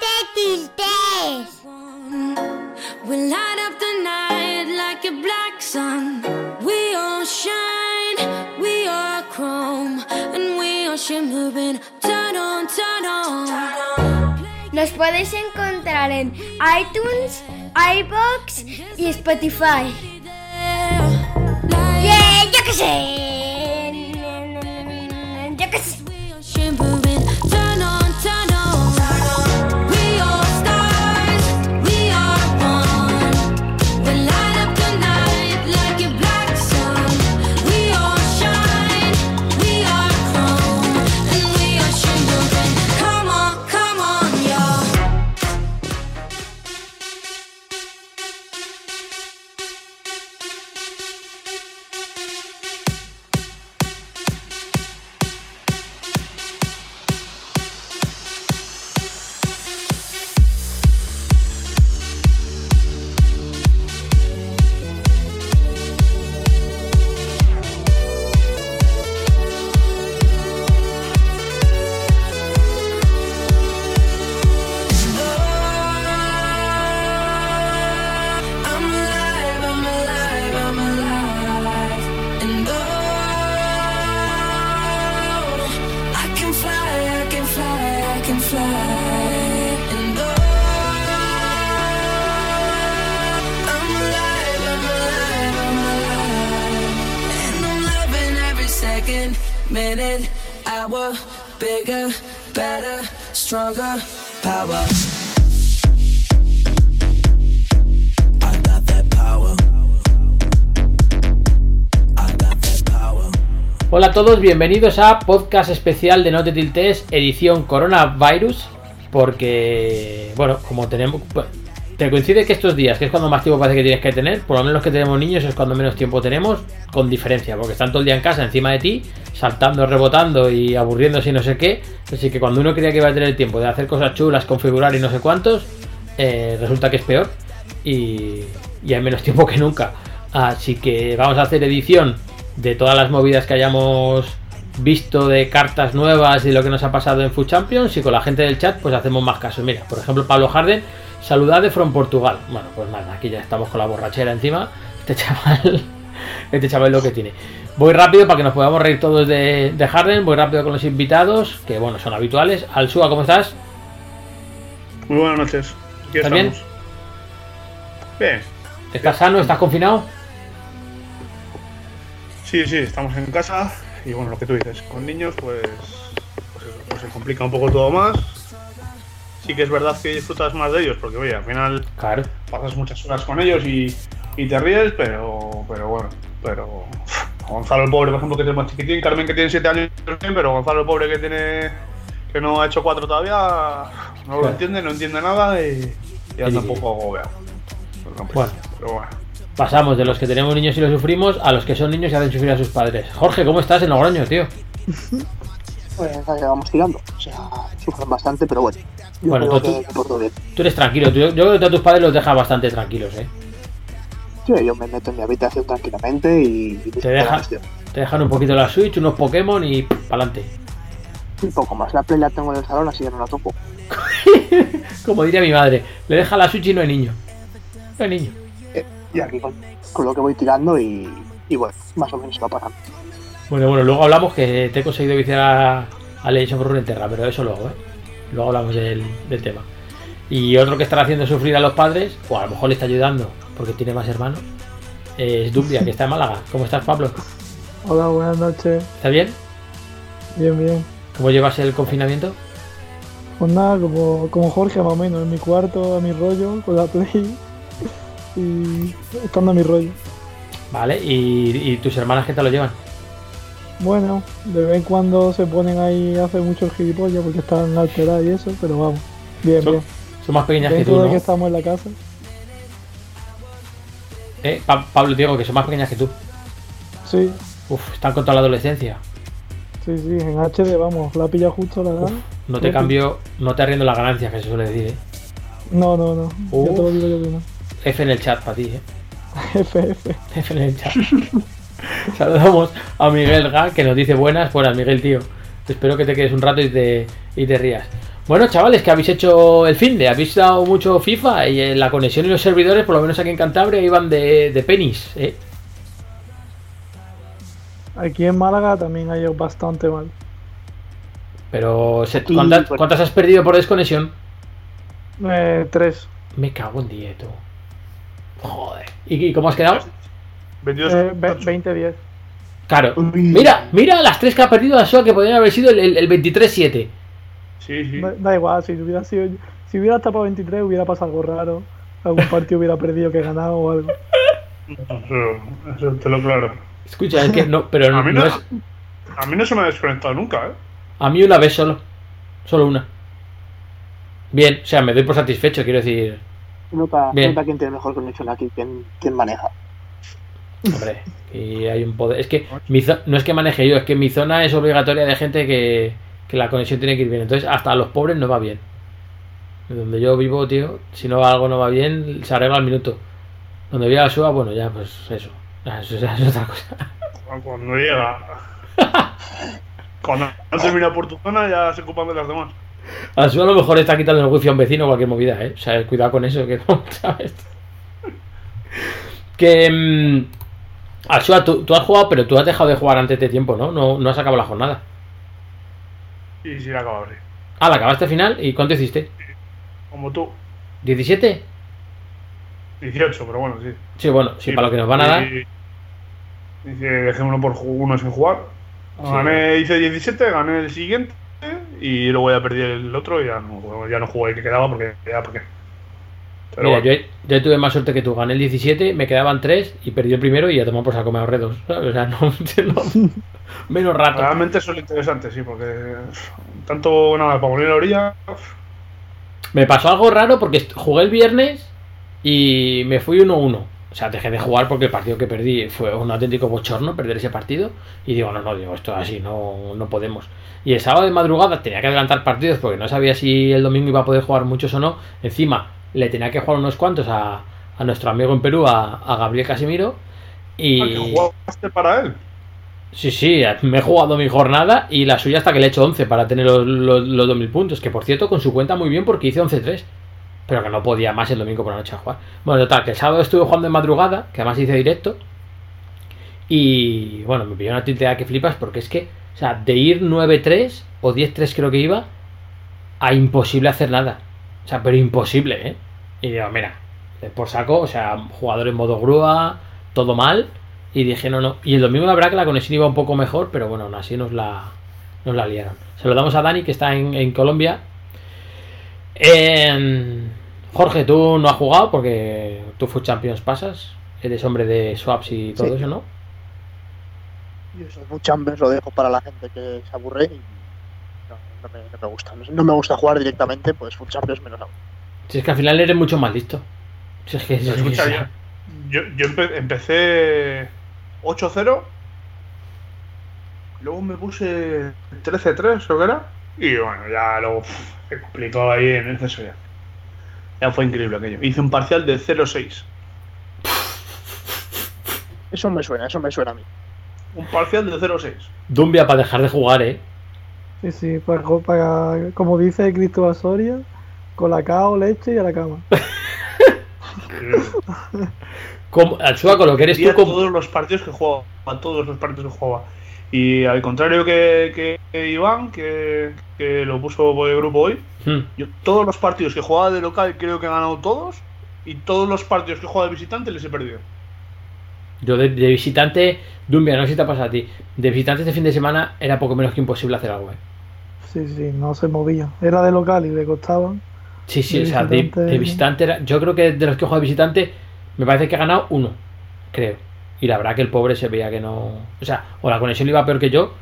te tiltes. We'll light up the night like a black sun. We all shine, we are chrome, and we are shimmering. Turn on, turn on. Nos podéis encontrar en iTunes, iBox y Spotify. Yeah, yo qué sé. Todos, bienvenidos a podcast especial de No Te Tiltes, edición coronavirus, porque, bueno, como tenemos... Te coincide que estos días, que es cuando más tiempo parece que tienes que tener, por lo menos los que tenemos niños es cuando menos tiempo tenemos, con diferencia, porque están todo el día en casa encima de ti, saltando, rebotando y aburriéndose y no sé qué, así que cuando uno creía que iba a tener el tiempo de hacer cosas chulas, configurar y no sé cuántos, eh, resulta que es peor y, y hay menos tiempo que nunca. Así que vamos a hacer edición de todas las movidas que hayamos visto de cartas nuevas y lo que nos ha pasado en Food Champions y con la gente del chat pues hacemos más caso. Mira, por ejemplo Pablo Harden, saludade from Portugal. Bueno, pues nada, aquí ya estamos con la borrachera encima. Este chaval, este chaval es lo que tiene. Voy rápido para que nos podamos reír todos de, de Harden, voy rápido con los invitados, que bueno, son habituales. Alsua, ¿cómo estás? Muy buenas noches. Aquí ¿Estás bien? estamos. Bien. ¿Estás sano? ¿Estás confinado? Sí, sí, estamos en casa y bueno, lo que tú dices, con niños pues, pues, eso, pues se complica un poco todo más. Sí que es verdad que disfrutas más de ellos porque oye, al final Claro. pasas muchas horas con ellos y, y te ríes, pero, pero bueno, pero Gonzalo el pobre, por ejemplo, que es el más chiquitín, Carmen que tiene 7 años, pero Gonzalo el pobre que tiene que no ha hecho 4 todavía, no lo Claro. entiende, no entiende nada y, y anda un Sí. poco agobiado. Pero, Bueno. pero bueno. Pasamos de los que tenemos niños y los sufrimos a los que son niños y hacen sufrir a sus padres. Jorge, ¿cómo estás en Logroño, tío? Pues vamos tirando. O sea, sufren bastante, pero bueno. Yo Bueno, creo tú- que, todo bien. Tú eres tranquilo, tú- yo creo que a tus padres los dejas bastante tranquilos, ¿eh? Sí, yo me meto en mi habitación tranquilamente y. y Te deja- Te dejan un poquito la Switch, unos Pokémon y pa'lante. Un poco más. La Play la tengo en el salón, así que no la toco. Como diría mi madre, le deja la Switch y no hay niño. No hay niño. Y aquí con, con lo que voy tirando y, y bueno, más o menos se va parando. Bueno, bueno, luego hablamos que te he conseguido viciar a, a Legends of Runeterra, pero eso luego, ¿eh? Luego hablamos del, del tema. Y otro que está haciendo sufrir a los padres, o a lo mejor le está ayudando porque tiene más hermanos, es Dumbia, que está en Málaga. ¿Cómo estás, Pablo? Hola, buenas noches. ¿Estás bien? Bien, bien. ¿Cómo llevas el confinamiento? Pues nada, como, como Jorge más o menos, en mi cuarto, a mi rollo, con la play y estando a mi rollo. Vale, ¿y, y tus hermanas qué tal lo llevan? Bueno, de vez en cuando se ponen ahí a hacer mucho el gilipollas porque están alteradas y eso, pero vamos, bien, Son, bien. son más pequeñas que tú, de ¿no? que estamos en la casa, Eh, Pa- Pablo, digo que son más pequeñas que tú. sí, Uf, están con toda la adolescencia. sí, sí, en HD, vamos, la pilla justo la edad. Uf, no te cambio, no te arriendo las ganancias, que se suele decir, ¿eh? No, no, no, ya te lo digo yo que no. F en el chat para ti, ¿eh? FF. F en el chat. Saludamos a Miguel Ga, que nos dice buenas. Buenas, Miguel, tío. Espero que te quedes un rato y te, y te rías. Bueno, chavales, que habéis hecho el fin de, habéis dado mucho FIFA y eh, la conexión y los servidores, por lo menos aquí en Cantabria, iban de, de penis, ¿eh? Aquí en Málaga también ha ido bastante mal. Pero, ¿cuántas, pues- cuántas has perdido por desconexión? Eh, tres. Me cago en dieto. Joder. ¿Y, y cómo has quedado? 22. Eh, ve- 20-10. Claro. Mira, mira las tres que ha perdido la SOA que podrían haber sido el, el- el 23-7. Sí, sí. Da, da igual, si hubiera sido. Si hubiera tapado 23 hubiera pasado algo raro. Algún partido hubiera perdido que ganado o algo. Eso, eso te lo claro. Escucha, es que no, pero no, A mí no no, es. a mí no se me ha desconectado nunca, ¿eh? A mí una vez solo. Solo una. Bien, o sea, me doy por satisfecho, quiero decir. Nota, nota quién tiene mejor conexión aquí, quién, quién maneja. Hombre, y hay un poder. Es que mi zo- no es que maneje yo, es que mi zona es obligatoria de gente que, que la conexión tiene que ir bien. Entonces, hasta a los pobres no va bien. Donde yo vivo, tío, si no algo no va bien, se arregla al minuto. Donde viva la suba, bueno, ya, pues eso. Eso, ya es otra cosa. Cuando llega. Cuando no termina por tu zona, ya se ocupan de las demás. A suba a lo mejor está quitando el wifi a un vecino o cualquier movida, ¿eh? O sea, cuidado con eso, que no, ¿sabes? Que. mm, Alsua, tú, tú has jugado, pero tú has dejado de jugar antes de tiempo, ¿no? No, no has acabado la jornada. Y si la acabo sí. Ah, la acabaste final y ¿cuánto hiciste? Como tú. ¿17? 18, pero bueno, sí. Sí, bueno, sí, para lo que nos van a dar. Y- Dice, dejé uno por uno sin jugar. Sí. Gané, hice 17, gané el siguiente y luego ya perdí el otro y ya no, ya no jugué el que quedaba porque ya porque. Pero Mira, bueno, yo, yo tuve más suerte que tú. Gané el 17, me quedaban 3 y perdí el primero y ya tomó por saco me ahorré dos. ¿sabes? O sea, no, no- menos rato. realmente son interesantes, sí, porque tanto nada para poner la orilla. Me pasó algo raro porque jugué el viernes y me fui 1-1. O sea, dejé de jugar porque el partido que perdí fue un auténtico bochorno perder ese partido. Y digo, no, no, digo, esto así no, no podemos. Y el sábado de madrugada tenía que adelantar partidos porque no sabía si el domingo iba a poder jugar muchos o no. Encima, le tenía que jugar unos cuantos a, a nuestro amigo en Perú, a, a Gabriel Casimiro. Y. Ah, que jugaste para él. Sí, sí, me he jugado mi jornada y la suya hasta que le he hecho 11 para tener los, los, los 2000 puntos. Que por cierto, con su cuenta muy bien porque hice 11-3. Pero que no podía más el domingo por la noche jugar. Bueno, total, que el sábado estuve jugando en madrugada, que además hice directo. Y bueno, me pilló una tilteada que flipas porque es que, o sea, de ir 9-3 o 10-3 creo que iba, a imposible hacer nada. O sea, pero imposible, ¿eh? Y digo, mira, por saco, o sea, jugador en modo grúa, todo mal. Y dije, no, no. Y el domingo la verdad que la conexión iba un poco mejor, pero bueno, aún así nos la, nos la liaron. Se lo damos a Dani, que está en, en Colombia. Jorge, tú no has jugado porque tú Food Champions pasas. Eres hombre de swaps y todo Sí. eso, ¿no? Yo eso, un chambers lo dejo para la gente que se aburre y no, no me, no me gusta. No me gusta jugar directamente, pues full champions menos aún. Si es que al final eres mucho más listo. Si es que, es Escucha, yo, yo, yo empe- empecé 8-0. Luego me puse 13-3, creo que era. Y bueno, ya luego pff, se complicó ahí en exceso ya. Ya fue increíble aquello. Hice un parcial de 0-6. Eso me suena, eso me suena a mí. Un parcial de 0-6. Dumbia para dejar de jugar, ¿eh? Sí, sí, para, para- como dice Cristóbal Soria, colacao, leche y a la cama. Como, al suaco, lo que eres tú como... todos los partidos que jugaba. Todos los partidos que jugaba. Y al contrario que, que- Iván, que, que lo puso por el grupo hoy, Hmm. yo todos los partidos que jugaba de local creo que he ganado todos. Y todos los partidos que he jugado de visitante les he perdido. Yo de, de visitante, Dumbia, no sé si te ha pasado a ti. De visitante este fin de semana era poco menos que imposible hacer algo, ¿eh? Sí, sí, no se movía. Era de local y le costaban. Sí, sí, De o sea, de, visitante- de visitante era. Yo creo que de los que he jugado de visitante, me parece que he ganado uno, creo. Y la verdad que el pobre se veía que no. O sea, o la conexión iba peor que yo,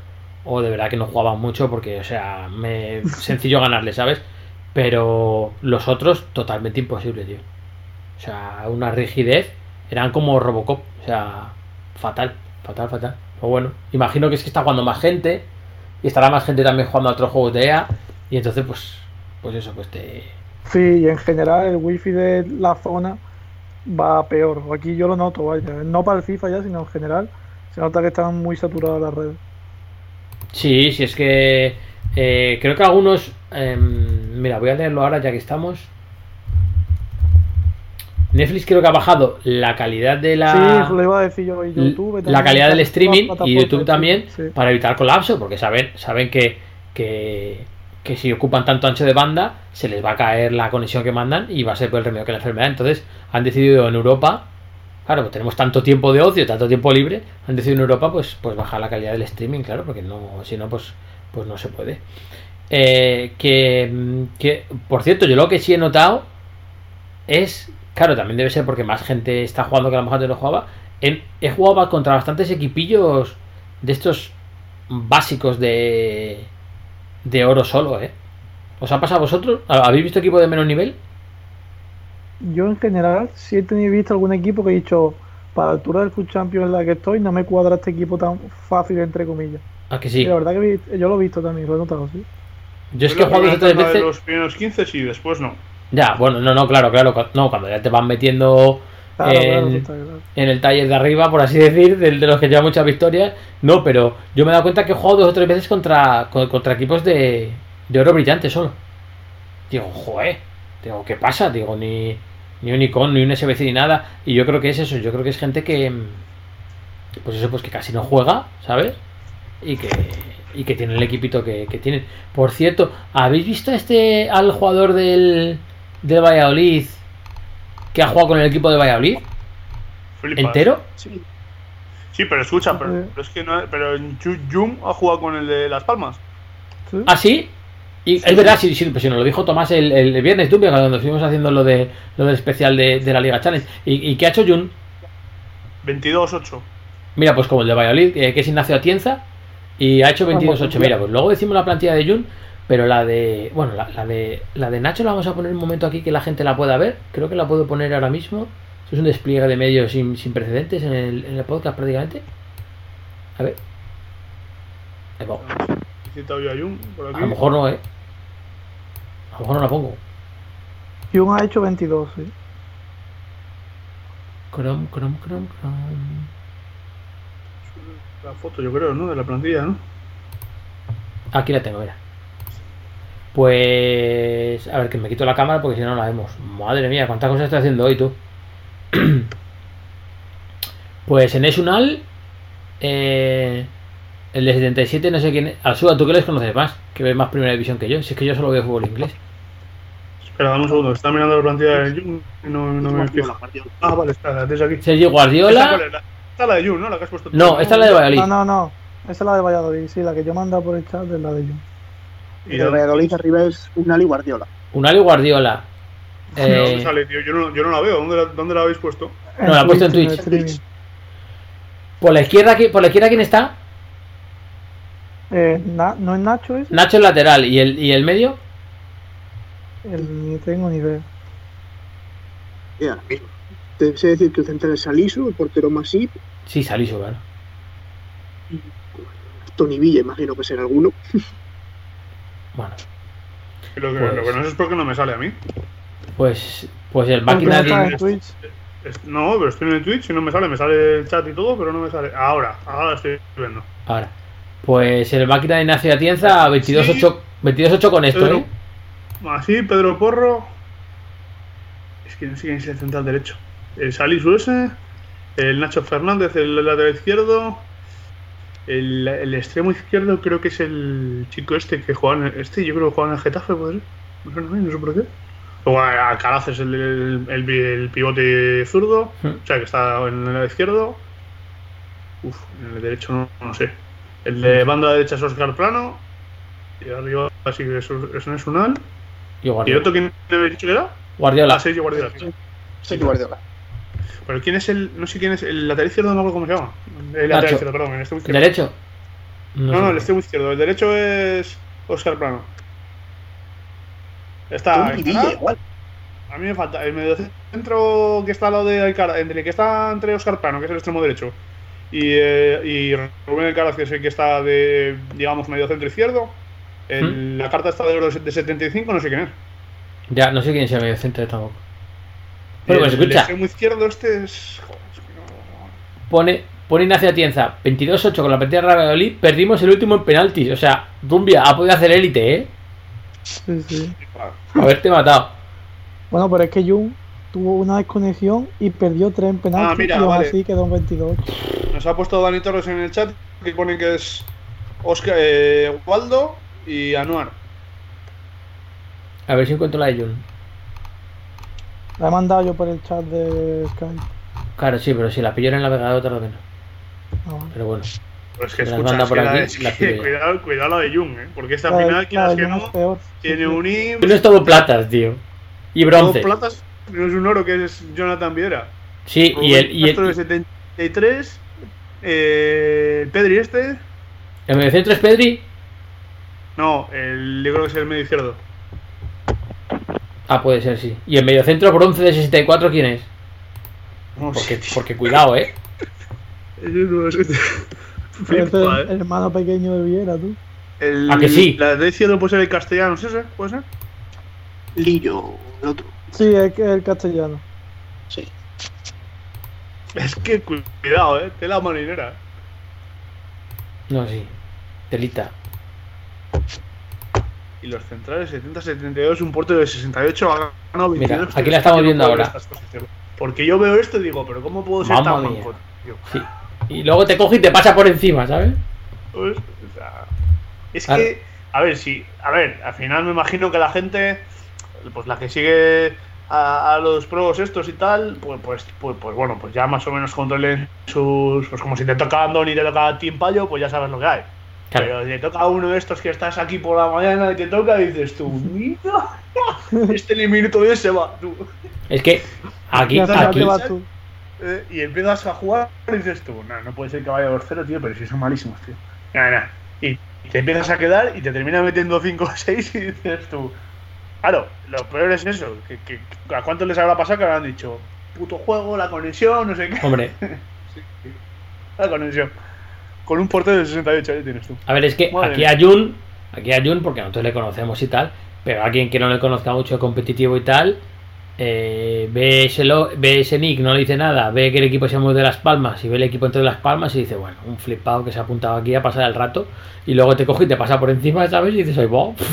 o de verdad que no jugaba mucho, porque, o sea, me sencillo ganarle, ¿sabes? Pero los otros, totalmente imposible, tío. O sea, una rigidez. Eran como Robocop. O sea, fatal, fatal, fatal. Pero bueno, imagino que es que está jugando más gente. Y estará más gente también jugando a otros juegos de EA. Y entonces, pues, pues eso, pues te, Sí, y en general el wifi de la zona va peor. Aquí yo lo noto, vaya. No para el FIFA ya, sino en general. Se nota que están muy saturadas las redes. Sí, sí, es que eh, creo que algunos, em, mira, voy a leerlo ahora ya que estamos. Netflix creo que ha bajado la calidad de la. Sí, lo iba a decir yo. YouTube la calidad del streaming y YouTube también sí. para evitar colapso, porque saben, saben que, que, que si ocupan tanto ancho de banda se les va a caer la conexión que mandan y va a ser por el remedio que la enfermedad. Entonces han decidido en Europa, claro, pues tenemos tanto tiempo de ocio, tanto tiempo libre, han decidido en Europa pues, pues bajar la calidad del streaming, claro, porque no, si no, pues, pues no se puede. Eh, que, que, por cierto, yo lo que sí he notado es, claro, también debe ser porque más gente está jugando que a lo mejor antes no jugaba. He, he jugado contra bastantes equipillos de estos básicos de, de oro solo, ¿eh? ¿Os ha pasado a vosotros? ¿Habéis visto equipo de menos nivel? Yo en general sí he tenido visto algún equipo que he dicho, para la altura del Food Champions en la que estoy, no me cuadra este equipo tan fácil, entre comillas. Ah, que Y sí. la verdad que vi- yo lo he visto también, lo he notado, sí. Yo es que he jugado tres de veces. Los primeros 15 sí, después no. Ya, bueno, no, no, claro, claro. No, cuando ya te van metiendo Claro, en, claro. el taller de arriba, por así decir, de los que llevan muchas victorias. No, pero yo me he dado cuenta que he jugado dos o tres veces contra, con- contra equipos de, de oro brillante solo. Digo, joder, digo, ¿qué pasa? Digo, ni, ni un icon, ni un SBC, ni nada. Y yo creo que es eso, yo creo que es gente que, pues eso, pues que casi no juega, ¿sabes? Y que, y que tiene el equipito que, que tienen. Por cierto, ¿habéis visto este al jugador del, del Valladolid que ha jugado con el equipo de Valladolid? Flipas. ¿Entero? Sí, Sí, pero escucha, pero, pero es que no, pero Jum ha jugado con el de Las Palmas. Sí. ¿Ah, sí? Y es verdad, sí, sí, pues si nos lo dijo Tomás el, el viernes, Dumbia, cuando estuvimos haciendo lo de lo del especial de, de la Liga Challenge. ¿Y, y qué ha hecho Jun? 22-8. Mira, pues como el de Valladolid, eh, que es Ignacio Atienza, y ha hecho 22-8. Mira, pues luego decimos la plantilla de Jun, pero la de. Bueno, la, la de la de Nacho la vamos a poner un momento aquí que la gente la pueda ver. Creo que la puedo poner ahora mismo. Esto es un despliegue de medios sin, sin precedentes en el, en el podcast prácticamente. A ver. Ahí por aquí. A lo mejor no, eh. A lo mejor no la pongo. Jung ha hecho 22, sí. Crom, crom, crom, crom. La foto, yo creo, ¿no? De la plantilla, ¿no? Aquí la tengo, mira. Pues. A ver, que me quito la cámara porque si no no la vemos. Madre mía, cuántas cosas estoy haciendo hoy tú. pues en Esunal. Eh, el de 77, no sé quién es. Alsua, tú que les conoces más. Que ves más primera división que yo. Si es que yo solo veo fútbol inglés. Espera, dame un segundo. Está mirando la plantilla de Jum y no, no me. Guardiola. Ah, vale, está, tienes aquí. Sergio ¿Esta Guardiola. es? La- Esta es la de Jum, ¿no? La que has puesto. No, esta es la de Valladolid. No, no, no. Esa es la de Valladolid, sí, la que yo mando por el chat es la de Jung. Y no, el Valladolid arriba es Unal y Guardiola. Unai Guardiola. no, ¿dónde Eh, sale, tío? Yo no, yo no la veo. ¿Dónde la, ¿Dónde la habéis puesto? No, la ha puesto en Twitch. por la izquierda, ¿qui- por la izquierda, ¿quién está? Eh, Na- ¿No es Nacho ese? Nacho el lateral. ¿Y el, y el medio? El- ni tengo ni idea. Y ahora mismo. Te sé decir que el central es Aliso, el portero Masip, Sí, Salisu, claro. Tony Villa, imagino que será alguno. Bueno. Lo que, Pues- lo que no sé es por qué no me sale a mí. Pues, pues el máquina no de... Twitch. No, pero estoy en el Twitch y no me sale. Me sale el chat y todo, pero no me sale. Ahora, ahora estoy viendo. Ahora. Pues el máquina de Ignacio Atienza 22-8 22-8 con esto, Pedro. ¿eh? Así, Pedro Porro. Es que no sé quién es el central derecho. El Salisu ese. El Nacho Fernández, el lateral izquierdo. El, el extremo izquierdo creo que es el chico este que juega en el, este, yo creo que juega en el Getafe, puede ser. No sé, no, sé, por qué. Luego Alcaraz es el, el, el, el pivote zurdo, o sea que está en el lado izquierdo. Uf, en el derecho no, no sé. El de banda derecha es Oscar Plano. Y arriba así que es, es Nesunal. Y ¿Y Guardiola. otro quién me habéis dicho que era? Guardiola. Ah, Sergio Guardiola. Sé que Guardiola. Pero ¿quién es el. No sé quién es. El lateral izquierdo, no me acuerdo cómo se llama. El lateral izquierdo, perdón, el extremo ¿El izquierdo. derecho? No, sé. no, el extremo izquierdo. El derecho es. Oscar Plano. Está. Igual. A mí me falta el medio centro que está al lado de Alcaraz, entre el que está entre Oscar Plano, que es el extremo derecho, y, eh, y Rubén Alcaraz, que es el que está de, digamos, medio centro izquierdo. El- La carta está de oro de 75, no sé quién es. Ya, no sé quién sea medio centro tampoco. El, escucha, extremo izquierdo este es. joder, es que no- pone, pone Ignacio Atienza 22-8 con la partida de Valladolid. Perdimos el último en penaltis. O sea, Dumbia ha podido hacer élite, ¿eh? Sí, sí. Haberte matado. Bueno, pero es que Jun tuvo una desconexión y perdió tres en penalti Ah, mira, y aún vale. así quedó 22. Nos ha puesto Dani Torres en el chat que pone que es Oscar, eh, Waldo y Anuar. A ver si encuentro la de Jun. La he mandado yo por el chat de Skype. Claro, sí, pero si la pillo en el navegador tarde menos. Ah. Pero bueno. Que es por que la- aquí, es la que pillo ya. cuidado, cuidado la de Jung, ¿eh? Porque esta La final, quieras que no, peor. tiene Sí, sí. un IMSS, Jun es todo platas, tío. Y todo bronce. platas, no es un oro que es Jonathan Viera. Sí, y el, y Castro de el, 73, eh, el Pedri este, el mediocentro es Pedri. no, el, yo creo que es el medio izquierdo. Ah, puede ser, sí. Y el mediocentro bronce de 64, ¿quién es? No Porque, sé, porque cuidado, eh. Ese no es- Pero Flipa, ese es eh. el hermano pequeño de Viera, tú. El, ¿A que sí? La de izquierdo puede ser el castellano, ¿es ese? ¿Puede ser? Lillo, el otro. Sí, es que es el castellano. Sí. Es que cu- cuidado, eh, tela marinera. No, sí. Telita. Y los centrales 70-72, un portero de 68 ha ganado Mira, 22. aquí la estamos viendo ahora. Porque yo veo esto y digo, pero ¿cómo puedo ser Mamma tan manco? Sí. Y luego te coge y te pasa por encima, ¿sabes? ¿Sabes? O sea, es Claro. que, a ver, sí, a ver, al final me imagino que la gente, pues la que sigue a, a los pros estos y tal, pues, pues, pues, pues bueno, pues ya más o menos controlen sus, pues como si te toca Andoni y te toca Team Payo, pues ya sabes lo que hay. Claro. Pero te toca uno de estos que estás aquí por la mañana y te toca, dices tú, mira, este ni minuto de se va, tú. Es que aquí, aquí, ¿qué vas tú? Eh, y empiezas a jugar y dices tú, no, no puede ser que vaya 2-0, tío, pero si son malísimos, tío. Nada, nada. Y, y te empiezas a quedar y te termina metiendo 5 o 6 y dices tú, claro, lo peor es eso, que, que- ¿a cuántos les habrá pasado que habrán dicho, puto juego, la conexión, no sé qué? hombre, La conexión. Con un portero de 68 ya tienes tú. a ver, es que Madre aquí mía. a Jun, aquí a Jun, porque nosotros le conocemos y tal, pero a quien que no le conozca mucho competitivo y tal, eh, ve, ese lo- ve ese nick, no le dice nada, ve que el equipo se mueve de Las Palmas y ve el equipo entre Las Palmas y dice, bueno, un flipado que se ha apuntado aquí a pasar el rato y luego te coge y te pasa por encima, ¿sabes? Y dices, oye, wow.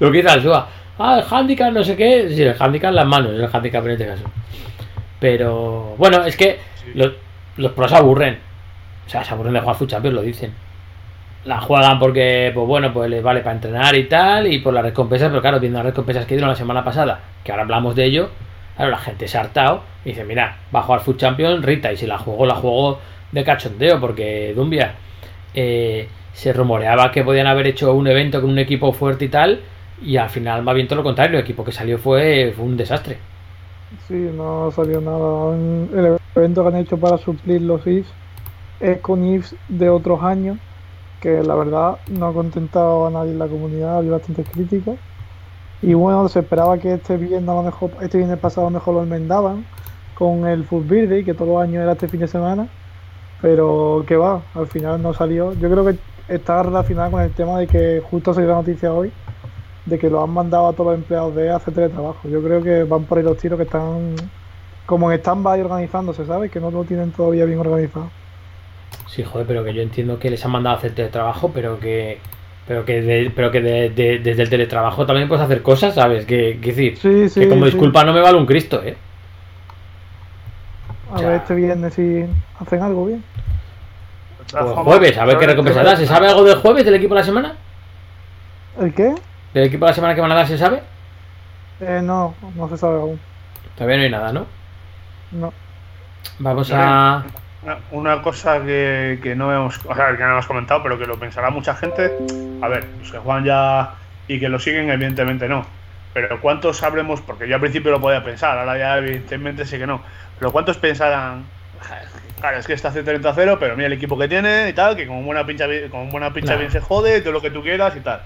Lo que dice Alsua, ah, el handicap, no sé qué, sí, el handicap en las manos, el handicap en este caso. Pero bueno, es que los, los pros aburren. O sea, se aburren de jugar Foot Champions, lo dicen. La juegan porque, pues bueno, pues les vale para entrenar y tal, y por las recompensas, pero claro, viendo las recompensas que dieron la semana pasada, que ahora hablamos de ello, claro, la gente se ha hartado y dice, mira, va a jugar Foot Champions, Rita, y si la juego, la juego de cachondeo, porque Dumbia eh, se rumoreaba que podían haber hecho un evento con un equipo fuerte y tal, y al final más bien todo lo contrario, el equipo que salió fue, fue un desastre. Sí, no salió nada. El evento que han hecho para suplir los es con IFs de otros años, que la verdad no ha contentado a nadie en la comunidad, había bastantes críticas. Y bueno, se esperaba que este viernes, a lo mejor, este viernes pasado lo mejor lo enmendaban con el Full Birthday, que todos los años era este fin de semana. Pero que va, al final no salió. Yo creo que está relacionado con el tema de que justo salió la noticia hoy de que lo han mandado a todos los empleados de hacer teletrabajo. Yo creo que van por ahí los tiros que están como en stand-by organizándose, ¿sabes? Que no lo tienen todavía bien organizado. Sí, joder, pero que yo entiendo que les han mandado a hacer teletrabajo, pero que pero que, de- pero que de- de- desde el teletrabajo también puedes hacer cosas, ¿sabes? Que, que decir, Sí, sí. que como sí. disculpa no me vale un Cristo, ¿eh? A ver este viernes si hacen algo bien. O el jueves, a ver qué recompensa da. ¿Se sabe algo del jueves del equipo de la semana? ¿El qué? ¿Del equipo de la semana que van a dar se sabe? Eh, no, no se sabe aún. Todavía no hay nada, ¿no? No. Vamos a... Una, cosa que, que no hemos, o sea, que no hemos comentado, pero que lo pensará mucha gente. A ver, los que juegan ya y que lo siguen, evidentemente no. Pero ¿cuántos sabremos? Porque yo al principio lo podía pensar, ahora ya evidentemente sé que no. Pero ¿cuántos pensarán? "Joder, Claro, es que está hace 30 a 0, pero mira el equipo que tiene y tal, que con buena pincha, con buena pincha Nah. bien se jode, todo lo que tú quieras y tal.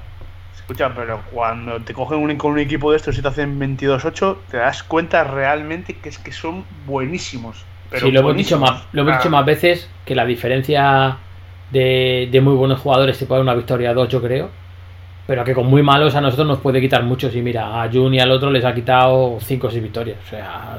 Escucha, pero cuando te cogen un, con un equipo de estos y te hacen 22-8, te das cuenta realmente que es que son buenísimos. Pero sí, lo hemos, dicho más, lo hemos Ah, dicho más veces que la diferencia de, de muy buenos jugadores te puede dar una victoria 2, yo creo. Pero que con muy malos a nosotros nos puede quitar muchos. Y mira, a Jun y al otro les ha quitado 5 o 6 victorias. O sea,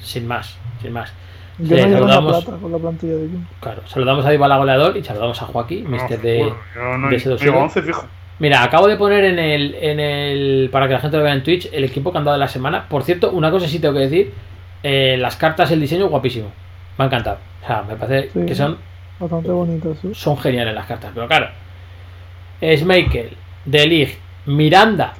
sin más, sin más. Yo Sí, no saludamos- plata con la plantilla de Jun. Claro, saludamos a Dybala goleador y saludamos a Joaquín, no, mister de, Yo no de ese yo dossier. llevo 11 fijo. Mira, acabo de poner en el, en el. Para que la gente lo vea en Twitch, el equipo que han dado de la semana. Por cierto, una cosa sí tengo que decir. Eh, las cartas, el diseño, guapísimo. Me ha encantado. O sea, me parece Sí. que son, Bastante bonito, sí. son geniales las cartas. Pero claro. Schmeichel, De Ligt, Miranda.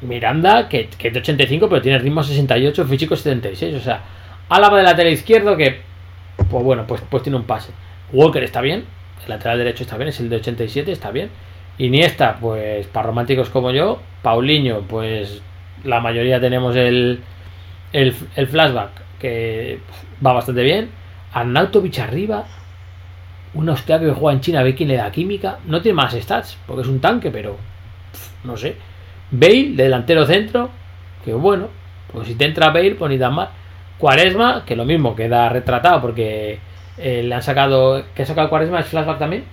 Miranda, que, que es de 85, pero tiene ritmo 68, físico 76. O sea, Álava de lateral izquierdo, que, pues bueno, pues, pues tiene un pase. Walker está bien, el lateral derecho está bien, es el de 87, está bien. Iniesta, pues para románticos como yo. Paulinho, pues la mayoría tenemos el, el, el flashback, que va bastante bien. Arnautovic arriba, un hostia que juega en China, ve quién le da química. No tiene más stats, porque es un tanque, pero pff, no sé. Bale, de delantero centro, que bueno, pues si te entra Bale, pues ni tan mal. Cuaresma, que lo mismo, queda retratado porque eh, le han sacado. ¿Qué ha sacado Cuaresma? ¿Es flashback también?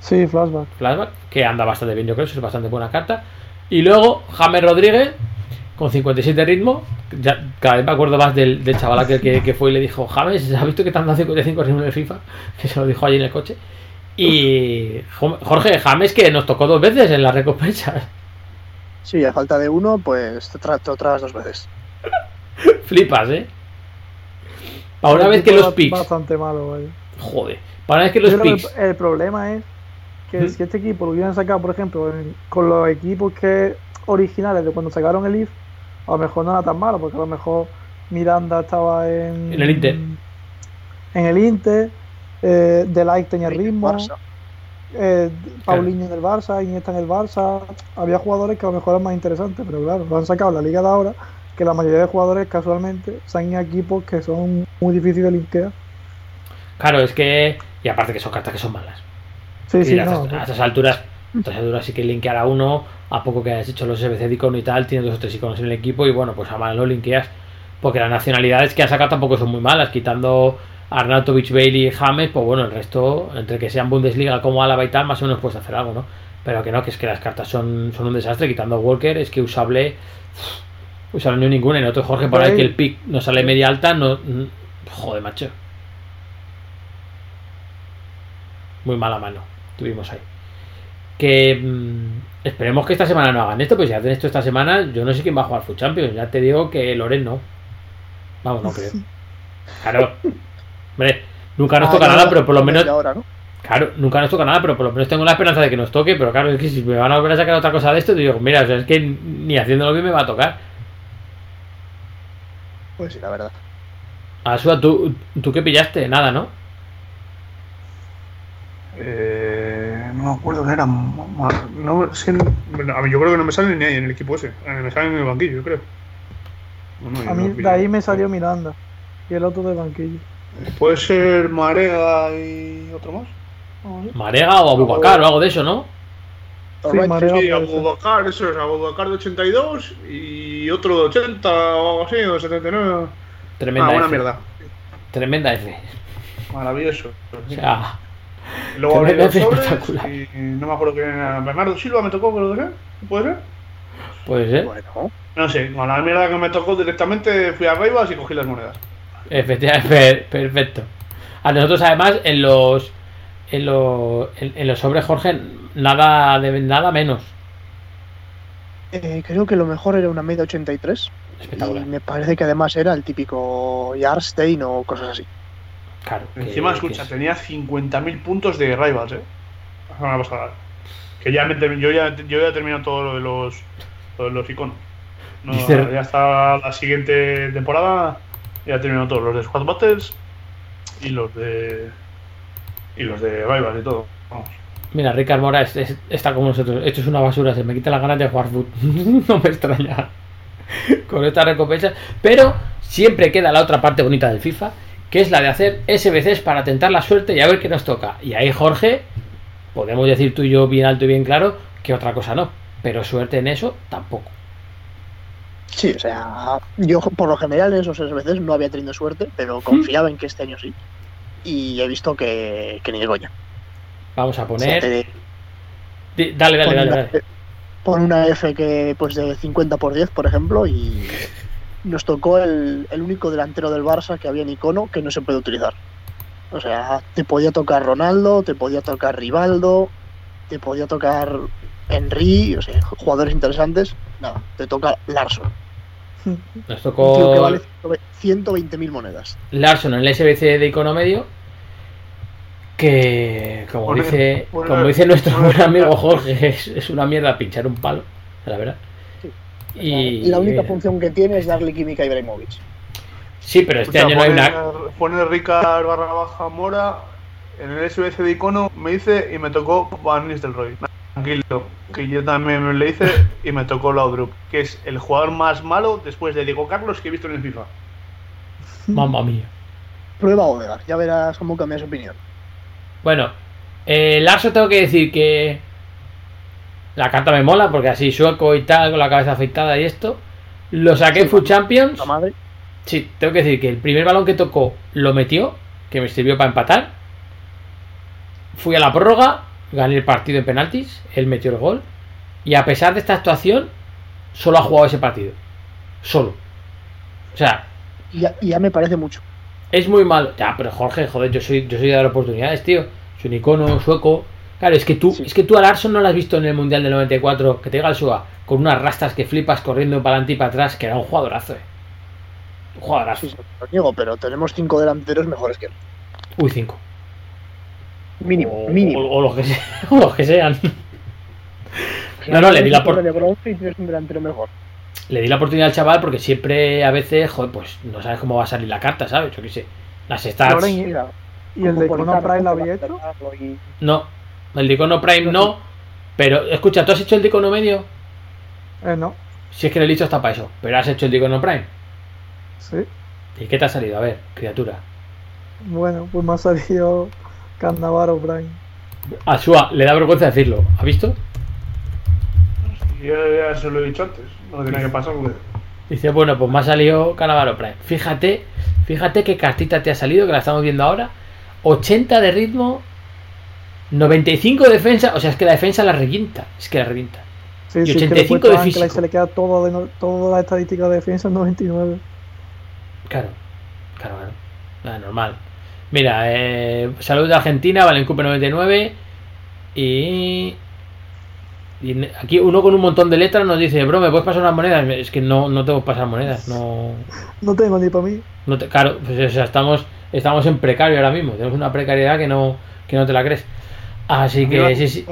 Sí, flashback. Flashback, que anda bastante bien, yo creo, eso es bastante buena carta. Y luego James Rodríguez, con 57 ritmo. Ya, cada vez me acuerdo más del, del chaval aquel que, que fue y le dijo: James, ¿has visto que te han dado 55 ritmo en el FIFA? Que se lo dijo allí en el coche. Y Jo- Jorge James, que nos tocó dos veces en las recompensas. Sí, a falta de uno, pues te, tra te lo tragas dos veces. Flipas, ¿eh? Para una El vez que los picks. Bastante malo, vaya. Joder. Para una vez que los que picks. el, el problema es que ¿Mm? si este equipo lo hubieran sacado, por ejemplo, en- con los equipos que originales de cuando sacaron el IF, a lo mejor no era tan malo, porque a lo mejor Miranda estaba en, En el Inter. En el Inter, eh, De Light tenía ritmo, Barça. eh, Paulinho en el Barça, Iniesta en el Barça. Había jugadores que a lo mejor eran más interesantes, pero claro, lo han sacado en la liga de ahora, que la mayoría de jugadores casualmente están en equipos que son muy difíciles de linkear. Claro, es que. Y aparte que son cartas que son malas. Sí, Y sí, a, no. a a estas alturas sí que linkear a uno, a poco que hayas hecho los SBC de icono y tal, tienes dos o tres iconos en el equipo y bueno, pues a mal lo linkeas. Porque las nacionalidades que han sacado tampoco son muy malas, quitando Arnautovic, Bailey y James, pues bueno, el resto, entre que sean Bundesliga como Álava y tal, más o menos puedes hacer algo, ¿no? Pero que no, que es que las cartas son, son un desastre, quitando Walker, es que usable. Usable no hay ninguna, y nosotros Jorge, por ahí que el pick no sale media alta, no. Joder, macho. Muy mala mano tuvimos ahí. Que mm, esperemos que esta semana no hagan esto, pues si hacen esto esta semana, yo no sé quién va a jugar Food Champions. Ya te digo que Loren no. Vamos, no creo. Claro. Hombre, nunca nos Ah, toca nada, pero por lo menos. ahora, ¿no? Claro, nunca nos toca nada, pero por lo menos tengo la esperanza de que nos toque. Pero claro, es que si me van a volver a sacar otra cosa de esto, digo, mira, o sea, es que ni haciéndolo bien me va a tocar. Pues sí, la verdad. Asua, ¿tú, ¿tú qué pillaste? Nada, ¿no? Eh, no me acuerdo que era. No, es que no- a mí yo creo que no me sale ni ahí en el equipo ese. Eh, Me sale en el banquillo, yo creo. No, no, yo A mí de ahí me salió Miranda y el otro de banquillo. Puede ser Marega y otro más. Sé. Marega o Abubacar o algo de eso, ¿no? Sí, Marega Sí. Abubakar, eso es Abubakar de 82 y otro de 80 o algo así, o 79. Tremenda ah, F. mierda. Tremenda F. Maravilloso. O sea, Luego abrí los sobres espectacular. y no me acuerdo quién era. Bernardo Silva me tocó, creo que ser. ¿Puede ser? puede ser. Bueno, No sé, con la mierda que me tocó directamente fui a Raivas y cogí las monedas. Efectivamente, per- perfecto. A nosotros además en los en los en, en los sobres Jorge nada de nada menos. eh, creo que lo mejor era una media 83. Espectacular. Y me parece que además era el típico Yarstein o cosas así. Claro. Encima, escucha, es- tenía 50.000 puntos de Rivals, eh. La semana pasada. Que ya me yo ya yo ya he terminado todo lo de los, lo de los iconos. No, Dice- ya está la siguiente temporada. Ya he terminado todos los de Squad Battles y los de. y los de Rivals y todo. Vamos. Mira, Ricard Mora es- es- está como nosotros. Esto es una basura, se me quita las ganas de jugar foot. no me extraña con esta recompensa. Pero siempre queda la otra parte bonita del FIFA, que es la de hacer SBCs para tentar la suerte y a ver qué nos toca. Y ahí, Jorge, podemos decir tú y yo bien alto y bien claro que otra cosa no. Pero suerte en eso tampoco. Sí, o sea, yo por lo general en esos veces no había tenido suerte, pero confiaba en que este año sí. Y he visto que, que ni de coña. Vamos a poner. Dale, dale, pon dale, una- dale. Pon una F que pues de 50 por 10, por ejemplo, y nos tocó el, el único delantero del Barça que había en icono que no se puede utilizar. O sea, te podía tocar Ronaldo, te podía tocar Rivaldo, te podía tocar Henry, o sea, jugadores interesantes. Nada, te toca Larson. Nos tío que tocó vale 120.000 monedas. Larson en el SBC de Icono Medio. Que, como Poner- dice, poner- como dice nuestro poner- buen amigo Jorge, es, es una mierda pinchar un palo, la verdad. Y la única eh, función que tiene es darle química a Ibrahimovic. Sí, pero este O sea, año no hay pone, una. pone Ricard barra baja Mora en el SBC de icono, me dice y me tocó Van Nistelrooy. Tranquilo, que yo también me le hice y me tocó Laudrup, que es el jugador más malo después de Diego Carlos que he visto en el FIFA. Mamma mía. Prueba Odegaard, ya verás cómo cambia su opinión. Bueno, eh, Larson tengo que decir que la carta me mola porque así sueco y tal, con la cabeza afeitada y esto. Lo saqué en Food Champions. La madre. Sí, tengo que decir que el primer balón que tocó lo metió, que me sirvió para empatar. Fui a la prórroga, gané el partido en penaltis, él metió el gol. Y a pesar de esta actuación, solo ha jugado ese partido. Solo. O sea, Ya, ya me parece mucho. es muy malo. Ya, pero Jorge, joder, yo soy, yo soy de dar oportunidades, tío. Soy un icono sueco. Claro, es que tú, Sí. es que tú a Larson no lo has visto en el Mundial del 94, que te diga el SUA, con unas rastas que flipas corriendo para adelante y para atrás, que era un jugadorazo, eh. Un jugadorazo. Sí, niego, pero tenemos cinco delanteros mejores que él. Uy, cinco. Mínimo, O, mínimo. o- o los que se- o los que sean. No, no, le di la mejor. Le di la oportunidad al chaval porque siempre, a veces, joder, pues no sabes cómo va a salir la carta, ¿sabes? Yo qué sé. Las stats. ¿Y el de Politano, Prime lo había hecho? No. El de Icono Prime no. Pero, escucha, ¿tú has hecho el de Icono Medio? Eh, no. Si es que el dicho está para eso. Pero has hecho el de Icono Prime. Sí. ¿Y qué te ha salido? A ver, criatura. Bueno, pues me ha salido Cannavaro Prime. A Shua le da vergüenza decirlo. ¿Ha visto? Y ya, se lo he dicho antes, no tenía que pasar. Dice, bueno, pues me ha salido Canavaro Prime. Fíjate, fíjate qué cartita te ha salido, que la estamos viendo ahora. 80 de ritmo, 95 de defensa. O sea, es que la defensa la revienta. Es que la revienta. Sí, Y sí, que le 85 he puesto de Ancla y se le queda todo de no- toda la estadística de defensa en 99. Claro, claro, claro. Nada, normal. Mira, eh, salud de Argentina, Valencupe 99. Y. Y aquí uno con un montón de letras nos dice, bro, ¿me puedes pasar unas monedas? Es que no, no tengo que pasar monedas, no. No tengo ni para mí. no te- claro, pues o sea, estamos, estamos en precario ahora mismo. Tenemos una precariedad que no, que no te la crees. Así A mí que sí, sí.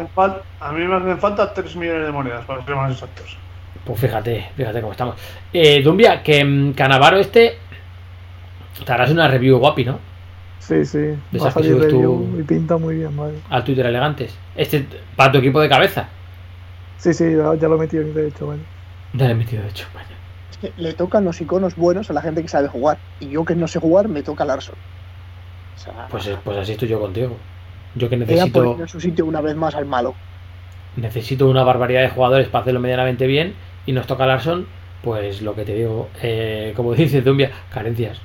A mí me hacen falta 3 millones de monedas, para ser más exactos. Pues fíjate, fíjate cómo estamos. Eh, Dumbia, que Canavaro este. Te harás una review guapi, ¿no? Sí, sí. Va esas que subes tú- y pinta muy bien, vale. Al Twitter elegantes. Este para tu equipo de cabeza. Sí, sí, ya, lo he metido de hecho, vale. Ya le he metido, de hecho. vaya. Es que le tocan los iconos buenos a la gente que sabe jugar. Y yo que no sé jugar, me toca Larson. O sea, Pues, pues así estoy yo contigo. Yo que necesito, poniendo en su sitio una vez más al malo. necesito una barbaridad de jugadores para hacerlo medianamente bien. Y nos toca Larson, pues lo que te digo, eh, como dice Dumbia, carencias.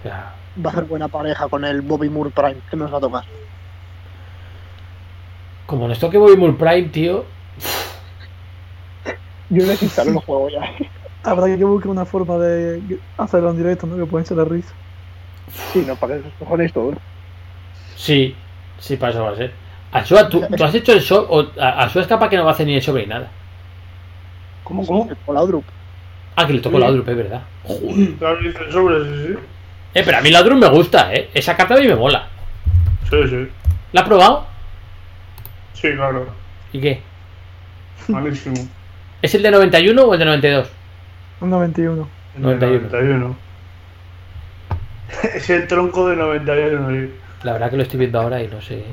O sea, Va a hacer buena pareja con el Bobby Moore Prime, que nos va a tocar. como nos toque Bobby Moore Prime, tío. Yo desinstalé el juego ya. Habrá que buscar una forma de hacerlo en directo, ¿no? Que pueden ser la risa. Sí, no, para que os cojones todo. Sí, sí, para eso va a ser. Ashua, ¿tú, tú has hecho el show. O, a- Ashua es capaz que no va a hacer ni el sobre ni nada. ¿Cómo? ¿Cómo? Con la Udrup. Ah, que le tocó Sí. la Udrup, es verdad. Claro, el sobre, sí, sí. Eh, pero a mí la Udrup me gusta, eh. Esa carta a mí me mola. Sí, sí. ¿La has probado? Sí, claro. ¿Y qué? Malísimo. ¿Es el de 91 o el de 92? Un 91. El 91. 91. es el tronco de 91, sí. La verdad que lo estoy viendo ahora y no sé.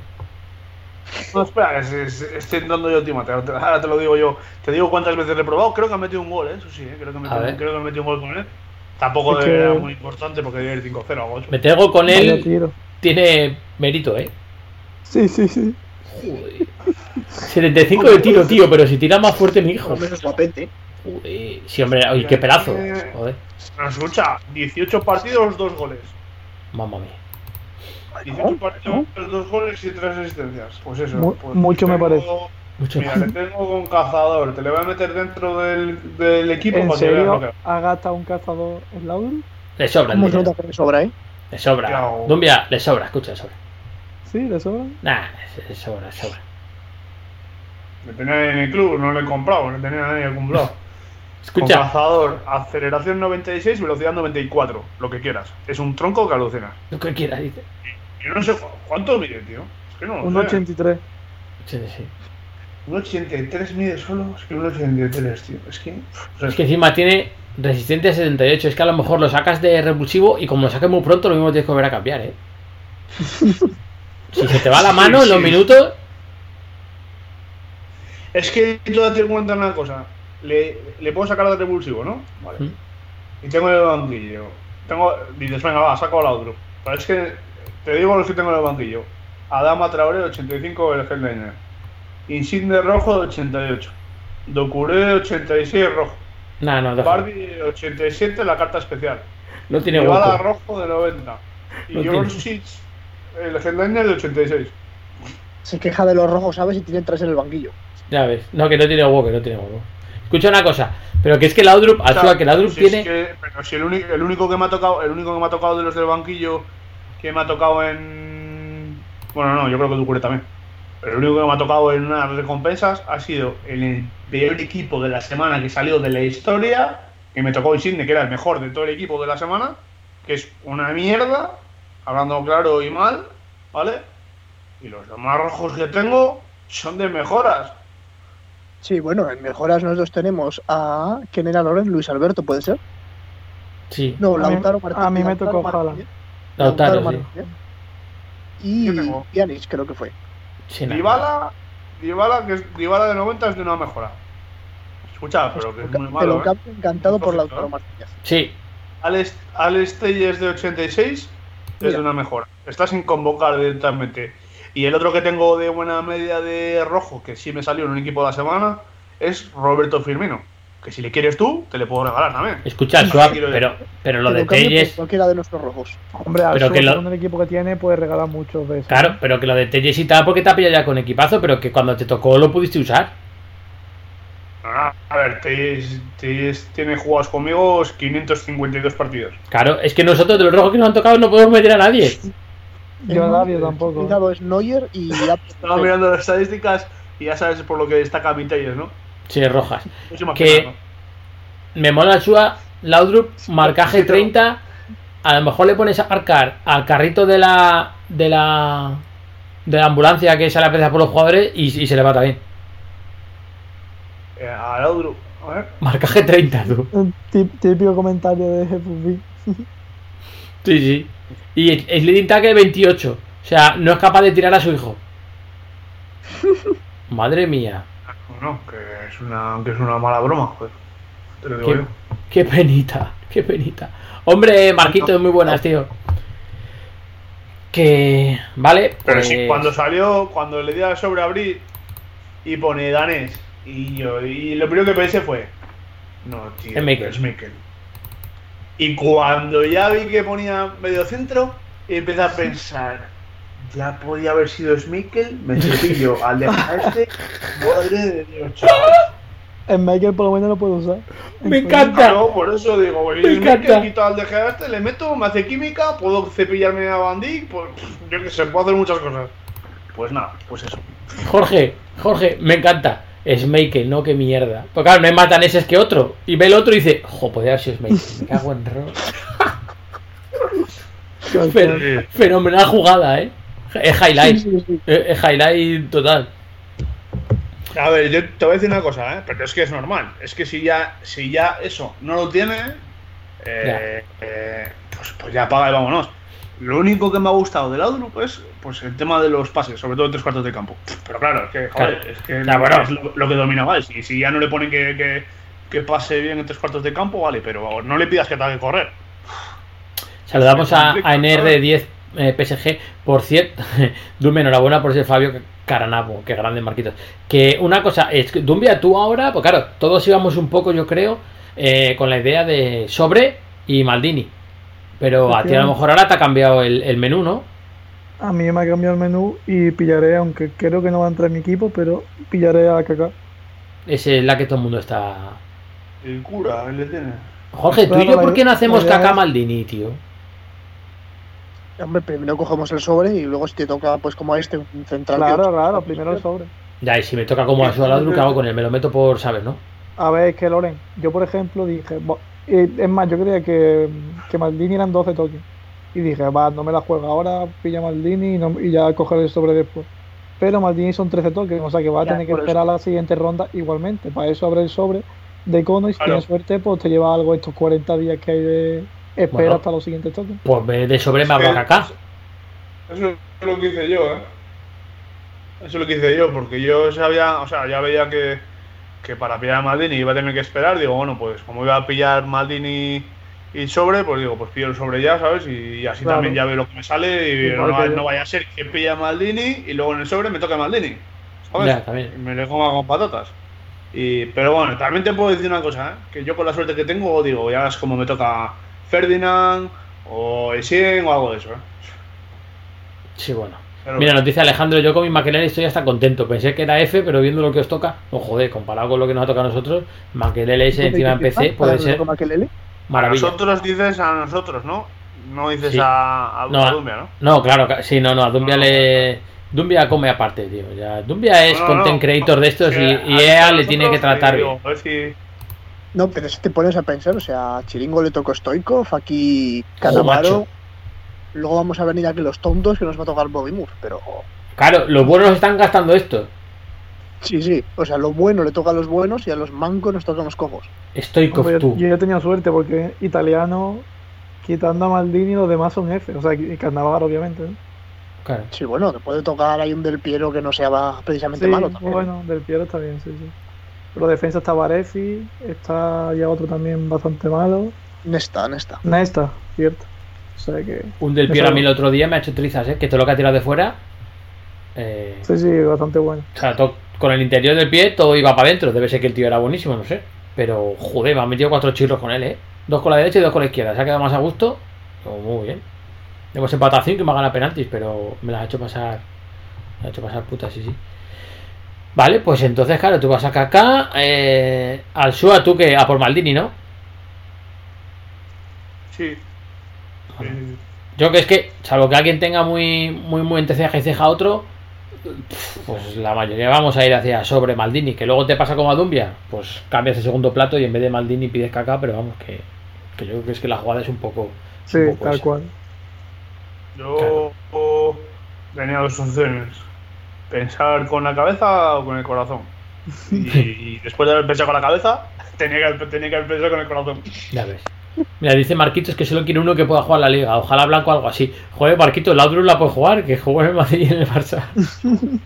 No, espera, es, es- estoy entrando yo, Tima. te- te- Ahora te lo digo yo. Te digo cuántas veces le he probado. Creo que ha metido un gol, ¿eh? Eso sí, ¿eh? Creo que metido, creo que ha metido un gol con él. Tampoco Es que- era muy importante porque debe ir 5-0 o 8. Me tengo con él. tiro. Tiene mérito, eh. Sí, sí, sí. Joder. 75 de tiro, tío, pero si tira más fuerte mi hijo. Menos guapete. Joder. Sí, hombre, oye, qué pedazo. Joder, Pero escucha, 18 partidos, 2 goles. mamma mía. 18 partidos, 2 goles y 3 asistencias. Pues eso. Mu- pues mucho me parece. Mucho Mira, le tengo con cazador. Te le voy a meter dentro del, del equipo ¿En serio que. ha gastado un cazador en Laudrup? Le sobra el ¿Cómo se dinero. nota que me sobra, eh? Le sobra. Yao. Dumbia, le sobra, escucha, le sobra. Sí, le sobra. Nah, le sobra, le sobra. Le tenía en el club, no le he comprado, no tenía nadie comprado. Con Escucha, cazador, aceleración 96, velocidad 94, lo que quieras. Es un tronco que alucina. lo que quieras, dice. Yo no sé cu- cuánto mide, tío. Es que no lo Un sé. 83. Sí, sí. Un 83 mide solo, es que un 83, tío. Es que. Es que encima tiene resistencia 78. Es que a lo mejor lo sacas de repulsivo y como lo saques muy pronto, lo mismo tienes que volver a cambiar, ¿eh? si se te va la Sí, mano en los sí. minutos, Es que tú date cuenta de una cosa. Le, le puedo sacar de revulsivo, ¿no? Vale. Mm. Y tengo en el banquillo. Tengo. Dices, venga, va, saco al otro. Pero es que te digo los que tengo en el banquillo. Adama Traoré, 85, el headliner. Insigne rojo, 88. Docuré, 86, rojo. no, deja. Bardi, 87, la carta especial. No tiene hueco. rojo de 90. Y No el headliner de 86. Se queja de los rojos, ¿sabes? Y tiene tres en el banquillo. Ya ves. No, que no tiene hueco, que no tiene hueco. Escucha una cosa, pero que es que el Laudrup, al Claro, que el Laudrup si es tiene. que- pero si el único que me ha tocado, el único que me ha tocado de los del banquillo que me ha tocado en. Bueno, no, yo creo que Ducure también. Pero el único que me ha tocado en unas recompensas ha sido en el peor equipo de la semana que salió de la historia. Que me tocó Insigne, que era el mejor de todo el equipo de la semana. Que es una mierda, hablando claro y mal, ¿vale? Y los demás rojos que tengo son de mejoras. Sí, bueno, en mejoras nosotros tenemos a. ¿Quién era Loren? Luis Alberto, ¿puede ser? Sí, No, Lautaro Martínez. a mí me tocó. Haaland. Lautaro, sí. Martínez. Y. Pjanic, creo que fue. Dybala, Dybala, que es Dybala de 90 es de una mejora. Escucha, pero que es muy malo, lo ¿eh? cambio encantado por Lautaro. Martínez. Sí, Alex, Alex Telles de 86 es de una mejora. Está sin convocar directamente. Y el otro que tengo de buena media de rojo, que sí me salió en un equipo de la semana, es Roberto Firmino. Que si le quieres tú, te le puedo regalar también. escucha, Swap, quiero pero, pero lo de Telles. cualquiera de nuestros rojos. Hombre, al Pero que lo- el equipo que tiene, puede regalar muchos de esos. Claro, pero que lo de Telles y tal, porque te ha pillado ya con equipazo, pero que cuando te tocó lo pudiste usar. Ah, a ver, Telles, Telles tiene jugados conmigo 552 partidos. Claro, es que nosotros de los rojos que nos han tocado no podemos meter a nadie. Yo a nadie tampoco. cuidado es Neuer y ya- Estaba mirando las estadísticas y ya sabes por lo que destaca mi Telles, ¿no? Sí, rojas. Que-. Me mola el Shua, Laudrup, marcaje 30. A lo mejor le pones a marcar al carrito de la. de la. de la ambulancia que sale a por los jugadores y, y se le va también. Eh, a Laudrup, a ver. Marcaje 30, tú. Un típico comentario de FFV. Sí, sí. Y leading tackle 28. O sea, no es capaz de tirar a su hijo. Madre mía. No, que es una, que es una mala broma, joder. Te lo digo Qué, yo. qué penita, qué penita. Hombre, Marquito, muy buenas, tío. Que. Vale, Pero pues. sí, cuando salió, cuando le di al sobre abrir y pone danés, y yo, y lo primero que pensé fue, no, tío, Es Mikel. es Mikel. Y cuando ya vi que ponía medio centro, empecé a pensar, ya podía haber sido Smikkel, me cepillo al dejar este, madre de Dios, chaval. En Michael por lo menos lo puedo usar. Me En encanta. Claro, por eso digo, pues, Me es encanta. quito al dejar este, le meto, me hace química, puedo cepillarme a Bandy, pues yo que sé, puedo hacer muchas cosas. Pues nada, pues eso. Jorge, Jorge, me encanta. Smakel, no, qué mierda. Pues claro, no hay más daneses que otro. Y ve el otro y dice, jo, podría haber sido Smakel. Me cago en ro. Fe- Fenomenal jugada, eh. Es highlight. Sí, sí, sí. Es highlight total. A ver, yo te voy a decir una cosa, ¿eh? pero es que es normal. Es que si ya, si ya eso no lo tiene, eh, eh, pues, pues ya paga y vámonos. Lo único que me ha gustado del Outlook es pues, el tema de los pases, sobre todo en tres cuartos de campo. Pero claro, es que, joder, Claro. es, que bueno. es lo, lo que domina vale. Si, si ya no le ponen que, que, que pase bien en tres cuartos de campo, vale, pero no le pidas que tenga que correr. Saludamos a NR10 eh, PSG. Por cierto, Dumbe, enhorabuena por ser Fabio Caranabo. Qué grande, Marquitos. Que una cosa, es que Dumbia, tú ahora, pues claro, todos íbamos un poco, yo creo, eh, con la idea de sobre y Maldini. Pero a ti a lo mejor ahora te ha cambiado el, el menú, ¿no? A mí me ha cambiado el menú y pillaré, aunque creo que no va a entrar en mi equipo, pero pillaré a Kaká. Esa es la que todo el mundo está. El cura, él le tiene. Jorge, tú y yo, ¿por qué no hacemos es- Maldini, tío? Hombre, primero cogemos el sobre y luego si te toca, pues como a este, un central. Claro, claro, primero el sobre. Ya, y si me toca como a su Aladru, ¿qué hago con él? Me lo meto por, ¿sabes, no? A ver, es que Loren, yo por ejemplo dije, eh, es más, yo creía que, que Maldini eran 12 tokens. Y dije, va, no me la juego ahora, pilla Maldini y, no- y ya coger el sobre después. Pero Maldini son 13 tokens, o sea que va a Ya, tener que eso. esperar la siguiente ronda igualmente. Para eso abre el sobre de cono y si Claro. tienes suerte, pues te lleva algo estos 40 días que hay de espera Bueno. hasta los siguientes tokens. Pues de sobre me abro a Kaká. Eso es lo que hice yo, ¿eh? Eso es lo que hice yo, porque yo sabía, o sea, ya veía que, que para pillar a Maldini iba a tener que esperar. Digo, bueno, pues como iba a pillar Maldini y sobre, pues digo, pues pillo el sobre ya, ¿sabes? Y así Claro. también ya veo lo que me sale y no, no vaya a ser que pilla a Maldini y luego en el sobre me toque Maldini, ¿sabes? Ya, también. Y me le coma con patatas. Y, pero bueno, también te puedo decir una cosa, ¿eh? que yo con la suerte que tengo, digo, ya es como me toca Ferdinand o Essien o algo de eso, ¿eh? Sí, bueno. Pero- Mira, nos dice Alejandro, yo con mi Maquelele estoy hasta contento. Pensé que era F, pero viendo lo que os toca, no joder, comparado con lo que nos ha tocado a nosotros, Maquelele S encima en PC puede ser. A maravilla. nosotros dices a nosotros, ¿no? No dices Sí. a, a, No, a a- Dumbia, ¿no? No, claro, sí, no, no, a Dumbia No, no, le. Dumbia come aparte, tío. Ya, Dumbia es No, no, content no. creator de estos y, y EA le tiene que tratar bien. digo, a ver si- No, pero si te pones a pensar, o sea, a Chiringo le tocó Stoikov, aquí. Canamaro. Luego vamos a venir aquí los tontos que nos va a tocar Bobby Moore, pero Claro, los buenos están gastando esto. sí, sí, o sea, lo bueno le toca a los buenos y a los mancos nos tocan los cojos. Stoikov Hombre, yo, tú. yo he tenido suerte porque italiano, quitando a Maldini, los demás son F. O sea, y Cannavaro, obviamente. ¿no? Claro. Sí, bueno, te puede tocar ahí un Del Piero que no sea va- precisamente Sí, malo también. bueno, del Piero está bien, sí, sí. Pero defensa está Varesi, está ya otro también bastante malo. Nesta, Nesta. Nesta, cierto. O sea que. Un del Piero a mí el otro día me ha hecho trizas, ¿eh? Que todo lo que ha tirado de fuera. eh, Sí, sí, bastante bueno. o sea, to- con el interior del pie todo iba para adentro. Debe ser que el tío era buenísimo, no sé. Pero, joder, me han metido cuatro chirros con él, ¿eh? Dos con la derecha y dos con la izquierda. Se ha quedado más a gusto. Oh, muy bien. Hemos empatado a cinco y me ha ganado penaltis, pero me las ha hecho pasar. Me ha hecho pasar puta, sí, sí. Vale, pues entonces, claro, tú vas a Kaká. Eh, al Shua, tú que a por Maldini, ¿no? Sí. Yo que es que, salvo que alguien tenga muy, muy, muy entre ceja y ceja a otro, pues la mayoría vamos a ir hacia sobre Maldini, que luego te pasa como a Dumbia, pues cambias el segundo plato y en vez de Maldini pides caca, pero vamos, que, que yo creo que es que la jugada es un poco. Sí, un poco tal esa. cual. Yo tenía dos opciones. Pensar con la cabeza o con el corazón. Y, y después de haber pensado con la cabeza, tenía que, haber- tenía que haber pensado con el corazón. Ya ves. Mira, dice Marquitos que solo quiere uno que pueda jugar la liga. Ojalá Blanco algo así. Joder, Marquitos, la Laudrup la puede jugar, que jugó en el Madrid y en el Barça.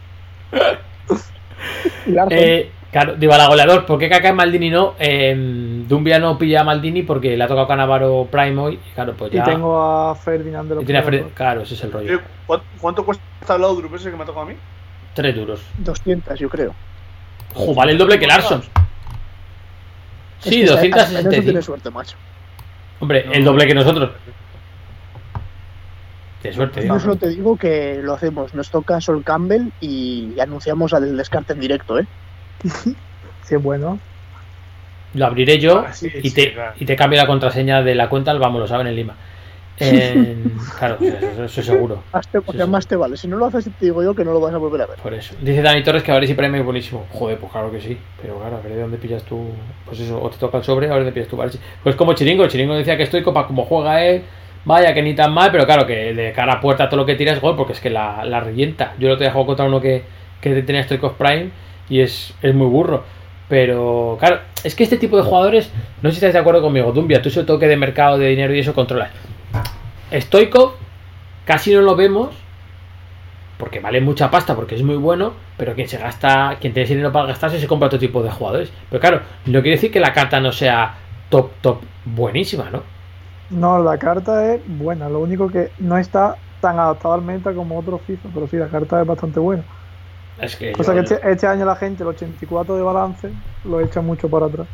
Eh, claro, digo, a la goleador, ¿por qué Kaká Maldini no? Eh, Dumbia no pilla a Maldini porque le ha tocado Canavaro Prime hoy. y Claro, pues ya. Y tengo a Ferdinand de los y tiene a Fred- primeros. Claro, ese es el rollo. Eh, ¿Cuánto, cuánto cuesta el Laudrup ese que me ha tocado a mí? Tres duros. 200, yo creo. Ojo, vale el doble que Larson. Sí, Es que En eso 265. tiene suerte, macho. Hombre, el doble que nosotros. De suerte, Yo solo te digo que lo hacemos. Nos toca Sol Campbell y anunciamos al descarte en directo, ¿eh? Sí, es bueno. Lo abriré yo Ah, sí, y, sí, te, claro. y te cambio la contraseña de la cuenta, vamos, lo saben en Lima. En- claro, eso, eso seguro. Más te, más te vale. Si no lo haces, te digo yo que no lo vas a volver a ver. Por eso. Dice Dani Torres que a ver si Prime es buenísimo. Joder, pues claro que sí. Pero claro, a ver de dónde pillas tú. Pues eso, o te toca el sobre, a ver de dónde pillas tú. Vale. Pues como Chiringo, Chiringo decía que estoy copa como juega él. Vaya que ni tan mal, pero claro, que de cara a puerta todo lo que tira es gol, porque es que la, la revienta. Yo lo te dejo contra uno que, que tenía Stoikov Prime y es, es muy burro. Pero claro, es que este tipo de jugadores, no sé si estáis de acuerdo conmigo, Dumbia, tú ese toque de mercado de dinero y eso controlas. Stoikov casi no lo vemos porque vale mucha pasta porque es muy bueno, pero quien se gasta, quien tiene dinero para gastarse se compra otro tipo de jugadores. Pero claro, no quiere decir que la carta no sea top, top, buenísima, ¿no? No, la carta es buena. Lo único que no está tan adaptada al meta como otros FIFA, pero sí, la carta es bastante buena. Es que O sea yo- que este, este año la gente, el 84 de balance, lo echa mucho para atrás.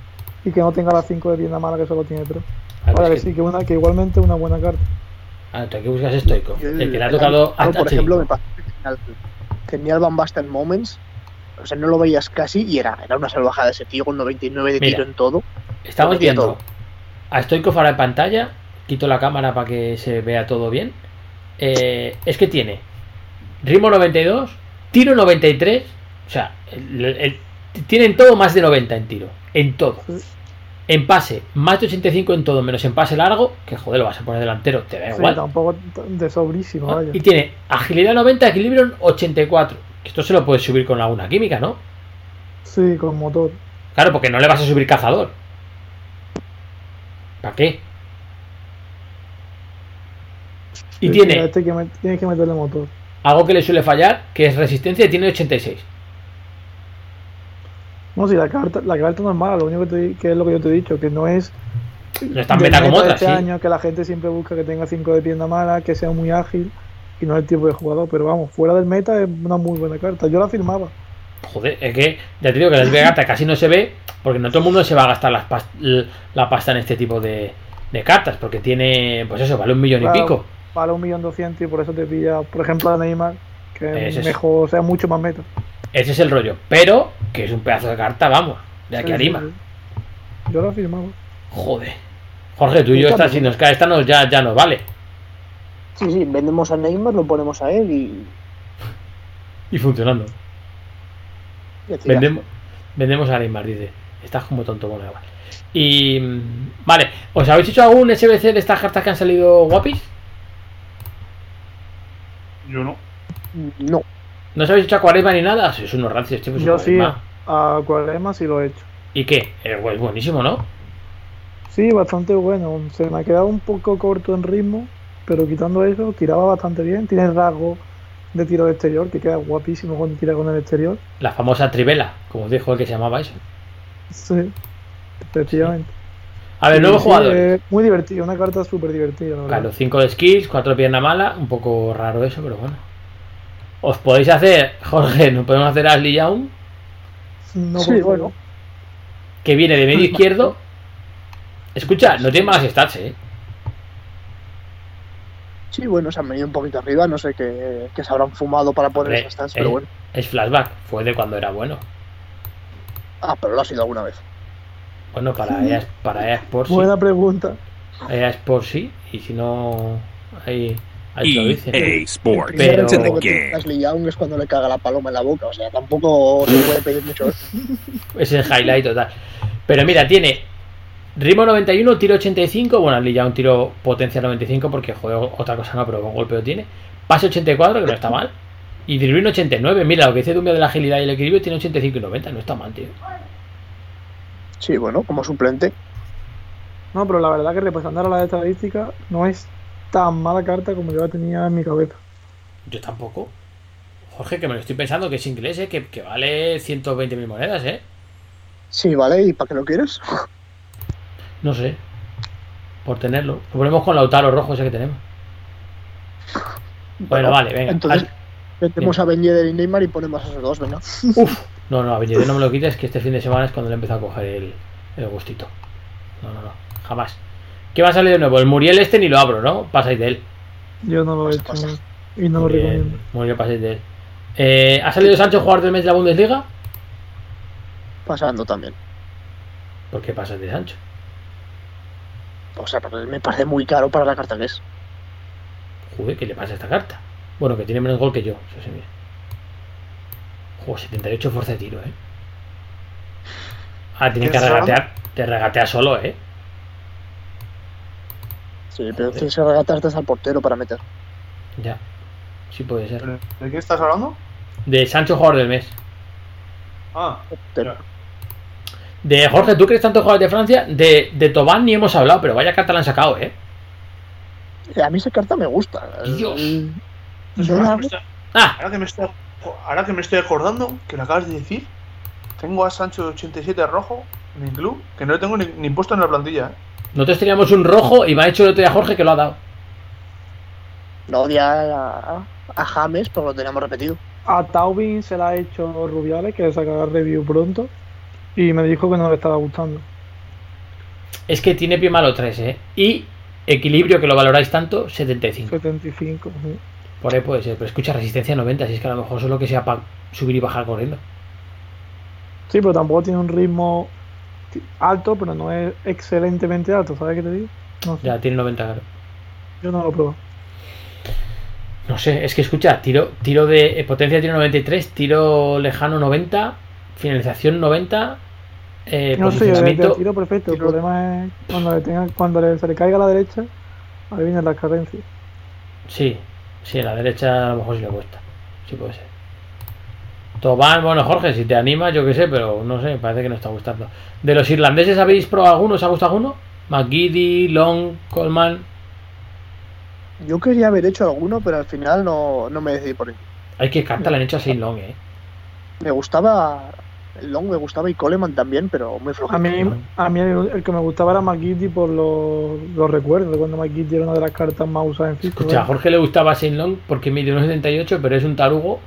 Y que no tenga la 5 de tienda mala que solo tiene 3. Ah, Ahora que que- sí, que, una, que igualmente es una buena carta. Ah, tú aquí buscas Stoikov. Yo El que le ha tocado a, Yo, a por ejemplo, me pasó tenía el- el Van Basten Moments. O sea, no lo veías casi y era, era una salvajada ese tío con 99 de Mira. tiro en todo. Estamos viendo todo. a Stoikov ahora en pantalla. Quito la cámara para que se vea todo bien. Eh, es que tiene ritmo 92, tiro 93, O sea, el- el- tienen todo más de 90 en tiro. En todo. En pase, más de 85 en todo, menos en pase largo, que joder, lo vas a poner delantero, te da Sí, igual. tampoco de sobrísimo, vaya. Y tiene agilidad 90, equilibrio 84. Que esto se lo puedes subir con alguna química, ¿no? Sí, con motor. Claro, porque no le vas a subir cazador. ¿Para qué? Y Sí, tiene Este que tienes que meterle motor. algo que le suele fallar, que es resistencia, y tiene 86. No, si la carta, la carta normal, lo único que, te, que es lo que yo te he dicho, que no es. No es tan meta como de otras, este sí. año, que la gente siempre busca que tenga 5 de pierna mala, que sea muy ágil y no es el tipo de jugador. Pero vamos, fuera del meta es una muy buena carta. Yo la firmaba. Joder, es que ya te digo que la SB carta casi no se ve, porque no todo el mundo se va a gastar las pas- l- la pasta en este tipo de, de cartas, porque tiene, pues eso, vale un millón Claro. y pico. Vale un millón doscientos y por eso te pilla, por ejemplo, a Neymar, que es es. mejor, o sea, mucho más meta. Ese es el rollo. Pero, que es un pedazo de carta, vamos, de aquí Sí, a Lima. sí. Yo la firmaba. Joder. Jorge, tú y yo, esta, si nos cae esta, nos, ya, ya nos vale. Sí, sí, vendemos a Neymar, lo ponemos a él y. Y funcionando. y. Vendemos, vendemos a Neymar, dice. Estás como tonto, bueno, igual. Y. Vale, ¿os habéis hecho algún SBC de estas cartas que han salido guapis? Yo no. No. ¿No os habéis hecho a Cuaresma ni nada? Sois unos rancios, tío. pues Yo sí, Cuaresma. a Cuaresma sí lo he hecho. ¿Y qué? Eh, pues buenísimo, ¿no? Sí, bastante bueno. Se me ha quedado un poco corto en ritmo, pero quitando eso, tiraba bastante bien. Tiene rasgo de tiro de exterior, que queda guapísimo cuando tira con el exterior. La famosa trivela, como dijo el que se llamaba eso. Sí, efectivamente. A ver, Sí, nuevos sí, jugadores. eh, muy divertido, una carta súper divertida. Claro, 5 de skills, 4 de pierna mala. Un poco raro eso, pero bueno. Os podéis hacer, Jorge, nos podemos hacer Ashley Young, No, Sí, bueno. que viene de medio izquierdo. Escucha, no tiene malas stats, eh. Sí, bueno, se han venido un poquito arriba, no sé qué, qué se habrán fumado para poner esas stats, eh, pero bueno. Es flashback, fue de cuando era bueno. Ah, pero lo ha sido alguna vez. Bueno, para EA, para EA Sports sí. Buena pregunta. EA Sports sí, y si no, ahí. EA Sports. Pero- Ashley Young es cuando le caga la paloma en la boca, o sea, tampoco se puede pedir mucho. Es el highlight total. Pero mira, tiene ritmo 91, tiro 85. Bueno, Ashley Young tiro potencia 95 porque juego otra cosa no, pero con golpeo tiene. Pase 84, que no está mal. Y dribbling 89. Mira, lo que dice Dumia de la agilidad y el equilibrio tiene 85 y 90. No está mal, tío. Sí, bueno, como suplente. No, pero la verdad que repasando ahora las estadísticas, no es tan mala carta como yo la tenía en mi cabeza. Yo tampoco. Jorge, que me lo estoy pensando que es inglés, ¿eh? que, que vale 120.000 monedas, ¿eh? Sí, vale, ¿y para qué lo quieres? No sé. Por tenerlo. Lo ponemos con Lautaro rojo ese que tenemos. Bueno, vale, venga. Entonces, metemos a Ben Yedder y Neymar y ponemos a esos dos, venga. Uf. No, no, a Benítez no me lo quites, que este fin de semana es cuando le empezó a coger el, el gustito. No, no, no, jamás. ¿Qué va a salir de nuevo? El Muriel este ni lo abro, ¿no? Pasáis de él. Yo no lo he Pasa, hecho y no lo Muriel, recomiendo. Muriel, pasáis de él. Eh, ¿Ha salido Sancho jugador del mes de la Bundesliga? Pasando también. ¿Por qué pasas de Sancho? O sea, me parece muy caro para la carta que es. Joder, ¿qué le pasa a esta carta? Bueno, que tiene menos gol que yo, eso mira. Joder, 78 fuerza de tiro, ¿eh? Ah, tiene ¿Qué que regatear. Te regatea solo, ¿eh? Sí, pero tienes que regatarte al portero para meter. Ya. Sí puede ser. ¿De qué estás hablando? De Sancho jugador del mes. Ah, Pero. De Jorge, ¿tú crees tanto jugadores de Francia? De, de Tobán ni hemos hablado, pero vaya carta la han sacado, ¿eh? eh, a mí esa carta me gusta. Dios. Pues ahora, que me estoy, Ah, ahora que me estoy- ahora que me estoy acordando, que lo acabas de decir, tengo a Sancho de 87 rojo en el club, que no le tengo ni, ni puesto en la plantilla. ¿eh? Nosotros teníamos un rojo y me ha hecho el otro día Jorge que lo ha dado. No odia a, a James, pero lo teníamos repetido. A Taubin se la ha hecho Rubiales, que sacará review pronto, y me dijo que no le estaba gustando. Es que tiene pie malo 3, ¿eh? Y equilibrio, que lo valoráis tanto, 75. 75. sí. Por ahí puede ser. Pero escucha, resistencia 90, si es que a lo mejor solo que sea para subir y bajar corriendo. Sí, pero tampoco tiene un ritmo alto, pero no es excelentemente alto, ¿sabes qué te digo? No sé, Ya tiene 90, claro. yo no lo pruebo. No sé, es que escucha, tiro, tiro de eh, potencia tiro 93, tiro lejano 90, finalización 90, eh, No sé, tiro perfecto. El problema es cuando le tenga, cuando le- se le caiga a la derecha, ahí vienen las carencias. Sí, sí, a la derecha a lo mejor sí le cuesta. Sí puede ser. Tobán, bueno, Jorge, si te animas, yo qué sé, pero no sé, parece que no está gustando. ¿De los irlandeses habéis probado alguno? ¿Os ha gustado alguno? McGiddy, Long, Coleman. Yo quería haber hecho alguno, pero al final no, no me decidí por él. Hay que carta le han hecho a Saint Long, eh. Me gustaba. El Long me gustaba y Coleman también, pero muy flojo. A mí, a mí el, el que me gustaba era McGiddy por los, los recuerdos de cuando McGiddy era una de las cartas más usadas en FIFA. Escucha, a Jorge le gustaba Saint Long porque mide 1,78, pero es un tarugo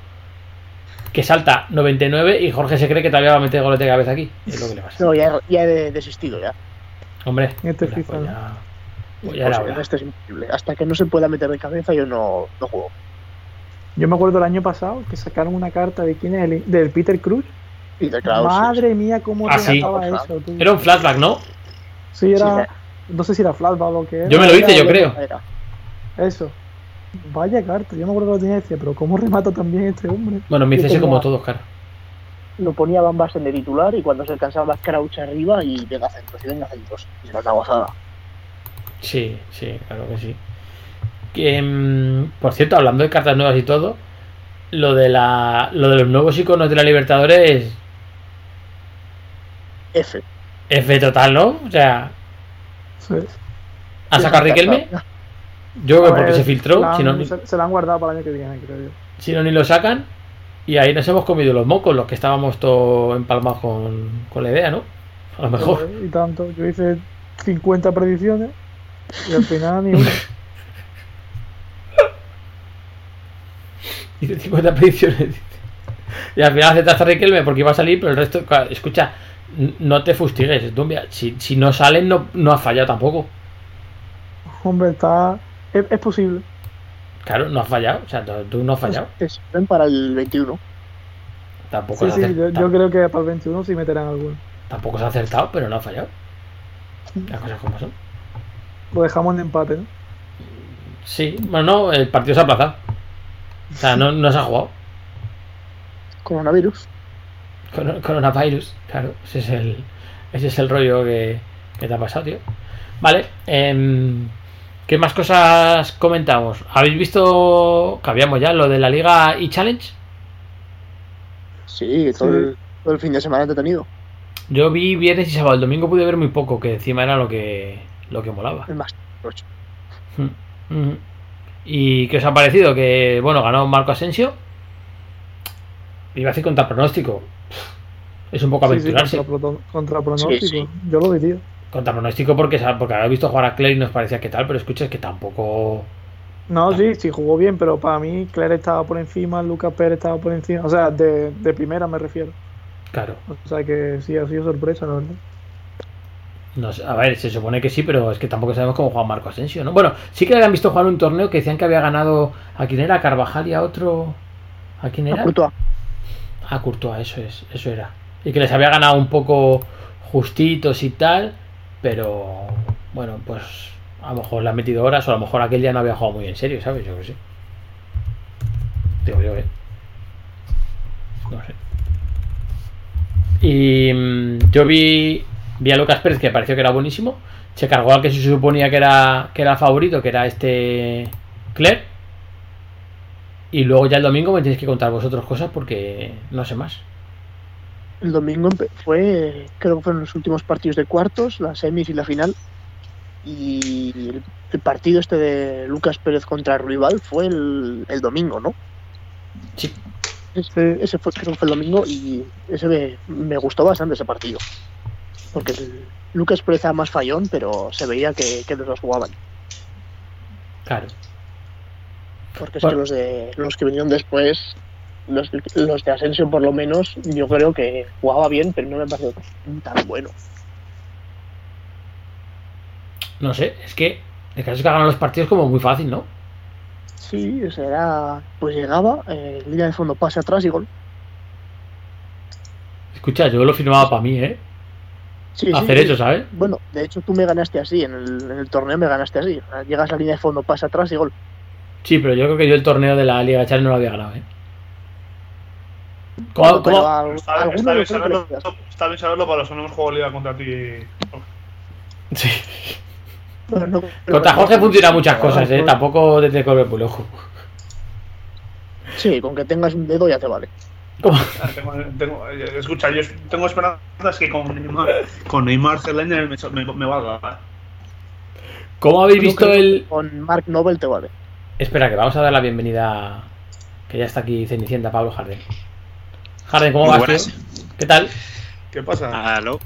que salta 99 y Jorge se cree que todavía va a meter golete de cabeza aquí. Es lo que le pasa. No, ya, ya he desistido ya. Hombre, este mira, FIFA, pues ya, pues ya era hora. este es imposible. Hasta que no se pueda meter de cabeza, yo no, no juego. Yo me acuerdo el año pasado que sacaron una carta de quién es el, del Peter Cruz. Y de Kraus, Madre mía, cómo Ah, te sí. eso. tú. Era un flashback, ¿no? Sí, era. Sí, No sé si era flashback o lo que era. Yo me lo hice, Era- yo creo. era. Eso. Vaya carta, yo me acuerdo que lo tenía y decía, pero ¿cómo remata también este hombre? Bueno, me tenía- como todos, claro. Lo ponía Bambas en el titular y cuando se alcanzaba Crouch arriba y venga centros y venga centros. Y era una gozada. Sí, sí, claro que sí. Que, mm, por cierto, hablando de cartas nuevas y todo, lo de la lo de los nuevos iconos de la Libertadores F. F total, ¿no? O sea, Sí. ¿ha sacado Riquelme? Yo creo que porque ver, se filtró, la han- si no, ni- se, se la han guardado para el año que viene, creo yo. si no ni lo sacan. Y ahí nos hemos comido los mocos, los que estábamos todos empalmados con, con la idea, ¿no? A lo mejor. Y tanto. Yo hice 50 predicciones y al final ni una. Hice 50 predicciones. Y al final aceptaste a Riquelme porque iba a salir, pero el resto. Escucha, no te fustigues, Dumbia. Si, si no salen, no, no has fallado tampoco. Hombre, está. Es, es posible. Claro, no has fallado. O sea, tú, no has fallado. Te sirven para el 21. Tampoco, Sí, sí, yo, creo que para el 21 sí meterán alguno. tampoco has acertado, pero no has fallado. Las cosas como son. Lo dejamos en empate, ¿no? Sí, bueno, no, el partido se ha aplazado. O sea, no, no se ha jugado. Coronavirus. Coron- Coronavirus, claro, ese es el, ese es el rollo que, que te ha pasado, tío. Vale, em, ¿qué más cosas comentamos? ¿Habéis visto, cambiamos ya, lo de la Liga e-Challenge? Sí, todo, Sí. El, todo el fin de semana entretenido. Yo vi viernes y sábado, el domingo pude ver muy poco, que encima era lo que, lo que molaba. El más. Mm, mm. ¿Y qué os ha parecido? Que, bueno, ganó Marco Asensio. Iba a decir contra pronóstico. Es un poco Sí, sí, aventurarse. contra, proto- contra pronóstico. sí. Yo lo diría. Contra pronóstico porque, porque había visto jugar a Clay y nos parecía que tal, pero escucha, es que tampoco. No, sí, sí jugó bien, pero para mí Claire estaba por encima, Lucas Pérez estaba por encima. O sea, de, de primera me refiero. Claro. O sea que sí, ha sido sorpresa, la verdad. No sé, a ver, se supone que sí, pero es que tampoco sabemos cómo juega Marco Asensio, ¿no? Bueno, sí que le habían visto jugar un torneo que decían que había ganado. ¿A quién era? ¿A Carvajal y a otro? ¿A quién era? A Courtois. A Courtois, eso es, eso era. Y que les había ganado un poco justitos y tal, pero bueno, pues a lo mejor le han metido horas o a lo mejor aquel ya no había jugado muy en serio, ¿sabes? Yo que sé. Digo yo, ¿eh? No sé. Y mm, yo vi, vi a Lucas Pérez que pareció que era buenísimo. Se cargó al que se suponía que era, que era favorito, que era este Claire. Y luego ya el domingo me tenéis que contar vosotros cosas porque no sé más. El domingo fue, creo que fueron los últimos partidos de cuartos, la semis y la final. Y el, el partido este de Lucas Pérez contra Ruibal fue el, el domingo, ¿no? Sí. Es- Sí. Ese fue, creo que fue el domingo y ese me, me gustó bastante ese partido. Porque el, Lucas Pérez era más fallón, pero se veía que, que los jugaban. Claro. Porque es Bueno. que los de los que vinieron después, los, los de Asensio por lo menos, yo creo que jugaba bien, pero no me pareció tan bueno. No sé, es que el caso es que ha ganado los partidos como muy fácil, ¿no? Sí, o sea, era, pues llegaba, eh, línea de fondo, pase atrás y gol. Escucha, yo lo firmaba para mí, ¿eh? Sí, Hacer sí. eso, ¿sabes? Bueno, de hecho tú me ganaste así, en el, en el torneo me ganaste así. Llegas a la línea de fondo, pase atrás y gol. Sí, pero yo creo que yo el torneo de la Liga Challenge no lo había ganado, ¿eh? ¿Cómo- Pero cómo- a- Está, alguno está bien saberlo, le queda. está bien saberlo para los que no hemos jugado liga contra ti. No- Contra Jorge funcionan muchas cosas, ¿eh? Tampoco desde Colbe el ojo. Sí, con que tengas un dedo ya te vale. ¿Cómo? Ah, Tengo, tengo- eh, escucha, yo tengo esperanzas que con Neymar, con Neymar Zelender me, me, me valga. ¿eh? ¿Cómo habéis visto el...? Con Mark Nobel te vale. Espera, que vamos a dar la bienvenida... Que ya está aquí Cenicienta, Pablo Jardín. Jardín, ¿cómo Muy vas? ¿Qué tal? ¿Qué pasa? Aló,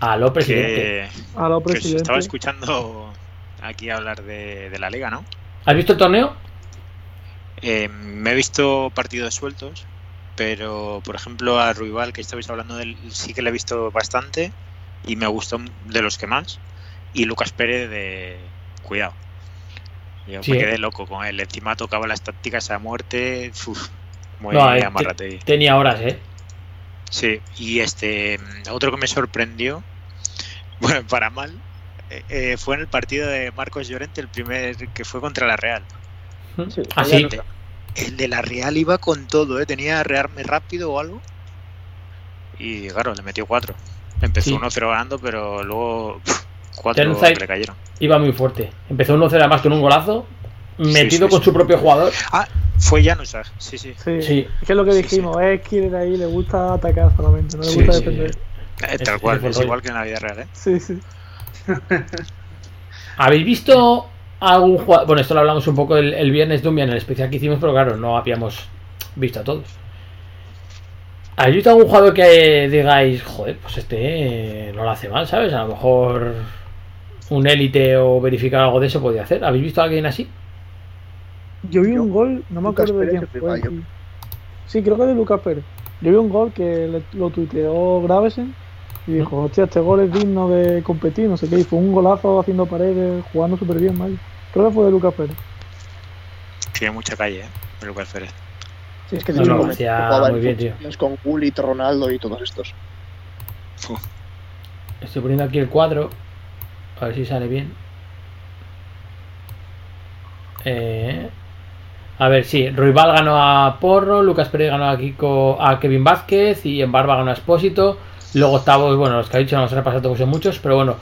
Aló, presidente. que, A lo que os presidente. estaba escuchando aquí hablar de, de la liga, ¿no? ¿Has visto el torneo? Eh, me he visto partidos sueltos, pero por ejemplo a Ruibal, que estabais hablando de él, sí que le he visto bastante y me gustó de los que más. Y Lucas Pérez de... Cuidado. Yo Sí, me ¿eh? quedé loco con él. Encima tocaba las tácticas a muerte. uf, muy No, eh, amarrate. Tenía horas, ¿eh? Sí, y este mm, otro que me sorprendió, bueno, para mal, eh, eh, fue en el partido de Marcos Llorente, el primer que fue contra la Real. Sí, ¿Ah, ya sí? no- El de la Real iba con todo, ¿eh? tenía rearme rápido o algo. Y claro, le metió cuatro. Empezó Sí. 1-0 ganando, pero luego pf, cuatro Ternside- le cayeron. Iba muy fuerte. Empezó 1-0 además con un golazo. Metido sí, con sí. su propio jugador. Ah, fue Januzaj, sí, sí. Sí. Sí. Es que es lo que Sí, dijimos, es que ahí le gusta atacar solamente, no le Sí, gusta defender. Eh, tal cual, es igual que en la vida real, ¿eh? Sí, sí. ¿Habéis visto algún jugador? Bueno, esto lo hablamos un poco el, el viernes de un viernes, el especial que hicimos, pero claro, no habíamos visto a todos. ¿Habéis visto algún jugador que digáis, joder, pues este eh, no lo hace mal, ¿sabes? A lo mejor un élite o verificar algo de eso podía hacer. ¿Habéis visto a alguien así? Yo vi Yo, un gol, no me Lucas acuerdo de quién de fue. Sí. Sí, creo que de Lucas Pérez. Yo vi un gol que le- lo tuiteó Gravesen y dijo, hostia, este gol es digno de competir, no sé qué. Y fue un golazo haciendo paredes, jugando súper bien, vaya. Creo que fue de Lucas Pérez. Tiene mucha calle, ¿eh? Lucas Pérez. Sí, es que No, no, jugaba muy bien, tío. con Gullit, Ronaldo y todos estos. Uf. Estoy poniendo aquí el cuadro. A ver si sale bien. Eh, a ver, sí. Ruibal ganó a Porro, Lucas Pérez ganó a Kiko, a Kevin Vázquez y en Barba ganó a Espósito. Luego octavos, bueno, los que ha dicho no los he repasado son muchos, pero bueno.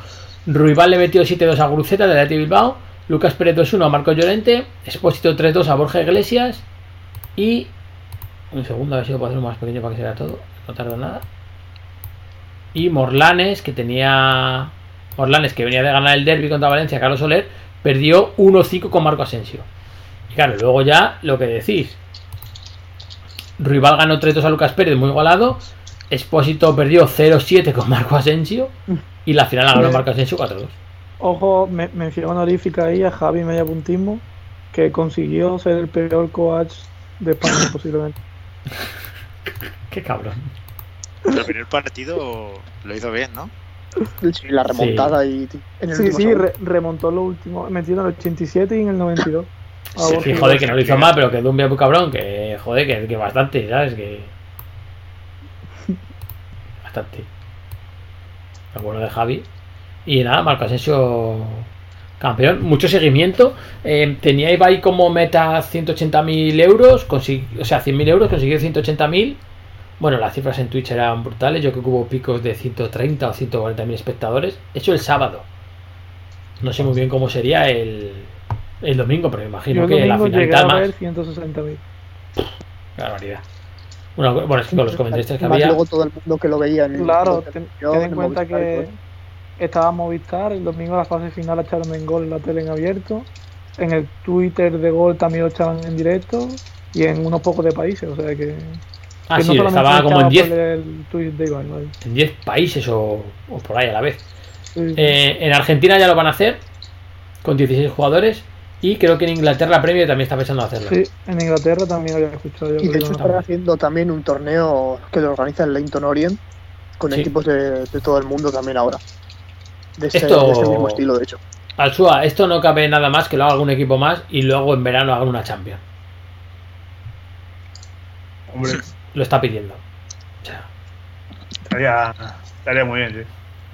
Ruibal le metió 7-2 a Gruceta de Athletic Bilbao. Lucas Pérez 2-1 a Marcos Llorente. Espósito 3-2 a Borja Iglesias. Y. Un segundo, a ver si lo puedo hacer más pequeño para que se vea todo. No tarda nada. Y Morlanes, que tenía. Morlanes, que venía de ganar el derby contra Valencia, Carlos Soler, perdió 1-5 con Marco Asensio. Y claro, luego ya lo que decís. Rival ganó 3-2 a Lucas Pérez, muy igualado. Expósito perdió 0-7 con Marco Asensio. Y la final la ganó Marco Asensio 4-2. Ojo, me, mención honorífica ahí a Javi Mediapuntismo, que consiguió ser el peor coach de España posiblemente. Qué cabrón. El primer partido lo hizo bien, ¿no? Sí, la remontada y en el Sí, último sí, re- remontó lo último, metió en el 87 y en el 92. A Sí, joder, que no lo hizo que- mal, pero que Dumbia muy cabrón, que joder, que, que bastante, ¿sabes? Que. Bastante. Lo bueno de Javi. Y nada, Marco Asensio campeón. Mucho seguimiento. Eh, tenía Ibai como meta 180.000 euros, consig- o sea, 100.000 euros, consiguió 180.000. Bueno, las cifras en Twitch eran brutales. Yo creo que hubo picos de 130 o 140.000 espectadores. Eso el sábado. No sé muy bien cómo sería el, el domingo, pero me imagino Yo el que la final más. ver 160.000. Qué barbaridad. Una- bueno, es que con los comentarios que Además, había. luego todo el mundo que lo veía en Claro, en ten, en en cuenta Movistar que todo. estaba Movistar, el domingo la fase final la echaron en gol en la tele en abierto, en el Twitter de gol también lo echaban en directo y en unos pocos de países, o sea que... Ah, que sí, solamente estaba como en echaba 10 por el tweet de Ibai, vale. en 10 países o, o por ahí a la vez. Sí, sí. Eh, en Argentina ya lo van a hacer con 16 jugadores. Y creo que en Inglaterra la Premier también está pensando hacerlo. Sí, en Inglaterra también había escuchado yo. Y de hecho no. están haciendo también un torneo que lo organiza el Leighton Orient con Sí. equipos de, de todo el mundo también ahora. De ese, Esto- de ese mismo estilo, de hecho. Alsua, esto no cabe nada más que lo haga algún equipo más y luego en verano haga una Champions. Hombre, Lo está pidiendo. O sea, estaría, estaría muy bien, sí.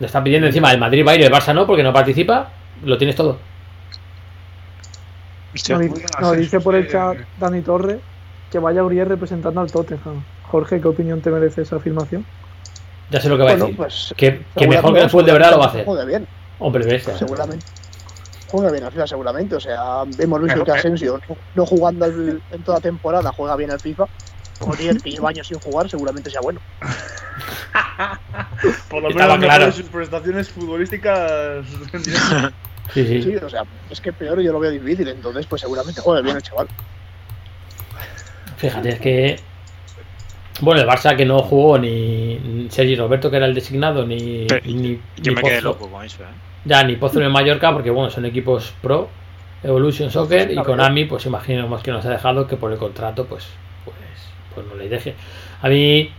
lo está pidiendo encima el Madrid va a ir, el Barça no, porque no participa. Lo tienes todo. Hostia, Nos, Muy dice- bien, nos dice por el chat Dani Torres que vaya Uriel representando al Tottenham. Jorge, ¿qué opinión te merece esa afirmación? Ya sé lo que va a decir. pues. que, que mejor que el fútbol de verdad lo va a hacer. Juega bien, Hombre, bestia. seguramente. Juega bien al FIFA, seguramente. O sea, hemos visto que eh. Asensio, no- no jugando al- en toda temporada, juega bien al FIFA. Uriel, que lleva años sin jugar, seguramente sea bueno. Por lo menos claro. sus prestaciones futbolísticas. Sí, sí. Sí, o sea, es que peor yo lo veo difícil. Entonces, pues seguramente juega bien el chaval. Fíjate, es que. Bueno, el Barça que no jugó ni Sergi Roberto, que era el designado, ni. Pero ni Yo ni me quedé Pozo. loco con eso, ¿eh? Ya, ni Pozo ni Mallorca, porque bueno, son equipos pro, Evolution Soccer, y Konami, pues imaginemos que nos ha dejado que por el contrato, pues, pues, pues no le deje. A mí,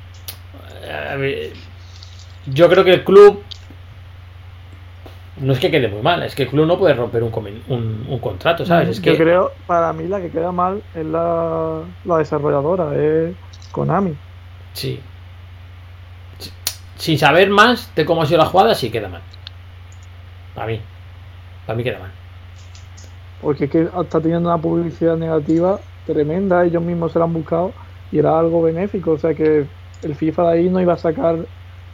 a mí, yo creo que el club no es que quede muy mal, es que el club no puede romper un, un, un contrato, ¿sabes? Es Yo que creo, para mí, la que queda mal es la, la desarrolladora, es Konami. sí. Sí. Sin saber más de cómo ha sido la jugada, sí queda mal. Para mí. Para mí queda mal. Porque es que está teniendo una publicidad negativa tremenda, ellos mismos se la han buscado y era algo benéfico, o sea que el FIFA de ahí no iba a sacar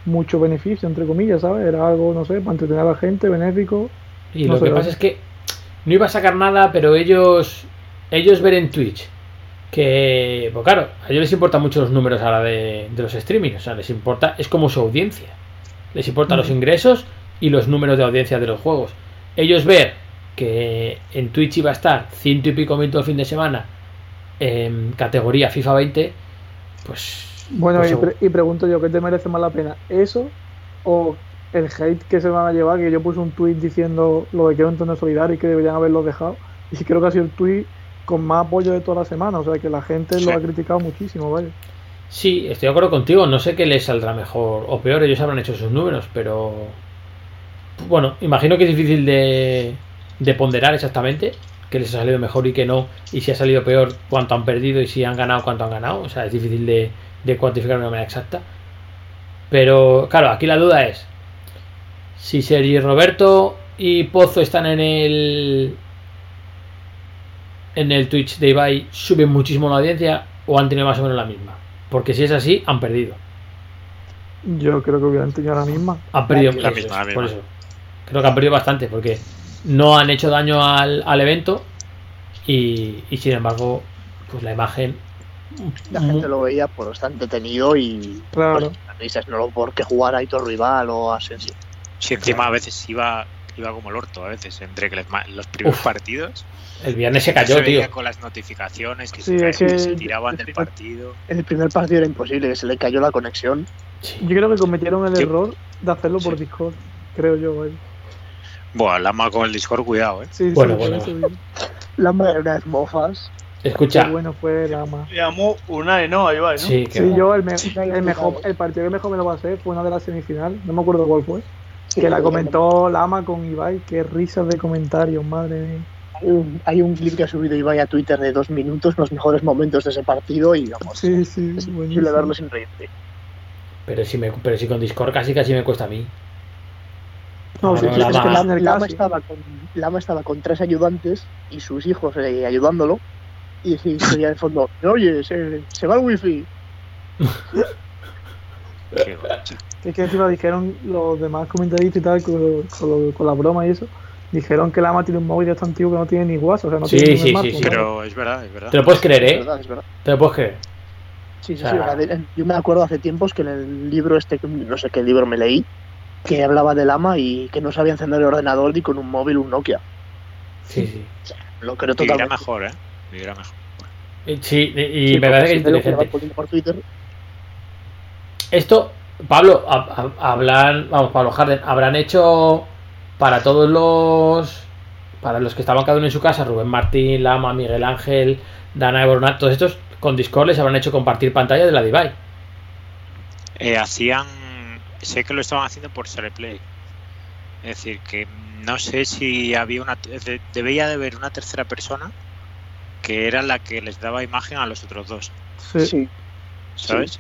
mucho beneficio, entre comillas, ¿sabes? Era algo, no sé, para entretener a la gente, benéfico. Y No lo sé, que pasa es que no iba a sacar nada, pero ellos ellos ver en Twitch que, pues claro, a ellos les importan mucho los números ahora de, de los streaming, o sea, les importa, es como su audiencia. Les importan los ingresos y los números de audiencia de los juegos. Ellos ver que en Twitch iba a estar ciento y pico minutos el fin de semana en categoría FIFA 20, pues... Bueno, pues y, pre- y pregunto yo, ¿qué te merece más la pena? ¿Eso o el hate que se van a llevar? Que yo puse un tweet diciendo lo de que era un torneo solidario y que deberían haberlo dejado. Y creo que ha sido el tweet con más apoyo de toda la semana, o sea que la gente Sí. lo ha criticado muchísimo, vaya. Sí, estoy de acuerdo contigo. No sé qué les saldrá mejor o peor. Ellos habrán hecho sus números, pero. Bueno, imagino que es difícil de, de ponderar exactamente qué les ha salido mejor y qué no. Y si ha salido peor, cuánto han perdido y si han ganado, cuánto han ganado. O sea, es difícil de, de cuantificar de una manera exacta. Pero, claro, aquí la duda es: si Sergi Roberto y Pozo están en el. En el Twitch de Ibai, suben muchísimo la audiencia o han tenido más o menos la misma. Porque si es así, han perdido. Yo creo que hubieran tenido la misma. Han perdido. La misma, por eso. Creo que han perdido bastante porque no han hecho daño al, al evento y, y sin embargo, pues la imagen. La gente lo veía por estar entretenido y Claro. pues, las risas, no porque jugara Aitor Rival o Asensio. Sí, encima a veces iba, iba como el orto, a veces, entre que les ma- los primeros Uf. partidos. El viernes se se cayó, tío. con las notificaciones que, Sí, se, que- tiraban del que- partido. En el primer partido era imposible, que se le cayó la conexión. Sí. Yo creo que cometieron el Sí. error de hacerlo por. Discord, creo yo, vaya. Buah, la ama con el Discord, cuidado, eh. Sí, Bueno, sí, bueno. eso digo. La madre una vez mofas. Escucha, Qué bueno fue el ama. Le llamó Unai, ¿no? Ahí va, ¿no? sí, que Sí, yo el, me- Sí. el mejor, el partido que mejor me lo pasé fue una de las semifinales, no me acuerdo cuál fue, que la comentó Lama con Ibai, qué risas de comentarios, madre mía. Hay un, hay un clip que ha subido Ibai a Twitter de dos minutos, los mejores momentos de ese partido y vamos, Sí, sí, es buenísimo. imposible verlo sin reírte. pero si, me, pero si con Discord casi casi me cuesta a mí. No, es que Lama, Lama estaba con, Lama estaba con tres ayudantes y sus hijos eh, ayudándolo. Y oía de fondo, oye, se, se va el wifi. Qué. Que es que encima dijeron los demás comentaristas y tal, con, con lo- con la broma y eso, dijeron que Lama tiene un móvil de tan antiguo que no tiene ni WhatsApp, o sea, no Sí, tiene sí, sí. Pero es verdad, es verdad. Te lo puedes creer, Es ¿eh? verdad, es verdad. Te lo puedes creer. Sí, sí, O sea- sí. Yo me acuerdo hace tiempos que en el libro este, no sé qué libro me leí, que hablaba del ama y que no sabía encender el ordenador ni con un móvil un Nokia. Sí, sí. Lo creo Vivirá totalmente. mejor, eh. Vivirá mejor. Y- Sí, y, Sí, me parece que es inteligente. por- Twitter, Esto, Pablo, ha- ha- habrán, vamos, Pablo Harden, habrán hecho para todos los, para los que estaban cada uno en su casa, Rubén Martín, Lama, Miguel Ángel, Dana Ebronat, todos estos, con Discord les habrán hecho compartir pantalla de la Divide. Eh, hacían. Sé que lo estaban haciendo por Play. Es decir, que no sé si había una. de- Debía de haber una tercera persona que era la que les daba imagen a los otros dos. Sí. sí. ¿Sabes?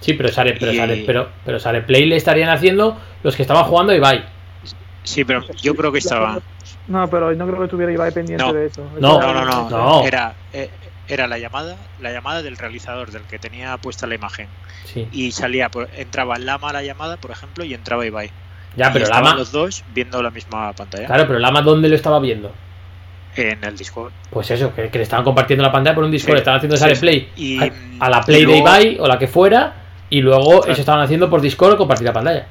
Sí, pero sale, pero Y- sale, pero, pero sale Play le estarían haciendo los que estaban jugando a Ibai. Sí, pero yo creo que estaba. No, pero no creo que estuviera Ibai pendiente No. de eso. No, No, no, no. No. Era, eh, era la llamada, la llamada del realizador, del que tenía puesta la imagen. Sí. Y salía, por- entraba Lama a la llamada, por ejemplo, y entraba Ibai. Ya, Y pero estaban Lama. los dos viendo la misma pantalla Claro, pero Lama, ¿dónde lo estaba viendo? en el Discord. Pues eso, que, que le estaban compartiendo la pantalla por un Discord, Sí, estaban haciendo esa sí, Play Y, a, a la Play luego- de Ibai o la que fuera, y luego Claro. eso estaban haciendo por Discord compartir la pantalla.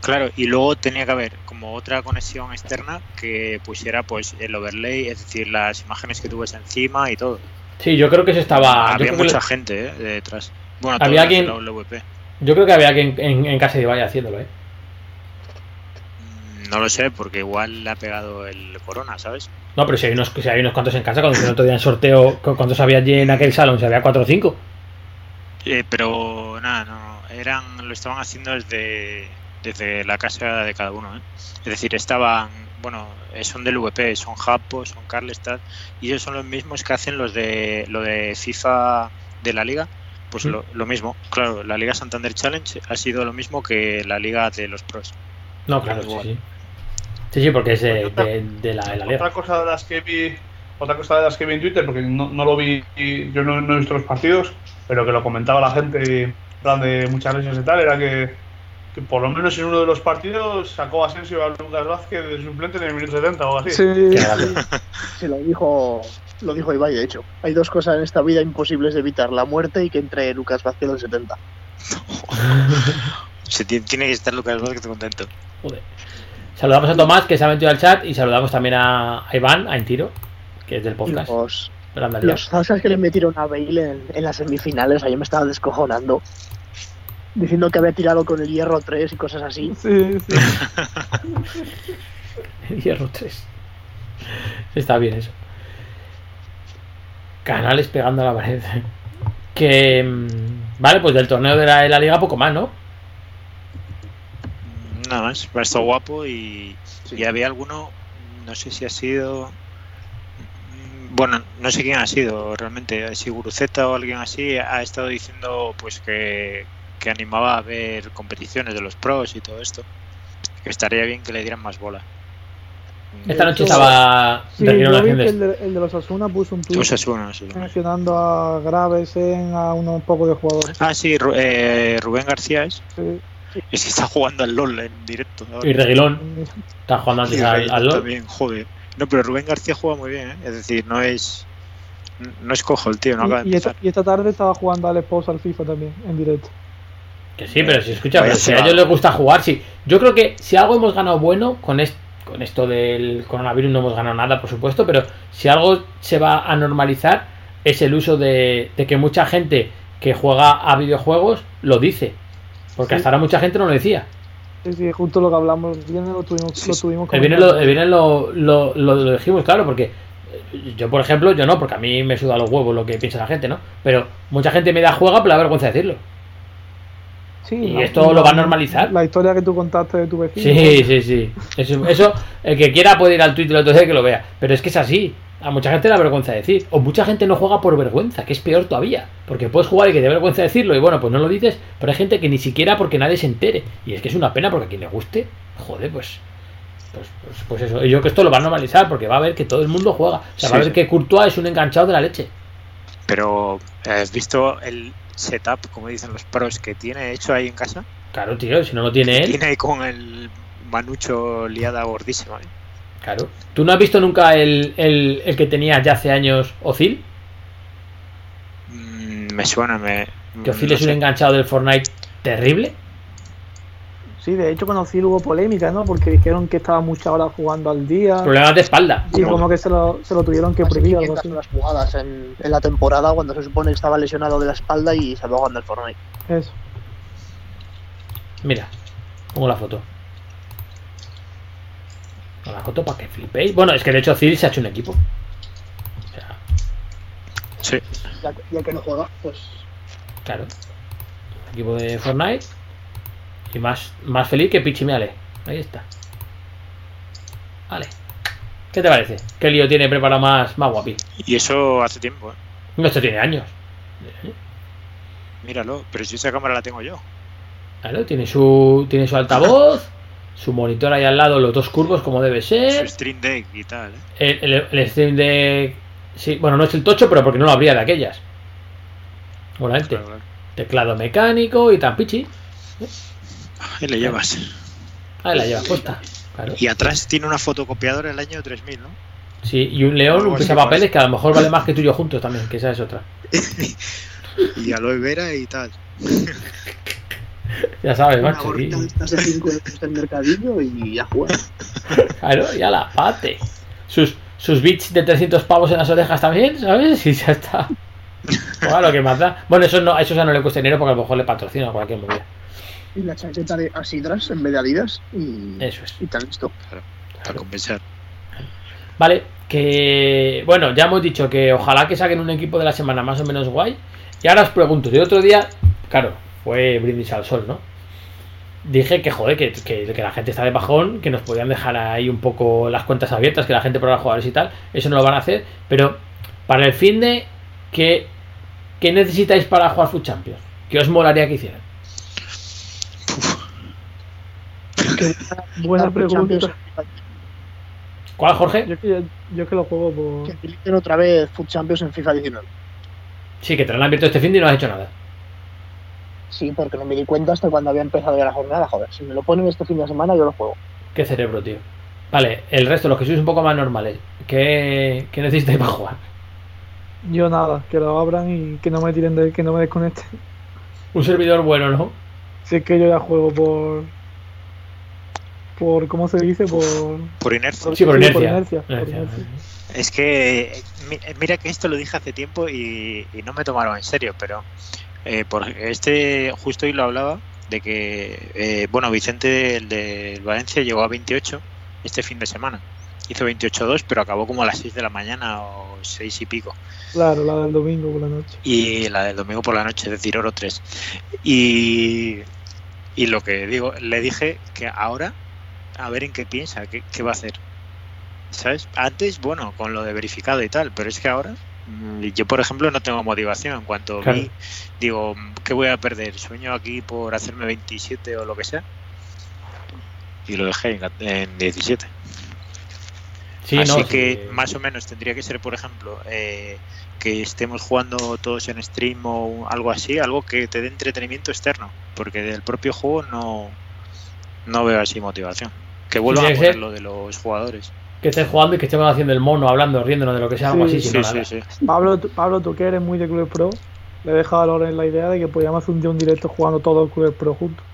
Claro, y luego tenía que haber como otra conexión externa que pusiera pues el overlay, es decir, las imágenes que tú ves encima y todo. Sí, yo creo que eso estaba. Había que, mucha gente eh, detrás. Bueno, Había alguien- yo creo que había alguien en, en casa de Ibai haciéndolo, ¿eh? Mm, No lo sé, porque igual le ha pegado el corona, ¿sabes? No, pero si hay unos, si hay unos cuantos en casa, cuando el otro día en sorteo, ¿cu- ¿cuántos había allí en aquel salón? Si había 4 o 5. Eh, pero nada, no, eran, lo estaban haciendo desde, desde la casa de cada uno. ¿eh? Es decir, estaban, bueno, eh, son del VP, son Japo, son Carlstad, y ellos son los mismos que hacen los de lo de FIFA de la liga. Pues lo, lo mismo, claro, la Liga Santander Challenge ha sido lo mismo que la Liga de los pros. No, claro, sí, sí. Sí, sí, porque es de, Otra- de- de la, de la liga. Otra cosa de las que vi, otra cosa de las que vi en Twitter, porque no, no lo vi, yo no, no he visto los partidos, pero que lo comentaba la gente, en plan de muchas veces y tal, era que, que por lo menos en uno de los partidos sacó Asensio a Lucas Vázquez de suplente en el minuto 70 o algo así. Sí. Se lo dijo, lo dijo Ibai, de hecho. Hay dos cosas en esta vida imposibles de evitar, la muerte y que entre Lucas Vázquez al 70. Se tiene, tiene que estar Lucas Vázquez contento. Joder. Saludamos a Tomás, que se ha metido al chat, y saludamos también a, a Iván, a Intiro, que es del podcast. los, los que le metieron a Bale en, en las semifinales, ahí me estaba descojonando. Diciendo que había tirado con el hierro 3 y cosas así. sí, sí. Hierro 3. Está bien eso. Canales pegando a la pared. Que. mm, Vale, pues del torneo de la, de la liga poco más, ¿no? Nada más, ha estado guapo y, y había alguno, no sé si ha sido. Bueno, no sé quién ha sido realmente, si Guruceta o alguien así ha estado diciendo pues que, que animaba a ver competiciones de los pros y todo esto. Que estaría bien que le dieran más bola. Esta noche estaba Sí, yo vi que el de, el de los Asuna puso un tweet Osasuna, sí. mencionando a Gravesen, a unos pocos de jugadores. Ah, sí, Ru- eh, Rubén García es. Sí. Es que está jugando al LOL en directo. ahora. Y Reguilón está jugando antes al, al LoL. también, joder. No, pero Rubén García juega muy bien, ¿eh? Es decir, no es. No es cojo el tío, no acaba de Y, esta, y esta tarde estaba jugando al esposo al FIFA también, en directo. Que sí, pero si escucha, pero si a ellos les gusta jugar, sí. Yo creo que si algo hemos ganado bueno con, est- con esto del coronavirus, no hemos ganado nada, por supuesto, pero si algo se va a normalizar es el uso de, de que mucha gente que juega a videojuegos lo dice. Porque Sí. hasta ahora mucha gente no lo decía. Sí, sí, justo lo que hablamos el viernes lo tuvimos, Sí, lo tuvimos El viernes, comentando. lo, el viernes lo, lo, lo- lo dijimos, claro, porque eh, yo, por ejemplo, yo no, porque a mí me suda los huevos lo que piensa la gente, ¿no? Pero mucha gente me da juega, pero da vergüenza decirlo. Sí, y la- esto lo va a normalizar. La historia que tú contaste de tu vecino. Sí, sí, sí. Eso, eso, el que quiera puede ir al Twitter otro día que lo vea. Pero es que es así. A mucha gente le da vergüenza decir. O mucha gente no juega por vergüenza, que es peor todavía. Porque puedes jugar y que te da vergüenza decirlo y bueno, pues no lo dices. Pero hay gente que ni siquiera porque nadie se entere. Y es que es una pena porque a quien le guste, joder, pues. Pues, pues, pues eso. Y yo que esto lo va a normalizar porque va a ver que todo el mundo juega. O sea, Sí, va a ver que Courtois es un enganchado de la leche. Pero, ¿has visto el setup, como dicen los pros, que tiene hecho ahí en casa? Claro, tío, si no lo tiene él. Tiene ahí con el manucho liada gordísima. ¿eh? Claro. ¿Tú no has visto nunca el, el, el que tenía ya hace años Ozil? Mm, me suena, me. Que Ozil no es un sé. enganchado del Fortnite terrible. Sí, de hecho con Ozil hubo polémica, ¿no? Porque dijeron que estaba muchas horas jugando al día. Problemas de espalda. Y como que se lo, se lo tuvieron que prohibir o algo 500 así. horas jugadas en, en la temporada cuando se supone que estaba lesionado de la espalda y se va jugando el Fortnite. Eso. Mira, pongo la foto. Pongo la foto para que flipéis. Bueno, es que de hecho Ozil se ha hecho un equipo. O sea, Sí. Ya, que- ya que no juega, pues claro. Equipo de Fortnite. Y más, más feliz que Pichimeale. Ahí está. Vale. ¿Qué te parece? ¿Qué lío tiene preparado más, más guapi? Y eso hace tiempo, ¿eh? No, esto tiene años. Míralo, pero si esa cámara la tengo yo. Claro, tiene su, tiene su altavoz, su monitor ahí al lado, los dos curvos como debe Su ser. Stream Deck y tal. ¿eh? El, el, el Steam Deck. Sí, bueno, no es el tocho, pero porque no lo habría de aquellas. Seguramente. Claro, claro. Teclado mecánico y tan pichi. Ahí le llevas. Ahí la lleva puesta. Claro. Y atrás tiene una fotocopiadora del año 3000, ¿no? Sí, y un león, un papeles que a lo mejor vale más que tuyo juntos también, que esa es otra. y aloe vera y tal. Ya sabes, Una macho. gorrita y- de estas de 5 euros del mercadillo y a jugar. Claro, ya la pate. Sus, sus bits de 300 pavos en las orejas también, ¿sabes? Y ya está. Oiga, lo que más da. Bueno, eso no, eso ya no le cuesta dinero porque a lo mejor le patrocina cualquier movida. Y la chaqueta de Asidras en vez de Adidas y, Eso es. y tal esto. Para compensar. Vale, que bueno, ya hemos dicho que ojalá que saquen un equipo de la semana más o menos guay. Y ahora os pregunto, el otro día, claro, fue brindis al sol, ¿no? Dije que joder, que, que, que la gente está de bajón, que nos podían dejar ahí un poco las cuentas abiertas, que la gente prueba jugadores y tal. Eso no lo van a hacer, pero para el fin de que, ¿qué necesitáis para jugar Food Champions? ¿Qué os molaría que hicieran? Buena pregunta. ¿Cuál, Jorge? Yo que, yo que lo juego por. Que habiliten otra vez Food Champions en FIFA 19. Sí, que te lo han abierto este fin de y no has hecho nada. Sí, porque no me di cuenta hasta cuando había empezado ya la jornada. Joder, si me lo ponen este fin de semana, yo lo juego. Qué cerebro, tío. Vale, el resto, los que sois un poco más normales, ¿qué, qué necesitáis para jugar? Yo nada, que lo abran y que no me tiren de que no me desconecten. Un servidor bueno, ¿no? Si es que yo ya juego por. Por ¿cómo se dice? Por. Por inercia. Sí, por inercia. inercia, por Inercia. inercia. Es que, mi- mira que esto lo dije hace tiempo y, y no me tomaron en serio, pero eh, por este, justo hoy lo hablaba, de que, eh, bueno, Vicente, el de Valencia, llegó a 28 este fin de semana. Hizo 28-2, pero acabó como a las 6 de la mañana o 6 y pico. Claro, la del domingo por la noche. Y la del domingo por la noche, es decir, oro 3. Y, y lo que digo, le dije que ahora, a ver en qué piensa, qué, qué va a hacer. ¿Sabes? Antes, bueno, con lo de verificado y tal, pero es que ahora, mm, yo por ejemplo no tengo motivación. En cuanto Claro. vi, digo, ¿qué voy a perder? ¿Sueño aquí por hacerme 27 o lo que sea? Y lo dejé en, en 17. Sí, Así no, que sí. más o menos tendría que ser, por ejemplo, eh, que estemos jugando todos en stream o algo así, algo que te dé entretenimiento externo, porque del propio juego no, no veo así motivación. Que vuelvan a poner ser- lo de los jugadores. Que estés jugando y que estemos haciendo el mono, hablando, riéndonos de lo que sea, algo Sí, así, si Sí, sí, nada. sí. Pablo, tú- Pablo, tú que eres muy de Club Pro, le he dejado a Loren la idea de que podíamos hacer un día un directo jugando todos los Club Pro juntos.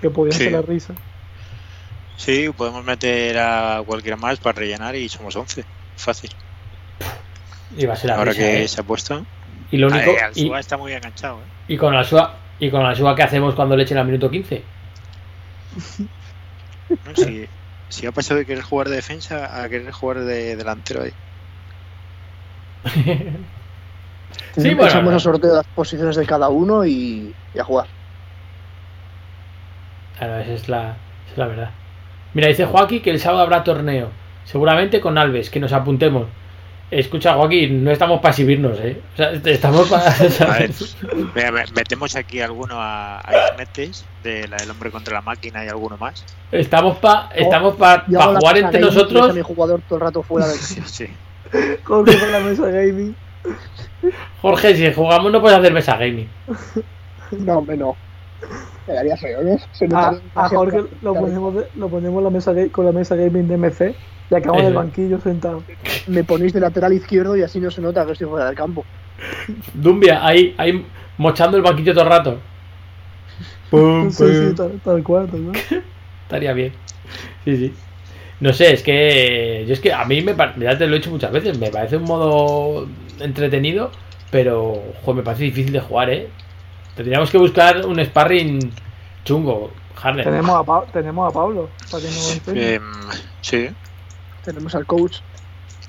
Que podían Sí. ser la risa. Sí, podemos meter a cualquiera más para rellenar y somos 11. Fácil. Y va a ser la Ahora risa, que ¿eh? se ha puesto. Y lo único. Eh, y, está muy enganchado. ¿eh? y con la SUA. Y con que hacemos cuando le echen al minuto 15. ¿no? Si, si ha pasado de querer jugar de defensa a querer jugar de delantero ahí. Sí, bueno, Pasamos a sorteo las posiciones de cada uno y, y a jugar. Claro, esa es la, esa es la verdad. Mira, dice Joaquín que el sábado habrá torneo. Seguramente con Alves, que nos apuntemos. Escucha, Joaquín, no estamos para exhibirnos, ¿eh? O sea, estamos para. A ver, mira, me- metemos aquí alguno a, a de la del hombre contra la máquina y alguno más. Estamos para estamos pa, Yo pa la jugar entre nosotros. mi jugador todo el rato fuera del Sí, sí. Jorge con la mesa gaming. Jorge, si jugamos no puedes hacer mesa gaming. No, hombre, no. Me daría feo, ¿no? Se A, a Jorge lo ponemos, de- lo ponemos la mesa con la mesa gaming de MC y acabamos en el banquillo sentado. Me ponéis de lateral izquierdo y así no se nota que estoy fuera del campo. Dumbia, ahí, ahí mochando el banquillo todo el rato. Pum, Sí, sí, pum. tal, tal cual, tal cual. Estaría bien. Sí, sí. No sé, es que. Yo es que a mí me parece. Ya te lo he dicho muchas veces. Me parece un modo entretenido. Pero, joder, me parece difícil de jugar, ¿eh? Tendríamos que buscar un sparring chungo, Harden. Tenemos a, Pa- tenemos a Pablo para que nos enseñe. Em, sí, Tenemos al coach.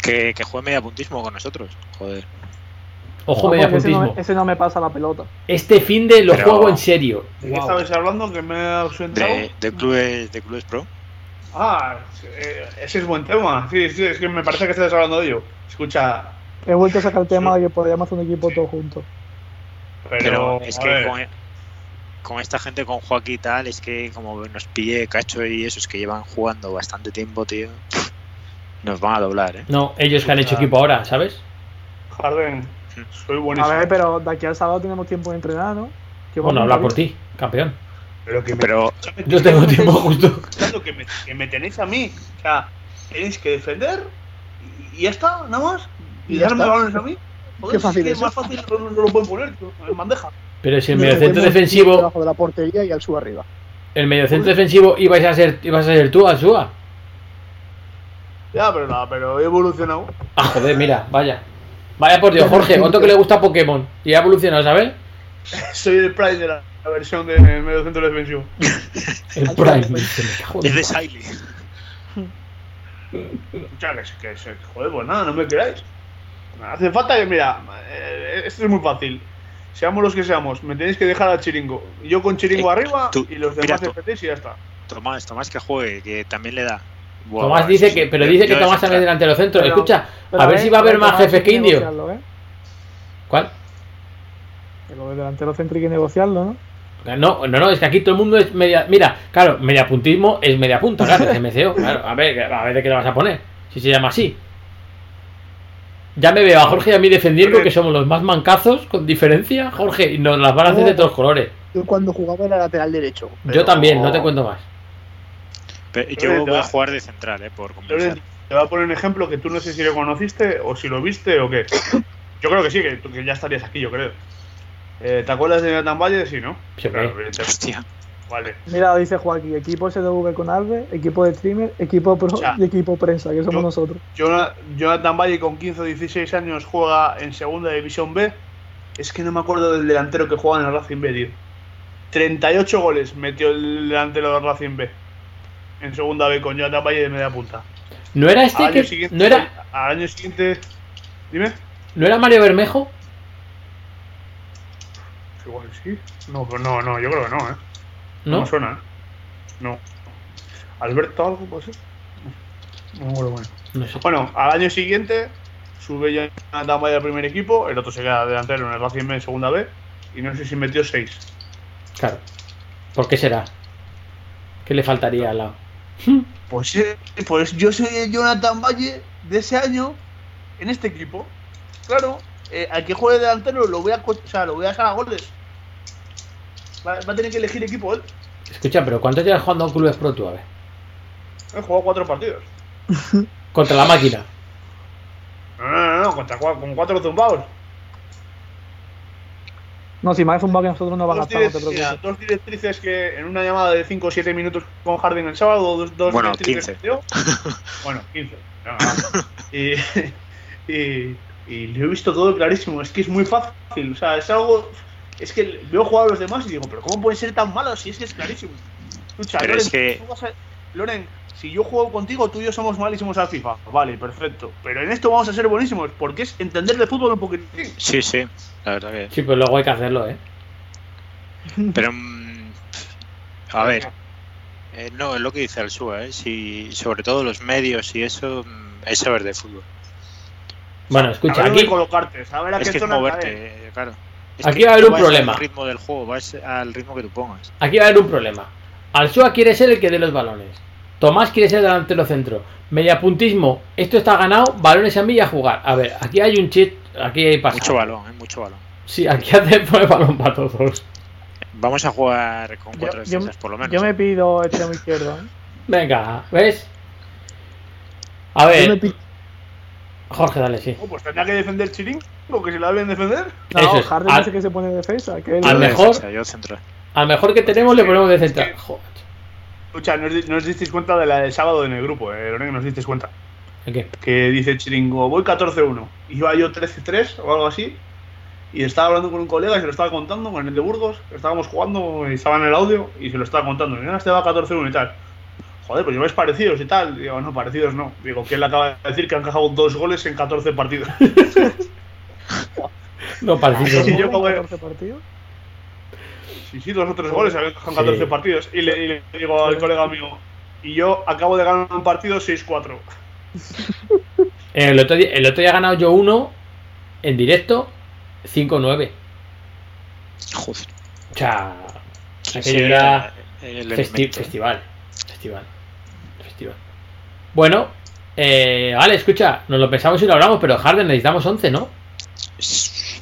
que, que juegue media puntismo con nosotros. Joder. Ojo, Ojo, media ese, no, puntismo. me- ese no me pasa la pelota. Este fin de lo Pero- juego en serio. ¿De qué Guau. estabais hablando? ¿Que me ha ausentado? De, de clubes, de clubes pro. Ah, eh, ese es buen tema. Sí, sí, es que me parece que estáis hablando de ello. Escucha, He vuelto a sacar el tema de que podríamos hacer un equipo todos juntos. Pero, Pero es que ver, con, con esta gente, con Joaquín y tal, es que como nos pille Cacho y esos que llevan jugando bastante tiempo, tío, nos van a doblar, ¿eh? No, ellos que han hecho equipo ahora, ¿sabes? Harden, soy buenísimo. A ver, pero de aquí al sábado tenemos tiempo de entrenar, ¿no? Bueno, habla por ti, campeón. Pero que me, Pero Yo tengo tiempo justo. Claro, que me, que me tenéis a mí. O sea, tenéis que defender y, ya está, nada más. Y, Y darme balones a mí. Qué fácil es más fácil no, no lo pueden poner en bandeja. Pero si el mediocentro defensivo, debajo de la portería y al sub arriba. el mediocentro defensivo ibas a ser, ibas a ser tú, Alsua. Ya, pero nada, pero he evolucionado. Ah, joder, mira, vaya. Vaya por Dios, Jorge, otro que le gusta Pokémon. Y ha evolucionado, ¿sabes? Soy el Prime de la, la versión del medio centro defensivo. El Prime. es de Siley. Que, se- que, se- joder, pues nada, no me queráis. Hace falta que, mira, eh, esto es muy fácil. Seamos los que seamos, me tenéis que dejar al chiringo. Yo con chiringo Eh, arriba tú- y los demás defendéis y ya está. Tomás, Tomás que juegue, que también le da. Buah, Tomás dice sí. que, pero dice que Tomás también es delantero centro. Pero- Escucha, Pero a ver si va a haber más jefes que indios. negociarlo, ¿eh? ¿Cuál? Que lo de delantero centro hay que negociarlo, ¿no? No, no, no, es que aquí todo el mundo es media. Mira, claro, mediapuntismo es media punta, claro, es MCO. Claro, a ver, a ver de qué le vas a poner. Si se llama así. Ya me veo a Jorge y a mí defendiendo que somos los más mancazos, con diferencia, Jorge, y nos las van a hacer de todos colores. Yo cuando jugaba era lateral derecho. Yo también, no te cuento más. Pero Yo te voy a jugar de central, eh, por convencer. Loren, te voy a poner un ejemplo que tú no sé si lo conociste o si lo viste o qué. Yo creo que sí, que, tú- que ya estarías aquí, yo creo. Eh, ¿Te acuerdas de Nathan Valle? Sí, ¿no? Sí, Claro. Hostia. Vale. Mira, dice Joaquín, equipo SDV con Alves, equipo de streamer, equipo pro y equipo prensa, que somos yo- nosotros. Jona- Jonathan Valle con 15 o 16 años juega en segunda división B. Es que no me acuerdo del delantero que juega en el Racing B, tío. 38 goles metió el delantero del Racing B. En segunda B con Jonathan Valle de media punta. ¿No era Al este año que. ¿No era, al año siguiente. Dime. ¿No era Mario Bermejo? Igual sí. No, pero no, no, yo creo que no, ¿eh? No, suena, ¿eh? No. ¿Alberto algo puede ser? No, no me acuerdo bueno. No sé. Bueno, al año siguiente sube Jonathan Valle al primer equipo, el otro se queda delantero en el Racing B en segunda B y no sé si metió 6. Claro. ¿Por qué será? ¿Qué le faltaría al lado? Pues, eh, pues yo soy el Jonathan Valle de ese año en este equipo. Claro, eh, al que juegue delantero lo voy a, o sea, lo voy a sacar a goles. Va, va a tener que elegir equipo él. Escucha, pero ¿cuánto llevas jugando a clubes pro tú? A ver. He jugado cuatro partidos. Contra la máquina. No, no, no, no, contra, con cuatro zumbados. No, si más zumbado que nosotros no van a gastar, no te direc- mira, preocupes. dos directrices que en una llamada de 5 o 7 minutos con Harding el sábado, dos, dos Bueno, directrices 15. que dio. Bueno, 15. no, no. y, y, y lo he visto todo clarísimo. Es que es muy fácil. O sea, es algo. Es que veo jugar a los demás y digo, pero ¿cómo pueden ser tan malos si es que es clarísimo? Escucha, Pero Loren, es que- a- Loren, si yo juego contigo, tú y yo somos malísimos al FIFA. Vale, perfecto. Pero en esto vamos a ser buenísimos porque es entender de fútbol un poquitín. Sí, sí, la verdad que. Sí, pues luego hay que hacerlo, ¿eh? Pero. mm, A ver. eh, no, es lo que dice Alsua, ¿eh? Si, sobre todo los medios y eso, mm, es saber de fútbol. Bueno, escucha, saber aquí, colocarte, saber a Es qué que zona moverte, claro. Es Aquí va a haber un problema. al ritmo del juego, vas al ritmo que tú pongas. aquí va a haber un problema. Alsua quiere ser el que dé los balones. Tomás quiere ser delantero centro. Mediapuntismo, esto está ganado, balones a mí y a jugar. A ver, aquí hay un chit, aquí hay pasado. Mucho balón, ¿eh? Mucho balón. Sí, aquí hace poner balón para todos. Vamos a jugar con cuatro yo- defensas, por lo menos. yo me pido extremo izquierdo. ¿eh? Venga, ¿ves? A Yo me ver, pi- Jorge, dale, sí. Oh, pues tendrá que defender Chiringo, que se la deben defender. No, Eso es. Harden Al- dice que se pone defensa. Que él- al Yo de mejor- defensa, yo central. Al mejor que tenemos le ponemos de central. Joder. Escucha, no os, no os disteis cuenta de la del sábado en el grupo, eh, Loren, no os disteis cuenta. ¿De qué? Que dice Chiringo, voy 14-1. Iba yo 13-3 o algo así. Y estaba hablando con un colega y se lo estaba contando, con el de Burgos. Estábamos jugando y estaba en el audio y se lo estaba contando. Y este va 14-1 y tal. Joder, pues lleváis parecidos y tal. Digo, no, parecidos no. Digo, que él acaba de decir que han encajado dos goles en 14 partidos. No, parecido. Sí, ¿no? yo como- 14 partidos. Sí, sí, dos o tres goles, habían encajado en 14 Sí. partidos. Y le, y le digo al colega mío, y yo acabo de ganar un partido 6-4. El otro, día, el otro día he ganado yo uno en directo 5-9. Joder. O sea, Sí, Aquello era el festi- elemento. festival. Festival. Bueno, eh, vale, escucha, nos lo pensamos y lo hablamos, pero Harden necesitamos 11, ¿no?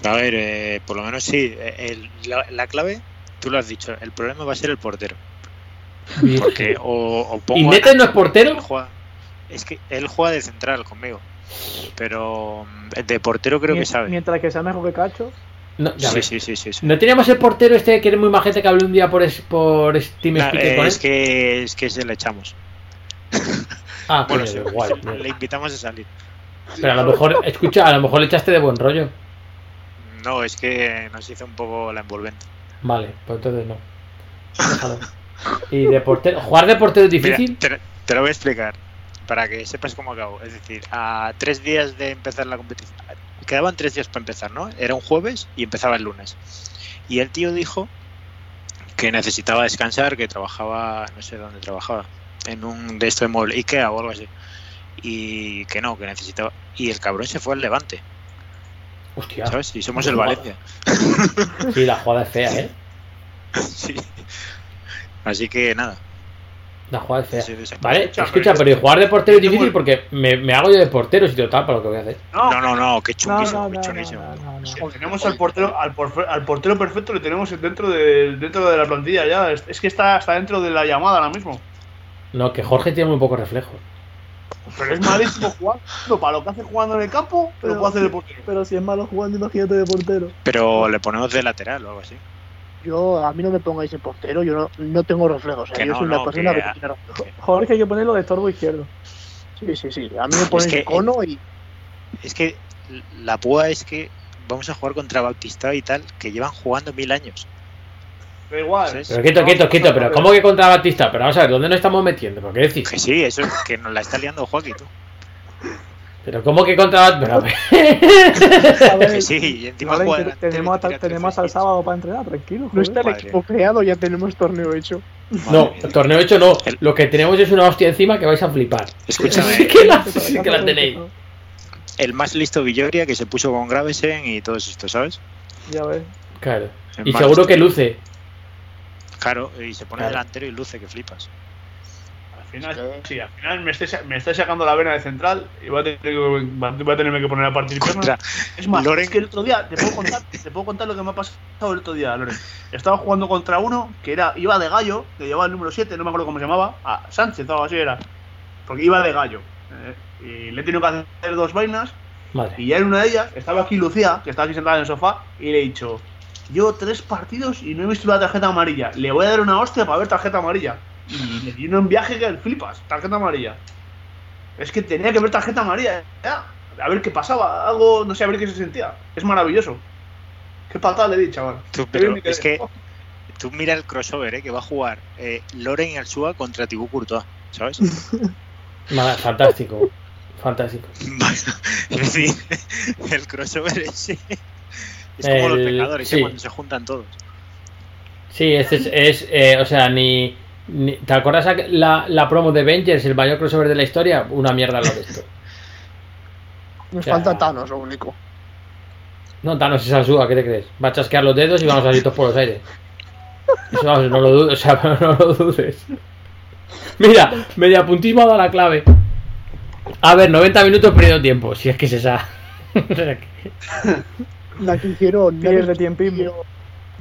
A ver, eh, por lo menos sí. eh, el- la, la clave, tú lo has dicho, el problema va a ser el portero. Porque o, o pongo ¿Y a no es portero? juega- es que él juega de central conmigo. Pero mm, de portero creo que sabe. Mientras que sea mejor que Cacho. No, ya Sí, sí, sí, sí, sí. ¿No teníamos el portero este que era muy majete que habló un día por, es- por Steam Nah, eh, con él? es que es que se le echamos. Ah, Bueno, sí, igual. le invitamos a salir. Pero a lo mejor, escucha, a lo mejor le echaste de buen rollo. No, es que nos hizo un poco la envolvente. Vale, pues entonces no. Déjalo. Y de portero, jugar de portero es Mira, difícil. te, te lo voy a explicar para que sepas cómo acabo. Es decir, a tres días de empezar la competición. Quedaban tres días para empezar, ¿no? Era un jueves y empezaba el lunes. Y el tío dijo que necesitaba descansar, que trabajaba, no sé dónde trabajaba, en un de esto de mueble, Ikea o algo así. Y que no, que necesitaba. Y el cabrón se fue al Levante, Hostia, ¿sabes? Y somos el Valencia. sí, la jugada es fea, ¿eh? Sí. Así que nada. La jugada es fea. sí, sí. Vale, Escucha, escucha, pero y jugar de portero es difícil porque me, me hago yo de portero si total para lo que voy a hacer. No, no, no, qué No, chunguísimo, no, no, no, chunguísimo. no, no, no. Sí, tenemos al portero, al, porfe- al portero perfecto, le tenemos dentro de, dentro de la plantilla ya. Es, es que está, está dentro de la llamada ahora mismo. No, que Jorge tiene muy poco reflejo. Pero es malísimo jugando. Para lo que hace jugando en el campo, Pero- lo puede hacer de portero. Pero si es malo jugando, imagínate de portero. Pero le ponemos de lateral o algo así. Yo, a mí no me pongáis de portero, yo no, no tengo reflejos. o sea, Que yo no, soy una no, persona que- que, tiene reflejos. Jorge, hay que ponerlo de estorbo izquierdo. Sí, sí, sí. A mí me que- de cono y Es que la púa es que vamos a jugar contra Bautista y tal, que llevan jugando mil años. Da igual. ¿sabes? Pero quieto, quieto, quieto, pero ¿cómo que contra Batista? Pero vamos a ver, ¿dónde nos estamos metiendo? ¿Por qué decís? Que sí, eso es que nos la está liando Joaquín, tú. Pero ¿cómo que contra Batista? A ver, Que sí, y encima delantero y tenemos, hasta, tenemos hasta el fresquitos. sábado para entrenar, tranquilo. no está el madre equipo creado, ya tenemos torneo hecho. No, el torneo hecho no. El- Lo que tenemos es una hostia encima que vais a flipar. Escúchame, Sí que la, sí que la tenéis. el más listo Villoria que se puso con Gravesen y todos estos, ¿sabes? Ya ves. Claro. El Y seguro listo. que luce. Claro, y se pone Claro. delantero y luce que flipas. Al final, sí, al final me estoy, me estoy sacando la vena de central y voy a, tener que, voy a tenerme que poner a partir. Contra- Es más, Loren. es que el otro día, te puedo contar, te puedo contar lo que me ha pasado el otro día, Loren. Estaba jugando contra uno que era, iba de gallo, que llevaba el número 7, no me acuerdo cómo se llamaba, a Sánchez o algo así era. Porque iba de gallo. eh, y le he tenido que hacer dos vainas. Madre. Y ya en una de ellas estaba aquí Lucía, que estaba aquí sentada en el sofá, y le he dicho, yo tres partidos y no he visto la tarjeta amarilla. Le voy a dar una hostia para ver tarjeta amarilla. Y le di un viaje que flipas, tarjeta amarilla. Es que tenía que ver tarjeta amarilla, ya. A ver qué pasaba, algo, no sé, a ver qué se sentía. Es maravilloso. Qué patada le di, chaval. Tú, pero es que tú mira el crossover ¿eh? que va a jugar eh, Loren y Alsua contra Tibú Courtois, ¿sabes? Fantástico. Fantástico. es decir, el crossover ese es como los El- pecadores ¿eh? sí. cuando se juntan todos. Sí, este es, es eh, o sea, ni, ni- ¿Te acuerdas la, la promo de Avengers, el mayor crossover de la historia? Una mierda lo de esto. Nos Ya. falta Thanos, lo único. No, Thanos es Alsúa, ¿qué te crees? Va a chasquear los dedos y vamos a salir todos por los aires. Eso vamos, no lo dudes, o sea, no lo dudes. Mira, media puntismo ha dado la clave. A ver, 90 minutos perdiendo tiempo, si es que es esa. La que hicieron. ¿no Pierde visto un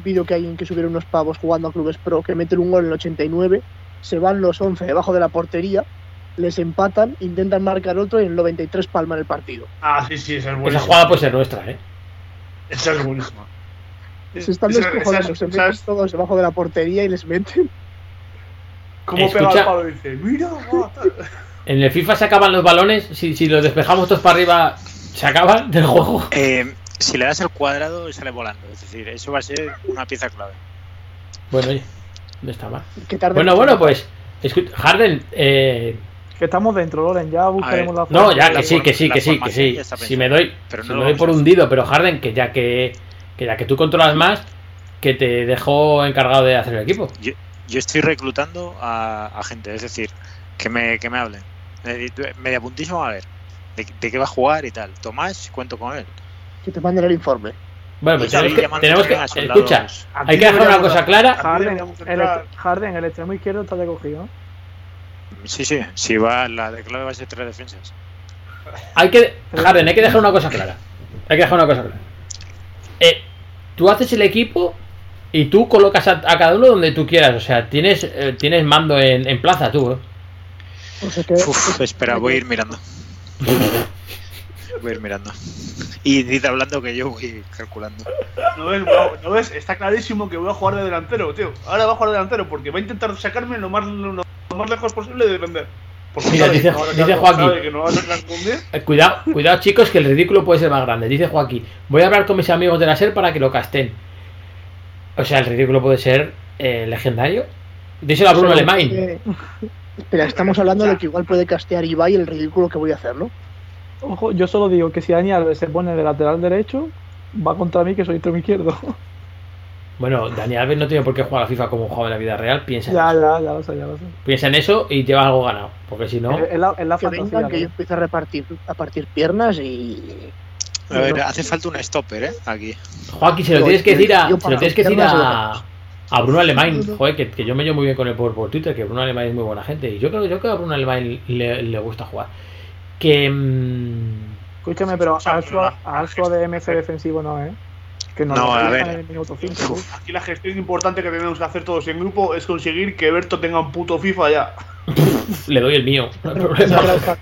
vídeo que alguien que subieron unos pavos jugando a clubes pro que meten un gol en el 89, se van los 11 debajo de la portería, les empatan, intentan marcar otro y en el 93 palman el partido. Ah, sí, sí, esa es Esa buenísima. jugada puede ser nuestra, ¿eh? Esa es buenísima. Se están Esa- descojonando, esa- se esa meten todos debajo de la portería y les meten. ¿Cómo Escucha- pega el palo y dice, mira. En el FIFA se acaban los balones, si, si los despejamos todos para arriba, se acaban del juego. Eh, si le das el cuadrado sale volando, es decir, eso va a ser una pieza clave. Bueno, oye, no está mal. Bueno, bueno, pues, escu- Harden, eh, Que estamos dentro, Loren, ya buscaremos la No, ya La que sí, que sí, que sí, que sí. Si me doy, Pero si me doy por hundido, pero Harden, que ya que, que ya que tú controlas más, que te dejó encargado de hacer el equipo. Yo estoy reclutando a, a gente, es decir, que me, que me hablen. Es decir, Media puntísimo, a ver, de, de qué va a jugar y tal. Tomás, cuento con él. Que te manden el informe. Bueno, pues tenemos que, tenemos que escucha, hay que dejar una cosa clara. Harden, el, Harden, el extremo izquierdo está de cogido. Sí, sí, si va, la de clave va a ser tres defensas. Hay que, Harden, hay que dejar una cosa clara. Hay que dejar una cosa clara. Eh, tú haces el equipo y tú colocas a, a cada uno donde tú quieras. O sea, tienes, eh, tienes mando en, en plaza tú. ¿eh? O sea que- Uf, espera, voy a ir mirando. Voy a ir mirando. Y dice hablando que yo voy calculando. ¿No ves? ¿No ves? Está clarísimo que voy a jugar de delantero, tío. Ahora va a jugar de delantero porque va a intentar sacarme lo más, lo, lo más lejos posible de defender. Porque Mira, dice- no dice Joaquín. no va a sacar con 10. Eh, Cuidado, cuidado chicos, que el ridículo puede ser más grande. Dice Joaquín, voy a hablar con mis amigos de la SER para que lo casten. O sea, el ridículo puede ser eh, legendario. Díselo a Bruno Pero, Alemán. eh, Espera, estamos hablando de que igual puede castear Ibai el ridículo que voy a hacer, ¿no? Ojo, yo solo digo que si Dani Alves se pone de lateral derecho, va contra mí que soy extremo izquierdo. Bueno, Dani Alves no tiene por qué jugar a la FIFA como jugaba en la vida real. Piensa, en ya, eso. ya, ya lo sé, ya lo sé. piensa en eso y llevas algo ganado. Porque si no, Es, la, es la Que fantasía. vengan, que yo ¿no? empiece a repartir, a partir piernas y. A ver, hace falta un stopper, ¿eh? Aquí. Joaquín, se lo tienes que decir a, se lo tienes que decir a, a Bruno Alemán. Joder, que, que yo me llevo muy bien con él por, por Twitter, que Bruno Alemán es muy buena gente. Y yo creo, yo creo que a Bruno Alemán le, le gusta jugar. Que. mm, Escúchame, pero la- Alsua de MC defensivo no, ¿eh? Que no, a dejan ver. en el minuto cinco. Aquí la gestión importante que tenemos que hacer todos en grupo es conseguir que Berto tenga un puto FIFA ya. le doy el mío, no hay problema.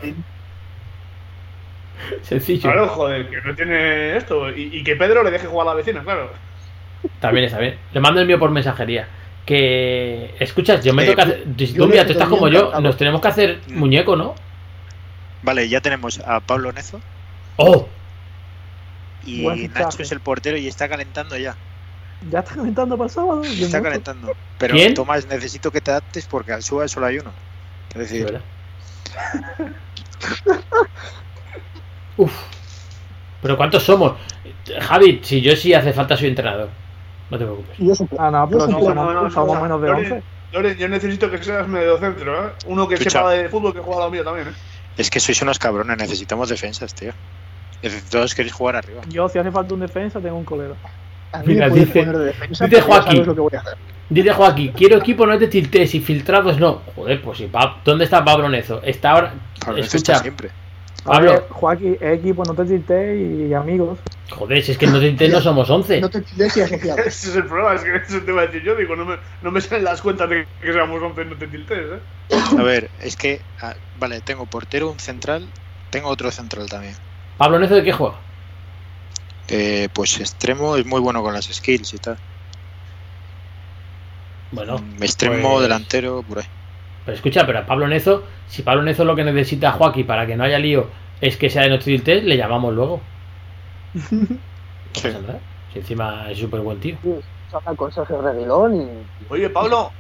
Sencillo. Claro, joder, que no tiene esto. Y, y que Pedro le deje jugar a la vecina, claro. También está bien. Le mando el mío por mensajería. Que. Escuchas, yo me Eh, toca Dumbia, tú estás como yo. Nos tenemos que hacer muñeco, ¿no? Vale, ya tenemos a Pablo Nezo ¡Oh! y Buen fichaje. Nacho es el portero y está calentando ya. Ya está calentando para el sábado. bien Está mucho. calentando. Pero ¿Quién? Tomás, necesito que te adaptes porque al suba solo hay uno. Es decir, ¿verdad? Uf. Pero ¿cuántos somos? Javi, si yo sí hace falta soy entrenador. No te preocupes. Yo supe- Ah, no, pero Yo no, no, no, somos no, menos de Loren, 11. Loren, yo necesito que seas medio centro, ¿eh? Uno que sepa de fútbol que juega lo mío también, ¿eh? Es que sois unos cabrones, necesitamos defensas, tío. Todos queréis jugar arriba. Yo, si hace falta un defensa, tengo un colero. A mí Mira, me dice- poner de defensa, dice Joaquín. lo que voy a hacer. Dice Joaquín, quiero equipo, no te tiltes y filtrados no. Joder, pues si ¿dónde está Pablo Nezo? Está ahora. Pablo Escucha, está siempre. A Pablo. ver, Joaquín, equipo, no te tiltes y amigos. Joder, si es que no te no somos 11. No te tildes y asociado. Ese es el problema, es que eso te iba a decir yo. Digo, no me, no me salen las cuentas de que seamos 11 no te tiltes, ¿eh? A ver, es que, ah, vale, tengo portero, un central, tengo otro central también. ¿Pablo Nezo de qué juega? Eh, pues extremo es muy bueno con las skills y tal. Bueno, Mm, extremo, pues- delantero, por ahí. pero escucha, pero a Pablo Nezo, si Pablo Nezo lo que necesita a Joaquín para que no haya lío es que sea de no te tiltes, le llamamos luego. Nada. Si encima es súper buen tío. Habla con Sergio Reguilón y. Oye, Pablo,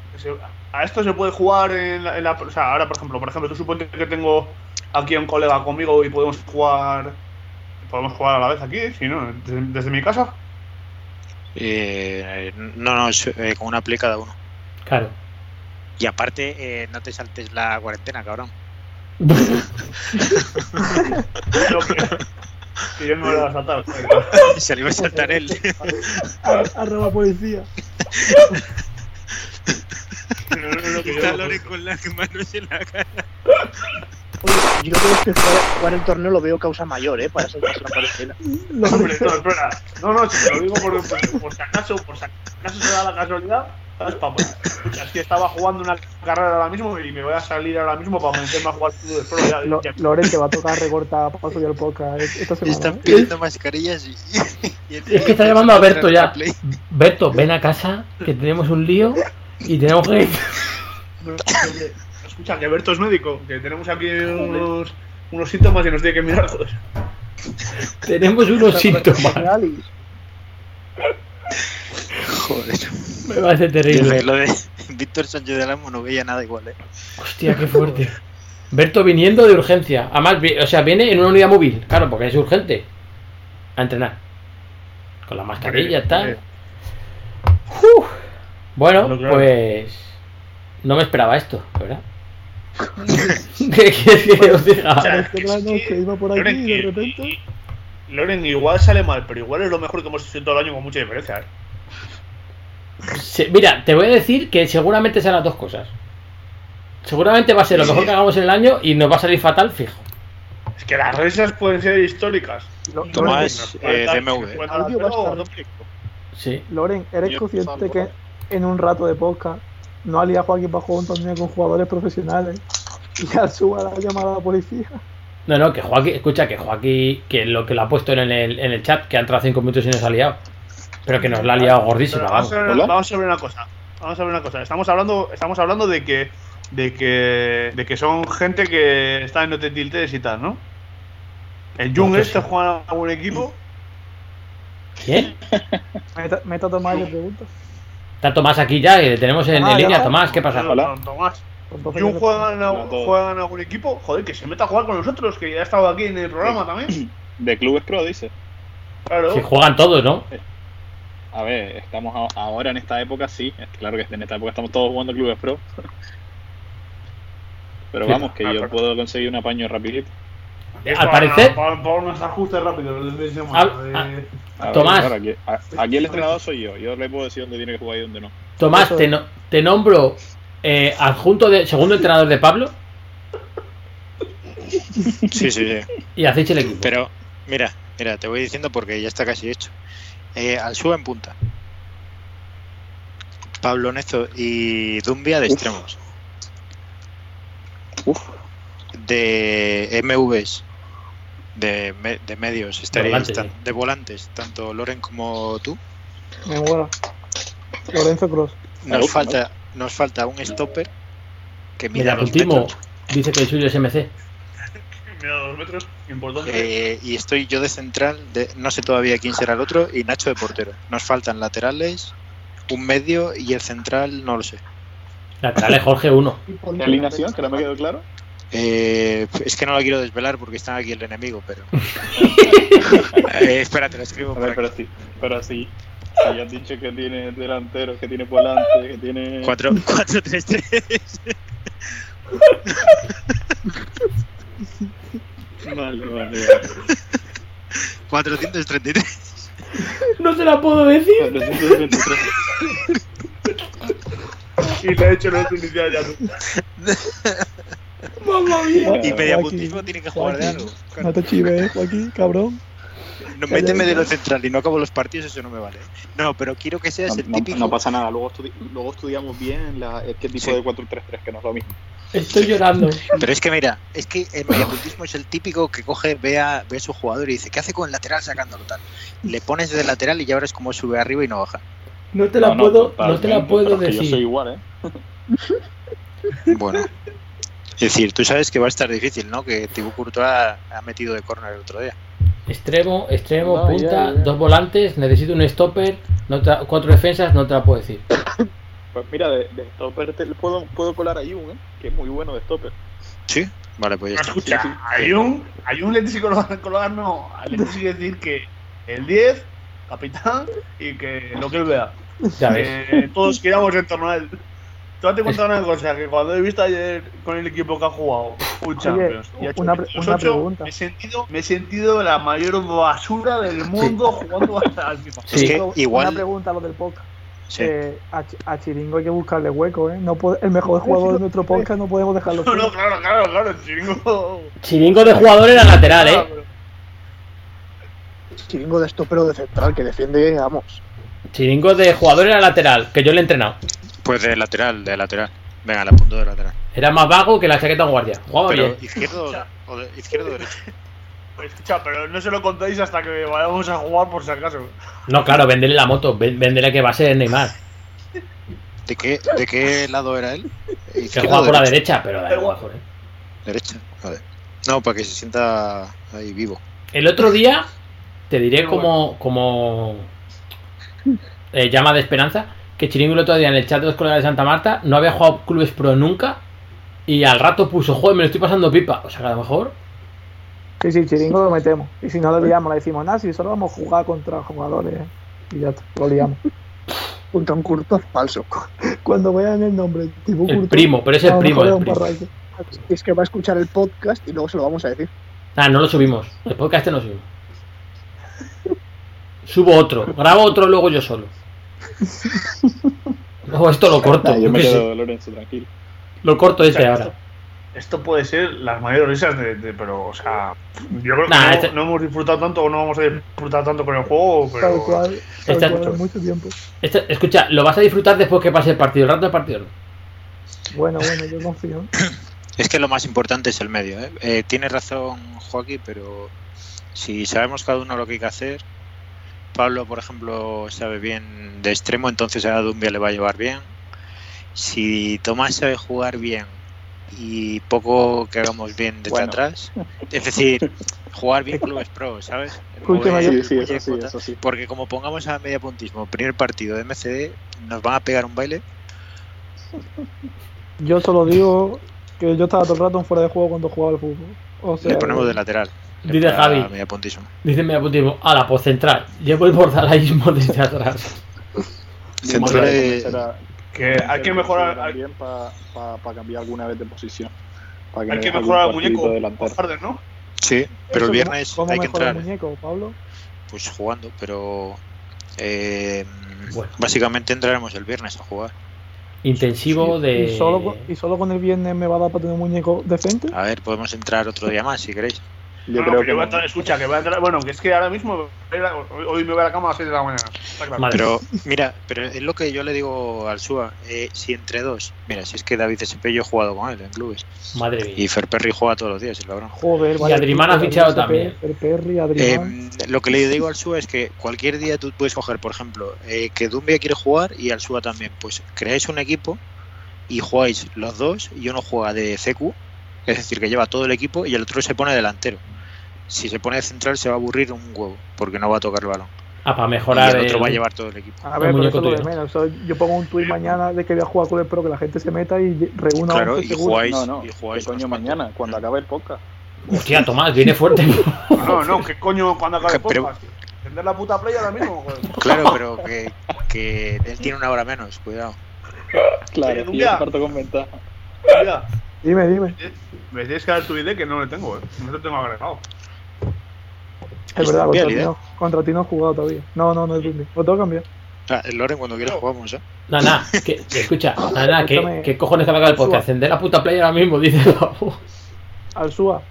a esto se puede jugar en la, en la- O sea, ahora, por ejemplo, por ejemplo, tú suponte que tengo aquí a un colega conmigo y podemos jugar. Podemos jugar a la vez aquí, si no, desde, desde mi casa. Eh, no, no, es, eh, con una play cada uno. Claro. Y aparte, eh, no te saltes la cuarentena, cabrón. Que, yo no me lo voy a saltar. Se le iba a saltar él. Arroba policía. No, no, no, que Está no- Loren con las manos en la cara. Oye, yo creo que jugar, jugar el torneo lo veo causa mayor, ¿eh? Para saltarse la cuarentena. Hombre, no, espera. No, no, si te lo digo por, por, por si acaso, por si acaso se da la casualidad. ¿Sabes? Pa- pa- escucha, es que estaba jugando una carrera ahora mismo y me voy a salir ahora mismo para meterme a jugar fútbol de pro. Ya, Lo- ya- Loren te va a tocar recortar para subir el podcast esta semana. Están ¿eh? pidiendo mascarillas y. y Es que está llamando a Berto ya. Berto, ven a casa, que tenemos un lío y tenemos que. no, Escucha, que Berto es médico, que tenemos aquí unos, unos síntomas y nos tiene que mirar todos. tenemos unos síntomas. Joder. Me parece terrible. Lo de Víctor Sánchez del Amo no veía nada igual, eh. Hostia, qué fuerte. Berto viniendo de urgencia. Además, o sea, viene en una unidad móvil. Claro, porque es urgente. A entrenar. Con la mascarilla tal. Uf. Bueno, Claro, pues. No me esperaba esto, ¿verdad? ¿Qué quieres que os diga? O sea, Es que la noche iba por aquí Loren, y de y- repente- y- Loren, igual sale mal, pero igual es lo mejor que hemos hecho en todo el año con mucha diferencia, ¿eh? Se- mira, te voy a decir que seguramente sean las dos cosas. Seguramente va a ser lo mejor que hagamos en el año y nos va a salir fatal, fijo. Es que las risas pueden ser históricas. Lo- Tomás, Loren, eh, DMV. Audio va a estar- Sí. Loren, ¿eres Yo consciente que en un rato de podcast no ha liado Joaquín para jugar un torneo con jugadores profesionales y al suba la llamada a la policía? No, no, que Joaquín, escucha, que Joaquín, que lo que lo ha puesto en el, en el chat, que ha entrado 5 minutos y nos ha liado. Pero que nos la ha liado gordísima, vamos, vamos. a ver, Hola. vamos a ver una cosa. Vamos a ver una cosa. Estamos hablando, estamos hablando de que de que de que son gente que está en No Te Tiltes y tal, ¿no? El Jung No, que este sí. juega en algún equipo. ¿Quién? Meta, meta Tomás y le pregunta. Está Tomás aquí ya, que le tenemos en, Ah, en línea. Tomás, ¿qué pasa? Hola. Tomás. Pues entonces Jung ya le- juega en, a algún- todos. juega en algún equipo. Joder, que se meta a jugar con nosotros, que ya ha estado aquí en el programa también. De clubes pro, dice. Claro. Si juegan todos, ¿no? A ver, estamos a- ahora en esta época, sí. Claro que en esta época estamos todos jugando clubes pro. Pero vamos, que Ah, yo pero- puedo conseguir un apaño rapidito. Al parecer- Para, unos ajustes rápidos. eh, ver, Tomás. claro, aquí, el entrenador soy yo. Yo le puedo decir dónde tiene que jugar y dónde no. Tomás, te, no- te nombro eh, adjunto de segundo entrenador de Pablo Sí, sí, sí. y hacéis el equipo. Pero, mira, mira, te voy diciendo porque ya está casi hecho. Eh, al sub en punta. Pablo Nezo y Dumbia de Uf. extremos. Uf, De MVs. De, me- de medios. Tan- sí. de volantes. Tanto Loren como tú. Me muero. Lorenzo Cross. Nos falta, nos falta un stopper que Mira, dos último metros. dice que el suyo es MC. Mira, dos metros. Importante. Eh, y estoy yo de central, de, no sé todavía quién será el otro, y Nacho de portero. Nos faltan laterales, un medio y el central, no lo sé. Laterales Jorge 1. ¿qué alineación? Que no me quedó claro. Eh, es que no la quiero desvelar porque está aquí el enemigo, pero. Eh, espera, te lo escribo ver, pero sí. Pero sí. Si ya has dicho que tiene delanteros, que tiene volante, que tiene. 4 4 3 3 Vale, vale, vale. 433. No se la puedo decir. 423. Y te he hecho los iniciales ya. Mamma mía. Y mediapuntismo tiene que jugar de Joaquín, algo. No te chives, Joaquín, cabrón. No, méteme de lo central y no acabo los partidos, eso no me vale. No, pero quiero que seas el No, no- típico. no pasa nada, luego, estudi- luego estudiamos bien la, qué tipo Sí. de 433, que no es lo mismo. Estoy llorando. Pero es que mira, es que el mediapuntismo es el típico que coge, ve a, ve a su jugador y dice, ¿qué hace con el lateral sacándolo tal? Le pones de lateral y ya verás cómo sube arriba y no baja. No te la No, no, puedo, no te la puedo que Yo soy decir. igual, ¿eh? Bueno. Es decir, tú sabes que va a estar difícil, ¿no? Que Thibaut Courtois ha metido de córner el otro día. Extremo, extremo, No, punta, ya, ya. dos volantes, necesito un stopper, no te la- cuatro defensas, no te la puedo decir. Pues mira, de, de stopper te- puedo, puedo colar a Jung, ¿eh? Que es muy bueno de stopper. ¿Sí? Vale, pues ya está. Escucha, hay un, hay un Leti psicólogo no, al Leti sigue decir que el 10, capitán, y que lo que él vea. Ya ves. Que todos giramos en torno a él. Te voy a contar una cosa, que cuando he visto ayer con el equipo que ha jugado un Champions y ha hecho una- una pregunta. me he sentido, me he sentido la mayor basura del mundo jugando hasta al FIFA. Sí. Es que Una igual. pregunta a lo del podcast. Sí. Eh, a, Ch- a Chiringo hay que buscarle hueco, ¿eh? No puede- el mejor jugador de nuestro podcast no podemos dejarlo No, no, claro, claro, claro, chiringo. Chiringo de jugador era lateral, Ah, eh. pero- Chiringo de estopero de central que defiende, vamos. Chiringo de jugador era lateral, que yo le he entrenado. Pues de lateral, de lateral. Venga, la punto de lateral. Era más vago que la chaqueta en guardia. Jugaba Pero bien. izquierdo o de, izquierdo o derecho. Escucha, pero no se lo contéis hasta que vayamos a jugar por si acaso. No, claro, venderle la moto, ven- venderle que va a ser Neymar. ¿De qué, ¿De qué lado era él? Que ¿Izquierdo juega por la derecha, pero da igual, joder. Derecha, vale. No, para que se sienta ahí vivo. El otro día, te diré como, como eh, llama de esperanza, que Chiringo el otro día en el chat de los colegas de Santa Marta no había jugado clubes pro nunca y al rato puso, joder, me lo estoy pasando pipa. O sea que a lo mejor, Sí, sí, Chiringo lo metemos. Y si no lo liamos, le decimos, nada, si solo vamos a jugar contra jugadores. ¿eh? Y ya está, lo liamos. Junto a un curto falso. Cuando vean el nombre, tipo el primo, pero es el primo, el primo. Es que va a escuchar el podcast y luego se lo vamos a decir. Ah, no lo subimos. El podcast este no lo subimos. Subo otro, grabo otro luego yo solo. No, esto lo corto. Yo me quedo Lorenzo, tranquilo. Lo corto este ahora. Esto puede ser las mayores risas de, de- pero, o sea, yo creo que Nah, este- no hemos disfrutado tanto o no vamos a disfrutar tanto con el juego, Tal pero cual, tal cual, en mucho tiempo. Este- escucha, lo vas a disfrutar después que pase el partido. El rato del partido no. Bueno, bueno, yo confío. Es que lo más importante es el medio. ¿eh? Eh, tiene razón Joaquín, pero si sabemos cada uno lo que hay que hacer, Pablo, por ejemplo, sabe bien de extremo, entonces a Dumbia le va a llevar bien. Si Tomás sabe jugar bien y poco que hagamos bien desde Bueno. atrás, es decir, jugar bien clubes pro, ¿sabes? Sí, sí, eso sí, eso. Porque como pongamos a media puntismo, primer partido de MCD, nos van a pegar un baile. Yo solo digo que yo estaba todo el rato en fuera de juego cuando jugaba al fútbol. O sea, Le ponemos de lateral. Dice Javi. Media puntismo. Dice media puntismo. A la pues central. Llevo el bordalaísmo desde atrás. Central que hay que mejorar, hay, También para cambiar alguna vez de posición. Hay que mejorar al muñeco delantero. Harden, ¿no? Sí, pero Eso, el ¿cómo- viernes ¿Cómo hay que entrar el muñeco, Pablo? pues jugando, pero eh, Bueno. básicamente entraremos el viernes a jugar. Intensivo de. ¿Y, solo, con- ¿Y solo con el viernes me va a dar para tener un muñeco decente? A ver, podemos entrar otro día más si queréis. Yo No, no, creo que que yo voy a no. entrar, escucha, que voy a entrar, bueno, que es que ahora mismo, hoy me voy a la cama a las 6 de la mañana. Está claro. Pero mira, pero es lo que yo le digo al Sua, eh, si entre dos, mira, si es que David SP yo he jugado con él en clubes Madre mía. y Fer Perry juega todos los días, el cabrón. Joder, Y Adrián ha fichado también. El Perry, Adrián. Eh, lo que le digo al Sua es que cualquier día tú puedes coger, por ejemplo, eh, que Dumbia quiere jugar y al Sua también. Pues creáis un equipo y jugáis los dos y uno juega de CQ, es decir, que lleva todo el equipo y el otro se pone delantero. Si se pone de central se va a aburrir un huevo porque no va a tocar el balón. Ah, para Y mejorar. el otro el- va a llevar todo el equipo. a ver, pero eso es lo de tuyo. menos. Yo pongo un tuit mañana de que voy a jugar con el pro, que la gente se meta y reúna Claro, 11 y jugáis, No, no, y ¿qué jugáis coño mañana, cuando acabe el podcast. Hostia, Tomás, viene fuerte. No, no, ¿qué coño cuando acabe el Pero- podcast? ¿Vender la puta play ahora mismo? joder? Claro, pero que, que él tiene una hora menos, cuidado. Claro, y yo parto con ventaja. Mira, Dime, dime. me tienes que dar tu ID que no le tengo, eh. No te tengo agregado. Es verdad, contra ti, no, contra ti no he jugado todavía. No, no, no es Dundi. Lo tengo que cambiar. Ah, el Loren cuando quiera jugamos, ¿eh? Nada, que, que escucha, nada, que, Escúchame. ¿qué cojones que haga el podcast? Encender la puta playa ahora mismo, dice. Al Sua.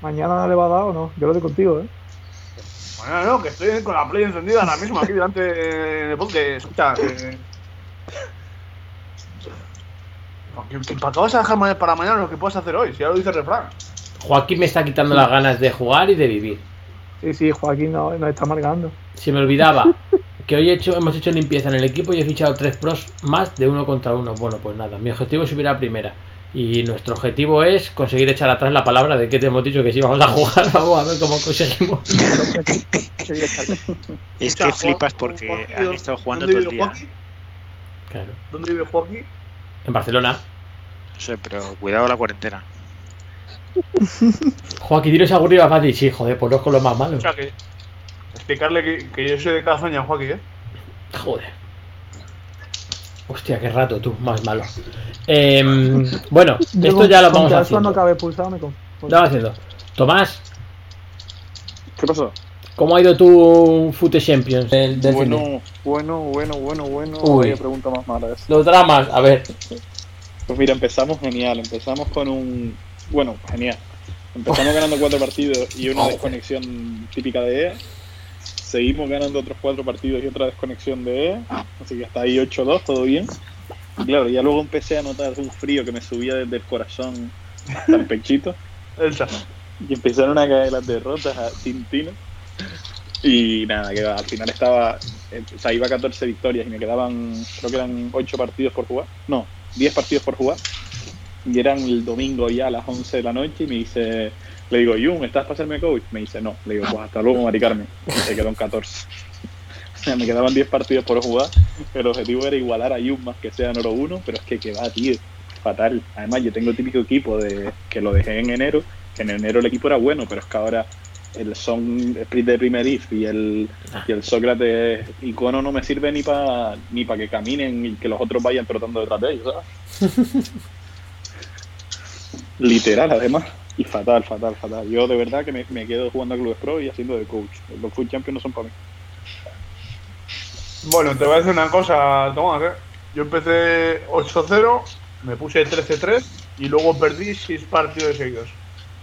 ¿Mañana no le va a dar o no? Yo lo doy contigo, ¿eh? Bueno, no, que estoy con la play encendida ahora mismo aquí delante del podcast. Escucha, eh... ¿qué- qué- ¿Para qué vas a dejar para mañana lo que puedas hacer hoy? Si ya lo dice el refrán. Joaquín me está quitando las ganas de jugar y de vivir. Sí, sí, Joaquín nos, nos está amargando. Se me olvidaba que hoy he hecho, hemos hecho limpieza en el equipo y he fichado tres pros más de uno contra uno. Bueno, pues nada, mi objetivo es subir a primera. Y nuestro objetivo es conseguir echar atrás la palabra de que te hemos dicho que sí vamos a jugar. Vamos a ver cómo conseguimos. Es que flipas porque han estado jugando ¿dónde todo el día. Claro. ¿Dónde vive Joaquín? En Barcelona. No sé, pero cuidado la cuarentena. Joaquín, tiro esa aburrida fácil. Sí, joder, pues no es con lo más malo. O sea, que explicarle que, que yo soy de Cazaña, Joaquín, ¿eh? Joder. Hostia, qué rato tú, más malo. Em, bueno, Yo esto ya lo vamos que Al Sua haciendo. no acabe pulsado, me con... Lo vamos haciendo. Tomás, ¿Qué pasó? ¿Cómo ha ido tu Fute Champions del, del Bueno, bueno, bueno, bueno, bueno. Uy. Vaya pregunta más mala esa. Los dramas, a ver. Pues mira, empezamos genial. Empezamos con un. Bueno, genial. Empezamos ganando cuatro partidos y una desconexión típica de EA. Seguimos ganando otros cuatro partidos y otra desconexión de EA. Así que hasta ahí 8-2, todo bien. Y claro, ya luego empecé a notar un frío que me subía desde el corazón hasta el pechito. Y empezaron a caer las derrotas a Tintino. Y nada, que al final estaba. eh, O sea, iba a 14 victorias y me quedaban. Creo que eran 8 partidos por jugar. No, 10 partidos por jugar. Y eran el domingo ya a las 11 de la noche. Y me dice. Le digo, Jun, ¿estás para hacerme coach? Me dice, no. Le digo, pues hasta luego, Mari Carmen. Y se quedó en 14. O sea, me quedaban 10 partidos por jugar. El objetivo era igualar a Jun más que sea en oro 1. Pero es que, que va, tío. Fatal. Además, yo tengo el típico equipo de que lo dejé en enero. En enero el equipo era bueno, pero es que ahora el Son Split de Primer If y el, y el Sócrates icono no me sirve ni para ni para que caminen y que los otros vayan trotando detrás de ellos, ¿sabes? Literal, además. Y fatal, fatal, fatal. Yo de verdad que me, me quedo jugando a Clubes Pro y haciendo de coach. Los Food Champions no son para mí. Bueno, te voy a decir una cosa, Tomás. ¿eh? Yo empecé 8-0, me puse 13-3 y luego perdí 6 partidos seguidos.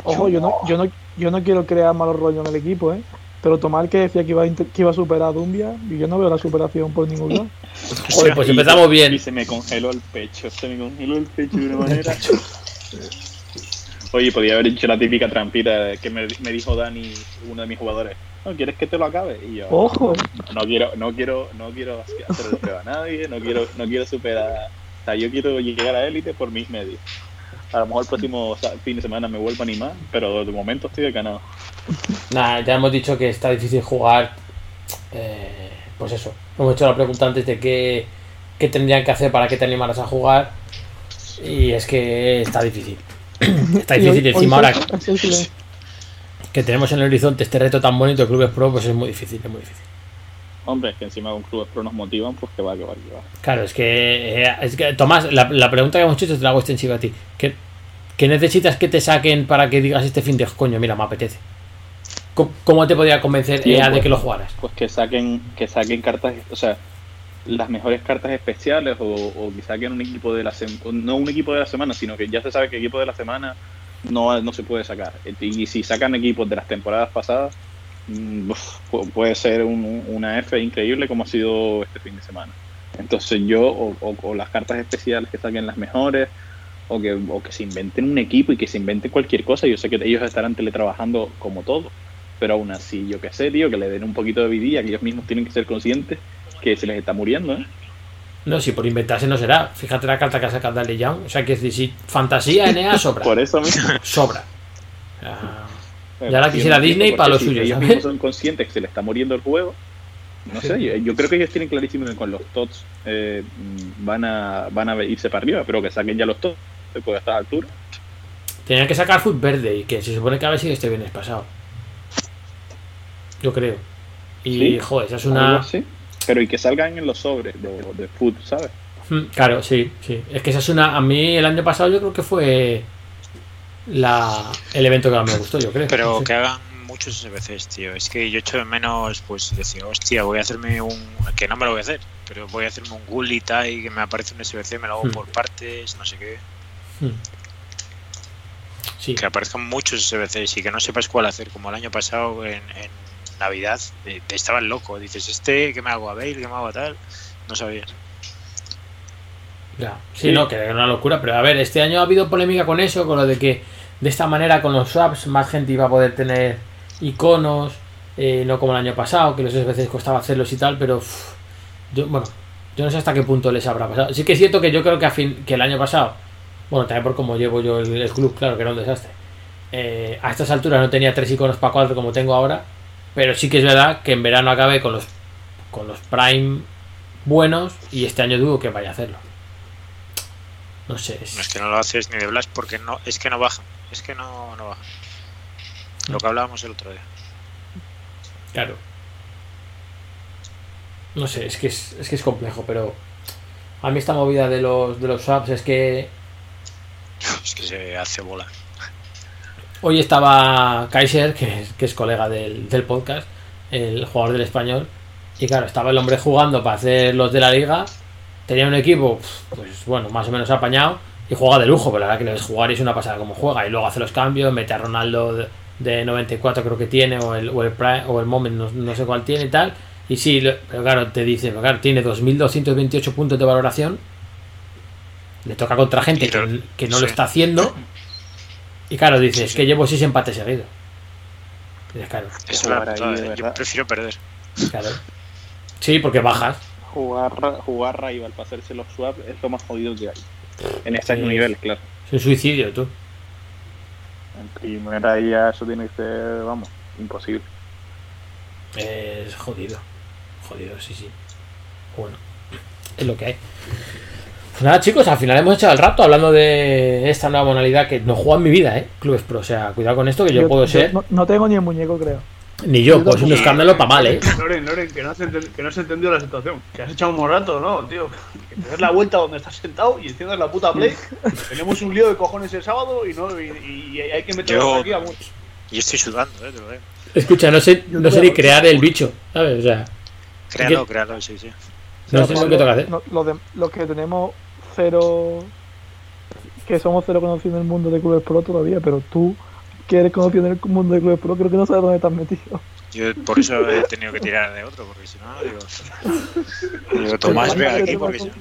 Ojo, yo no, yo no, yo no quiero crear malos rollos en el equipo, ¿eh? Pero Tomás que decía que iba, a que iba a superar a Dumbia, y yo no veo la superación por ningún lado. Joder, pues Y- empezamos bien. Y se me congeló el pecho, se me congeló el pecho de una manera. Oye, podía haber hecho la típica trampita que me, me dijo Dani, uno de mis jugadores. ¿No quieres que te lo acabe? Y yo, Ojo, no quiero, no quiero, no quiero hacer prueba a nadie, no quiero, no quiero superar. O sea, yo quiero llegar a élite por mis medios. A lo mejor el próximo o sea, fin de semana me vuelvo a animar, pero de momento estoy ganado. Nada, ya hemos dicho que está difícil jugar. eh, pues eso. Hemos hecho la pregunta antes de qué, qué tendrían que hacer para que te animaras a jugar. Y es que está difícil. Está y difícil. hoy- Y encima hoy ahora que tenemos en el horizonte este reto tan bonito de Clubes Pro, pues es muy difícil, es muy difícil. Hombre, es que encima con clubes pro nos motivan, pues que va, que va, que va. Claro, es que, eh, es que Tomás, la, la pregunta que hemos hecho te la hago extensiva a ti. ¿Qué, qué necesitas que te saquen para que digas este fin de coño, mira, me apetece? ¿Cómo, cómo te podría convencer Bien, EA de pues. que lo jugaras? pues que saquen que saquen cartas o sea las mejores cartas especiales o, o que saquen un equipo de la semana no un equipo de la semana sino que ya se sabe que equipo de la semana no, no se puede sacar y si sacan equipos de las temporadas pasadas uf, pu- puede ser un- una F increíble como ha sido este fin de semana entonces yo o, o- o las cartas especiales que saquen las mejores o que, o que se inventen un equipo y que se inventen cualquier cosa yo sé que ellos estarán teletrabajando como todo pero aún así, yo qué sé, tío, que le den un poquito de vidilla, que ellos mismos tienen que ser conscientes que se les está muriendo, ¿eh? No, si por inventarse no será. Fíjate la carta que ha sacado Dale Young. O sea, que si fantasía en EA sobra. Por eso mismo. Sobra. Eh, Ya la quisiera Disney para qué lo si suyo, Ellos ¿sabes? mismos son conscientes que se les está muriendo el juego. No Sí. sé, yo, yo creo que ellos tienen clarísimo que con los TOTS eh, van, a, van a irse para arriba, pero que saquen ya los TOTS pues a estas alturas. tenían que sacar Food Verde y que se supone que a ver si este viernes pasado. Yo creo. Y, Sí, joder, esa es una. Pero y que salgan en los sobres de, de food, ¿sabes? Mm, Claro, sí, sí. Es que esa es una. A mí el año pasado yo creo que fue la, el evento que más me gustó, yo creo. Pero que hagan muchos SBCs, tío. Es que yo echo de menos, pues, decir, hostia, voy a hacerme un. Que no me lo voy a hacer, pero voy a hacerme un Gully y que me aparece un SBC, me lo hago Hmm. por partes, no sé qué. Mm. Sí, Que aparezcan muchos SBCs y que no sepas cuál hacer, como el año pasado en, en Navidad. eh, Te estabas loco. Dices, este, ¿qué me hago a Bale? ¿Qué me hago a tal? No sabías. Ya. Sí, no, que era una locura. Pero a ver, este año ha habido polémica con eso, con lo de que de esta manera con los swaps más gente iba a poder tener iconos, eh, no como el año pasado, que los veces costaba hacerlos y tal, pero yo, bueno, yo no sé hasta qué punto les habrá pasado. Sí que es cierto que yo creo que, a fin, que el año pasado, bueno, también por cómo llevo yo el, el club, claro que era un desastre. eh, a estas alturas no tenía tres iconos para cuatro como tengo ahora, pero sí que es verdad que en verano acabé con los con los Prime buenos y este año dudo que vaya a hacerlo. No sé, es- No es que no lo haces ni de Blast porque no, es que no baja. Es que no, no baja. Lo que hablábamos el otro día. Claro. No sé, es que es, es que es complejo, pero a mí esta movida de los de los swaps es que Es que se hace bola. hoy estaba Kaiser, que es, que es colega del, del podcast, el jugador del español, y claro, estaba el hombre jugando para hacer los de la liga, tenía un equipo, pues bueno, más o menos apañado, y juega de lujo, pero la verdad que le ves jugar y es una pasada como juega, y luego hace los cambios, mete a Ronaldo de, de 94 creo que tiene, o el, o el, Prime- o el Moment, no, no sé cuál tiene y tal, y sí, lo- pero claro, te dice, pero claro, tiene 2.228 puntos de valoración, le toca contra gente que, que no lo está haciendo, y claro, dices, Sí, es sí. que llevo 6 empates seguidos. Dices, claro, Es una. Yo prefiero perder. claro. Sí, porque bajas. Jugar, jugar rival para hacerse los swaps es lo más jodido que hay. En estos Sí. niveles, claro. Es un suicidio, tú. En primera ya eso tiene que ser, vamos, imposible. Es jodido. Jodido, sí, sí. Bueno, es lo que hay. Pues nada, chicos, al final hemos echado el rato hablando de esta nueva modalidad que no juego en mi vida, ¿eh? Clubes Pro. O sea, cuidado con esto, que yo, puedo ser. No, no tengo ni el muñeco, creo. Ni yo, pues un escándalo para mal, ¿eh? Loren, Loren, que no, has que no has entendido la situación. Que has echado un rato, ¿no, tío? Que te das la vuelta donde estás sentado y enciendes la puta play. Tenemos un lío de cojones el sábado y, no, y, y hay que meterlo aquí a mu- Yo estoy sudando, ¿eh? Te lo digo. Escucha, no sé, no sé ni crear el bicho, ¿sabes? O sea, Créalo, créalo, sí, sí. no sé lo que toca hacer. No, los, de- los que tenemos cero. que somos cero conocidos en el mundo de clubes pro todavía, pero tú, que eres en el mundo de clubes pro, creo que no sabes dónde estás metido. Yo por eso he tenido que tirar de otro, porque si no, digo. Digo, Tomás, ve aquí, porque si no.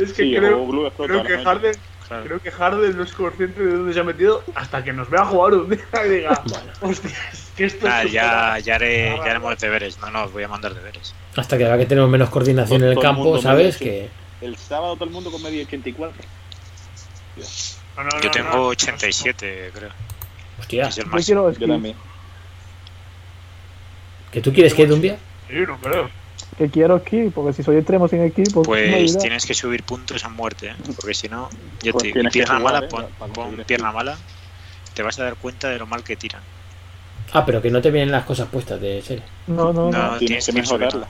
Es que Sí, creo, creo que. Harden, Claro. creo que Harden no es consciente de dónde se ha metido hasta que nos vea jugar un día y diga, hostia, es que esto Nada, es ya, ya, haré, ya haremos deberes. No, no, os voy a mandar deberes. Hasta que vea que tenemos menos coordinación en el campo, ¿sabes? medio, Que. El sábado todo el mundo con media 84. No, no, no, Yo no, tengo no. 87, creo. Hostia, que es el Yo quiero Yo esquí, también. ¿que tú quieres que un día? Sí, no creo. que quiero esquí, porque si soy extremo sin esquí, pues. Pues tienes que subir puntos a muerte, ¿eh? porque si no, yo Pues te tienes pierna jugar, mala, ¿eh? pon, pierna mala, te vas a dar cuenta de lo mal que tiran. Ah, pero que no te vienen las cosas puestas de serie. No, no, no. No, Tienes que que mejorarla.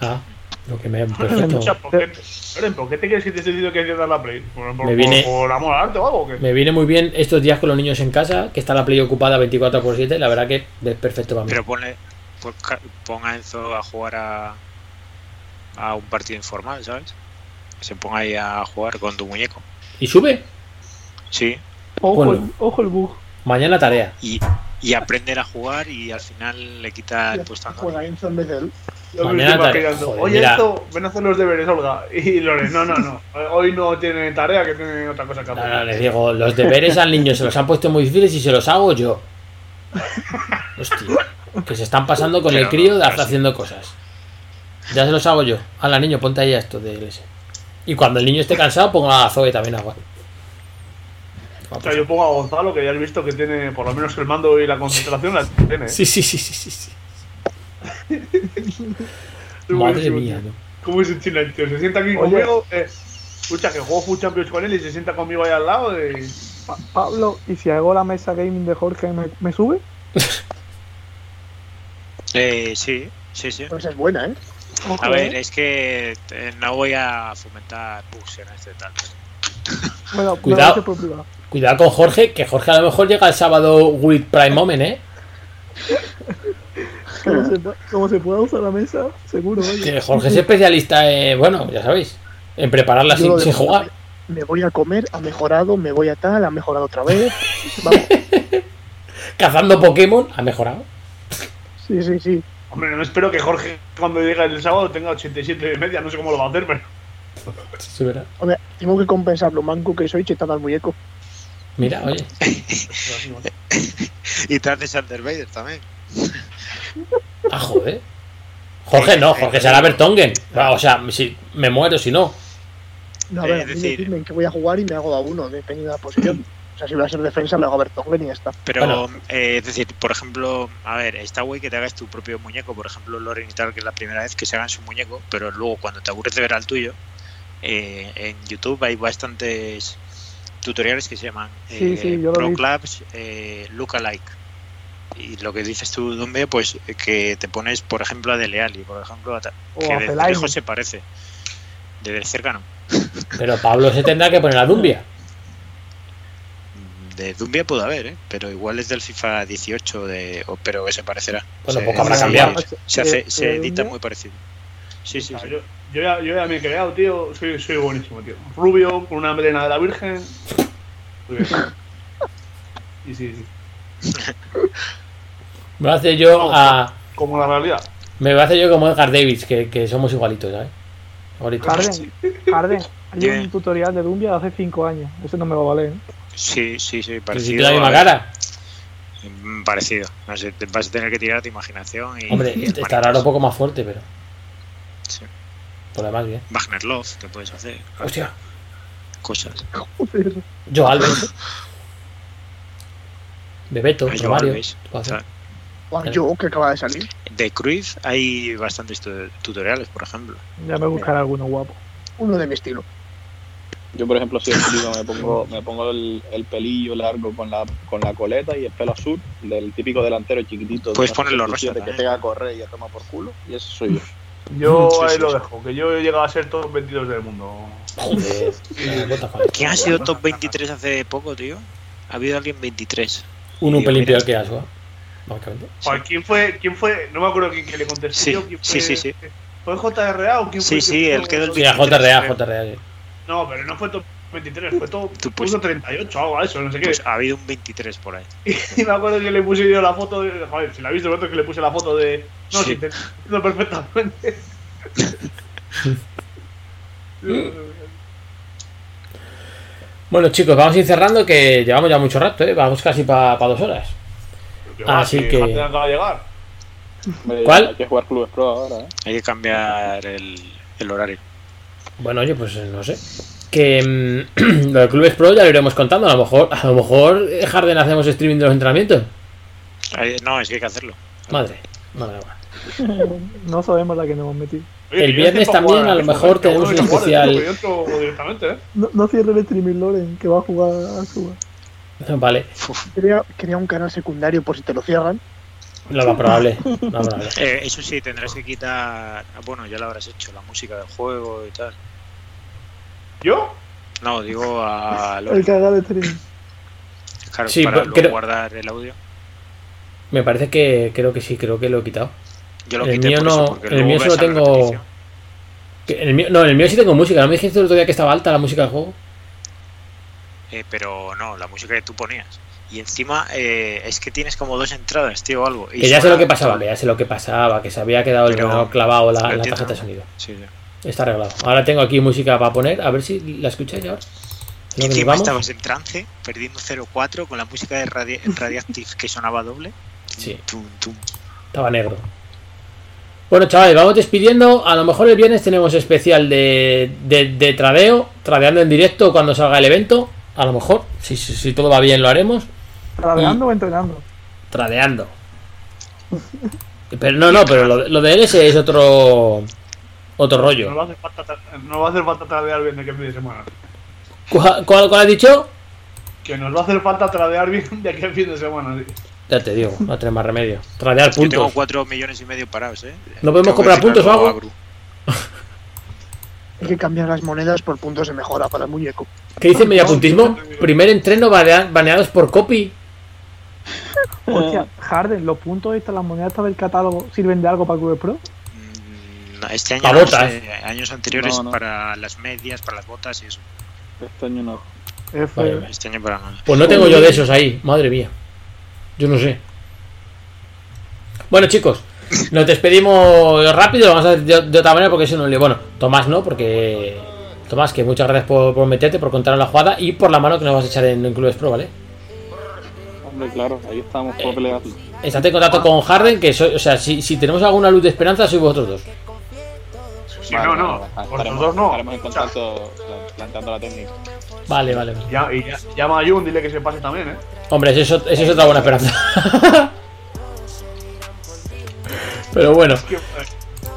Ah, lo que me. Perfecto. O sea, ¿por qué, Loren, ¿por qué te crees que te he decidido que enciendas la play? ¿Por, por, Me viene- por, por amor al arte o algo? o qué? Me viene muy bien estos días con los niños en casa, que está la play ocupada 24 por 7 la verdad que es perfecto para mí. Pero ponle, pon, ca- pon a Enzo a jugar a, a un partido informal, ¿sabes? Que se ponga ahí a jugar con tu muñeco. ¿Y sube? Sí, Ojo, Bueno. el, ojo el bug. Mañana tarea. y, y aprender a jugar y al final le quita el puesto. Juega Enzo en vez de él. Mañana Joder, Oye, mira. esto, ven a hacer los deberes, Olga. Y Loren, no, no, no. Hoy no tiene tarea, que tiene otra cosa que hacer. no, les digo, los deberes al niño se los han puesto muy difíciles y se los hago yo. Hostia, que se están pasando con el crío de hasta haciendo cosas. Ya se los hago yo. A la niño, ponte ahí a esto de ese. Y cuando el niño esté cansado, pongo a Zoe también a jugar. O sea, yo pongo a Gonzalo, que ya has visto que tiene, por lo menos el mando y la concentración la tiene. Sí, sí, sí, sí, sí. Madre mía. ¿no? ¿Cómo es el chino, tío? Se sienta aquí Oye. conmigo. Eh, escucha, que juego Food Champions con él y se sienta conmigo ahí al lado. Y... Pa- Pablo, ¿y si hago la mesa gaming de Jorge, me, me sube? Eh, sí, sí, sí. Pues es buena, ¿eh? Ojo, A ver, ¿eh? es que eh, no voy a fomentar bugs en este tal. Bueno, Cuidado. Cuidado con Jorge, que Jorge a lo mejor llega el sábado with Prime Moment, ¿eh? Como se, como se pueda usar la mesa, seguro. Jorge es especialista, en, bueno, ya sabéis, en prepararla sin, jugar. Me voy a comer, ha mejorado, me voy a tal, ha mejorado otra vez. Vamos. Cazando Pokémon, ha mejorado. Sí, sí, sí. Hombre, no espero que Jorge, cuando llegue el sábado, tenga 87 de media. No sé cómo lo va a hacer, pero. Sí, verá. Hombre, tengo que compensar lo manco que soy chetando al muñeco. Mira, oye. Y te haces Under Vader también. Ah, joder. Jorge no, Jorge será Bertongen. Ah, O sea, si me muero si no. No, a Eh, ver, es decir- decirme en qué voy a jugar y me hago a uno, depende de la posición. O sea, si voy a ser defensa, me hago a Bertongen y ya está. Pero, Bueno. eh, es decir, por ejemplo, a ver, está guay que te hagas tu propio muñeco, por ejemplo, Loren y tal, que es la primera vez que se hagan su muñeco, pero luego cuando te aburres de ver al tuyo, eh, en YouTube hay bastantes tutoriales que se llaman eh, sí, Pro. Clubs eh, Lookalike. Y lo que dices tú, Dumbe, pues eh, que te pones, por ejemplo, a Dele Alli, por ejemplo, a ta- O que a de lejos se parece, de cerca no. Pero Pablo se tendrá que poner a Dumbia. De Dumbia puede haber, ¿eh? pero igual es del FIFA 18, de, o- pero que se parecerá. Bueno, Se- poco habrá se- cambiado. Se, hace, Eh, se eh, edita Dumbia. muy parecido. Sí, sí, sea, sí. yo, yo, ya, yo ya me he creado, tío. Soy, soy buenísimo, tío. Rubio, con una melena de la Virgen. Muy bien. Y sí, sí. Me voy a hacer yo a. Como la realidad. Me voy a hacer yo como Edgar Davis, que, que somos igualitos, ¿sabes? Igualitos. Harden, Harden, hay un tutorial de Dumbia de hace 5 años. Ese no me va a valer. ¿eh? Sí, sí, sí, Que si parecido. tiene la misma cara. mm, Parecido. No sé, te vas a tener que tirar tu imaginación y. Hombre, y estará un poco más fuerte, pero. Sí. Por lo demás, bien. Wagner Love, que puedes hacer. Hostia. Cosas. Joder. Yo Alves. Bebeto, Romario. Yo, que acaba de salir. De Cruz hay bastantes tu- tutoriales, por ejemplo. Ya me buscaré alguno guapo. Uno de mi estilo. Yo, por ejemplo, si me pongo, me pongo el, el pelillo largo con la, con la coleta y el pelo azul, del típico delantero chiquitito. de Puedes unos ponerlo 67 rosa Que pega a correr y a tomar por culo, y ese soy yo. Yo Sí, ahí sí, lo sí. dejo, que yo he llegado a ser top 22 del mundo. Joder. ¿Quién ha sido top 23 hace poco, tío? Ha habido alguien 23. Un un pelín peor que Asua. Básicamente. Joder, ¿Quién fue? ¿Quién fue? No me acuerdo quién que le contesté Sí. ¿quién sí, fue? sí, sí. ¿Fue JRA o quién Sí, fue? sí, ¿Quién él fue? quedó el Sí, a 23, JRA. JRA. sí. No, pero no fue top 23, fue top Tú, pues- puso 38 o algo a eso, no sé qué. Pues ha habido un 23 por ahí. Y me acuerdo que le puse yo la foto de. Joder, si la el otro que le puse la foto de. No, Sí. sí, te entiendo perfectamente. Bueno, chicos, vamos a ir cerrando que llevamos ya mucho rato, ¿eh? Vamos casi para dos horas. Así que- Harden acaba de llegar. Hombre, ¿Cuál? Hay que jugar Clubes Pro ahora, ¿eh? Hay que cambiar el, el horario. Bueno, oye, pues eh, no sé. Que mm, lo de Clubes Pro ya lo iremos contando. A lo mejor, a lo mejor eh, Harden hacemos streaming de los entrenamientos. No, es que hay que hacerlo. Madre, madre, madre. No sabemos la que nos hemos metido. Oye, El que viernes también, jugar a lo mejor. Que tenemos un especial- Yo entro directamente, ¿eh? No, no cierre el streaming Loren, que va a jugar a Suba. Vale, Quería, quería un canal secundario por si te lo cierran. lo más probable. Lo más probable. Eh, eso sí, tendrás que quitar. Bueno, ya lo habrás hecho, la música del juego y tal. ¿Yo? No, digo a El Lore, que haga el streaming. claro, Sí, para pero luego creo- guardar el audio. Me parece que creo que sí, creo que lo he quitado. Yo lo El quité mío por eso, no- porque el mío solo tengo- el mío, no, el mío sí tengo música. ¿No me dijiste el otro día que estaba alta la música del juego? Eh, pero no, la música que tú ponías. Y encima eh, es que tienes como dos entradas, tío, o algo. y Que ya sé lo que pasaba, que ya sé lo que pasaba, que se había quedado el ordenador clavado la, la tarjeta de sonido. Sí, sí. Está arreglado. Ahora tengo aquí música para poner, a ver si la escucháis ahora. Y ¿No que nos encima estabas en trance, perdiendo 0-4 con la música de Radi- Radioactive que sonaba doble. Sí. Tum, tum. Estaba negro. Bueno, chavales, vamos despidiendo. A lo mejor el viernes tenemos especial de, de, de tradeo, tradeando en directo cuando salga el evento. A lo mejor, si, si, si todo va bien, lo haremos. ¿Tradeando o entrenando? Tradeando. Pero no, no, pero lo, lo de LS es otro otro No rollo. va a hacer falta, no va a hacer falta tradear bien de que fin de semana. ¿Cuál, cuál, cuál has dicho? Que nos va a hacer falta tradear bien de aquí al fin de semana. sí. Ya te digo, no tenemos más remedio. Tradear Yo tengo puntos. 4 millones y medio parados, ¿eh? ¿No podemos Tengo comprar puntos o algo? Hay que cambiar las monedas por puntos de mejora para el muñeco. ¿Qué dice mediapuntismo? Primer entreno banea- baneados por copy. Hostia, Harden, los puntos estas, las monedas del catálogo, ¿sirven de algo para Clubes Pro? Mm, no, Este año, Pa' no botas. sé, años anteriores No, no. para las medias, para las botas y eso. Este año no. F. Vale. Este año para nada. Pues no tengo yo de esos ahí, madre mía. Yo no sé. Bueno, chicos, nos despedimos rápido. Vamos a hacer de, de otra manera porque eso no le. Bueno, Tomás no, porque. Tomás, que muchas gracias por, por meterte, por contar la jugada y por la mano que nos vas a echar en, en Clubes Pro, ¿vale? Hombre, claro, ahí estamos Eh. por pelearlo. Estate en contacto con Harden, que soy, o sea, si, si tenemos alguna luz de esperanza, sois vosotros dos. Si no, no. Estaremos, Vosotros no. estaremos en contacto plan- planteando la técnica. Vale, vale. vale. Ya, y ya- llama a Jun, dile que se pase también, ¿eh? Hombre, esa es, ot- esa es otra buena esperanza. Pero bueno, Que-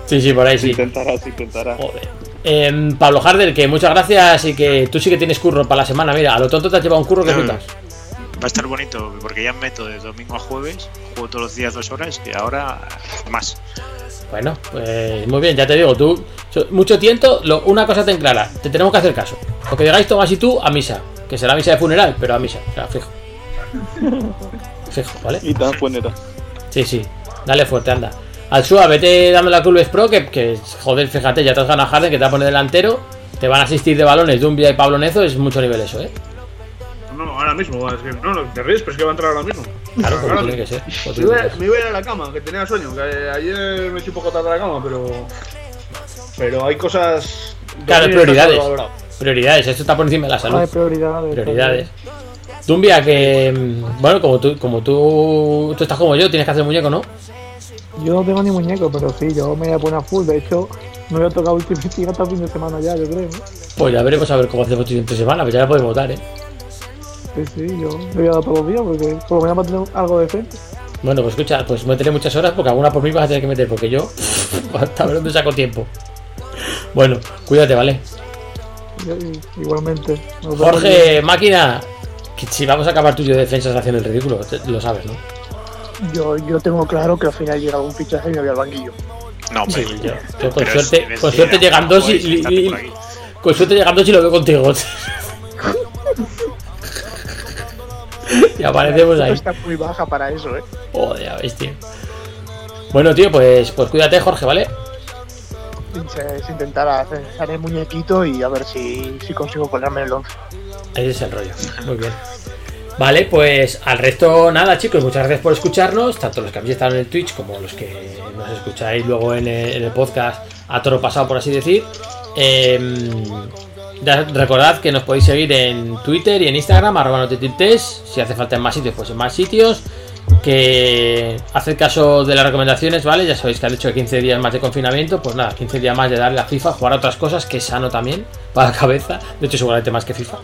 sí, sí, por ahí sí. Intentarás, intentarás. Joder. Em, Pablo Harder, que muchas gracias y que tú sí que tienes curro para la semana. Mira, a lo tonto te has llevado un curro que flipas. Va a estar bonito porque ya meto de domingo a jueves, juego todos los días dos horas y ahora más. Bueno, pues muy bien, ya te digo, tú, mucho tiempo, lo- una cosa ten clara, te tenemos que hacer caso. Lo que digáis Tomás y tú, a misa. Que será misa de funeral, pero a misa, o sea, fijo. Fijo, ¿vale? Y tan puñeta. Sí, sí, dale fuerte, anda. Al Sua, vete dándole a Clubes Pro, que, que, joder, fíjate, ya te has ganado a Harden, que te va a poner delantero. Te van a asistir de balones Dumbia y Pablo Nezo, es mucho nivel eso, ¿eh? No, ahora mismo. es que- no, no, te ríes, pero es que va a entrar ahora mismo. Claro, como Ahora tiene que ser. Me iba, me a ir a la cama, que tenía sueño. Que ayer me eché un poco tarde a la cama, pero. Pero hay cosas. Claro, prioridades. Prioridades, esto está por encima de la salud. de prioridades. Prioridades. Dumbia, que. mm, Bueno, como tú, como tú, tú estás como yo, tienes que hacer muñeco, ¿no? Yo no tengo ni muñeco, pero sí, yo me voy a poner a full. De hecho, no voy a tocar Ultimate Team hasta el fin de semana ya, yo creo. ¿no? Pues ya veremos a ver cómo hacemos entre semana, pues ya podemos votar, ¿eh? Sí, sí, yo le voy a dar todos los días porque por lo menos va a tener algo decente. Bueno, pues escucha, pues meteré muchas horas porque alguna por mí vas a tener que meter, porque yo. Hasta ver dónde saco tiempo. Bueno, cuídate, ¿vale? Igualmente. Jorge, máquina, que si vamos a acabar tuyo de defensas haciendo el ridículo, lo sabes, ¿no? Yo, yo tengo claro que al final llega un fichaje y me voy al banquillo. No, Sí, hombre. yo, yo con Pero suerte, es- con suerte de- llegan dos y, con suerte llegan dos y lo veo contigo. y aparecemos ahí. Está muy baja para eso, ¿eh? Joder, ves, tío. Bueno, tío, pues, pues cuídate, Jorge, ¿vale? Es intentar hacer el muñequito y a ver si, si consigo ponerme en el 11. Ese es el rollo. Muy bien. Vale, pues al resto nada, chicos, muchas gracias por escucharnos, tanto los que habéis estado en el Twitch como los que nos escucháis luego en el, podcast a toro pasado, por así decir. Ya recordad que nos podéis seguir en Twitter y en Instagram, arroba notitiltes, si hace falta en más sitios, pues en más sitios. Que haced caso de las recomendaciones, ¿vale? Ya sabéis que han hecho 15 días más de confinamiento, pues nada, 15 días más de darle a FIFA, jugar a otras cosas, que es sano también para la cabeza, de hecho seguramente más que FIFA.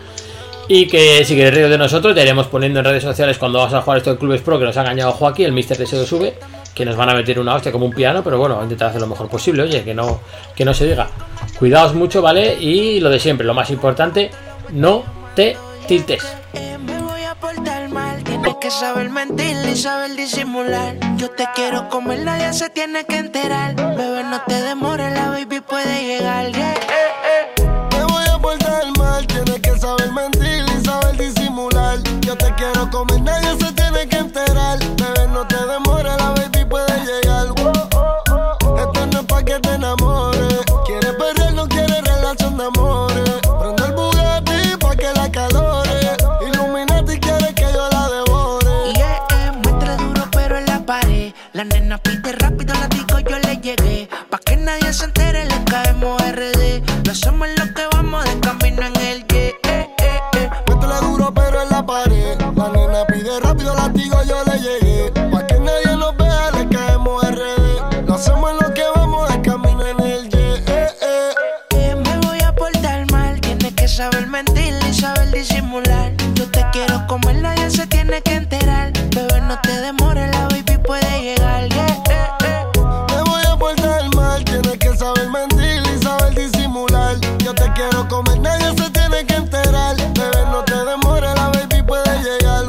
Y que si queréis reír de nosotros, ya iremos poniendo en redes sociales cuando vamos a jugar esto de Clubes Pro que nos ha engañado Joaquín, el Mister de sube, que nos van a meter una hostia como un piano, pero bueno, intentar hacer lo mejor posible, oye, que no, que no se diga. Cuidaos mucho, ¿vale? Y lo de siempre, lo más importante, no te tiltes. Que saber mentir y saber disimular. Yo te quiero nadie se tiene que enterar. Bebé, no te demores, la baby puede llegar. Comer, nadie se tiene que enterar. Bebé, no te demores, te demores, la baby puede llegar. yeah, eh, eh. Me voy a portar mal, tienes que saber mentir y saber disimular Yo te quiero comer, nadie se tiene que enterar Bebé, no te demores, la baby puede llegar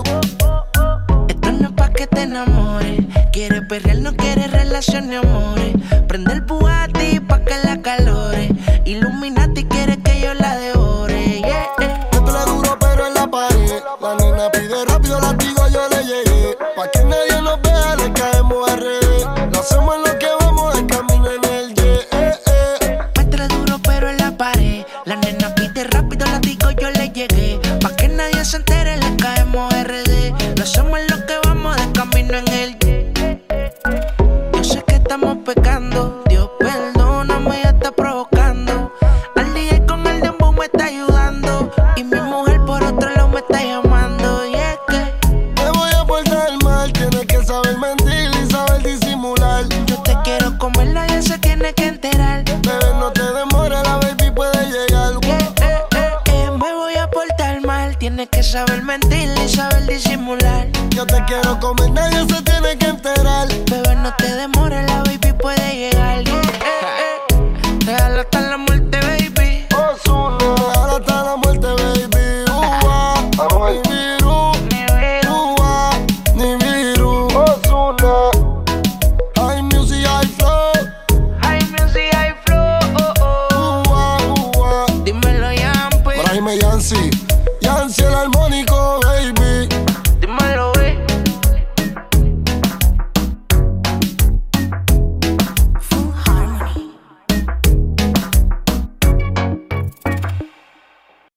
Esto no es pa' que te enamores. Quieres perrear, no quieres relación ni amores.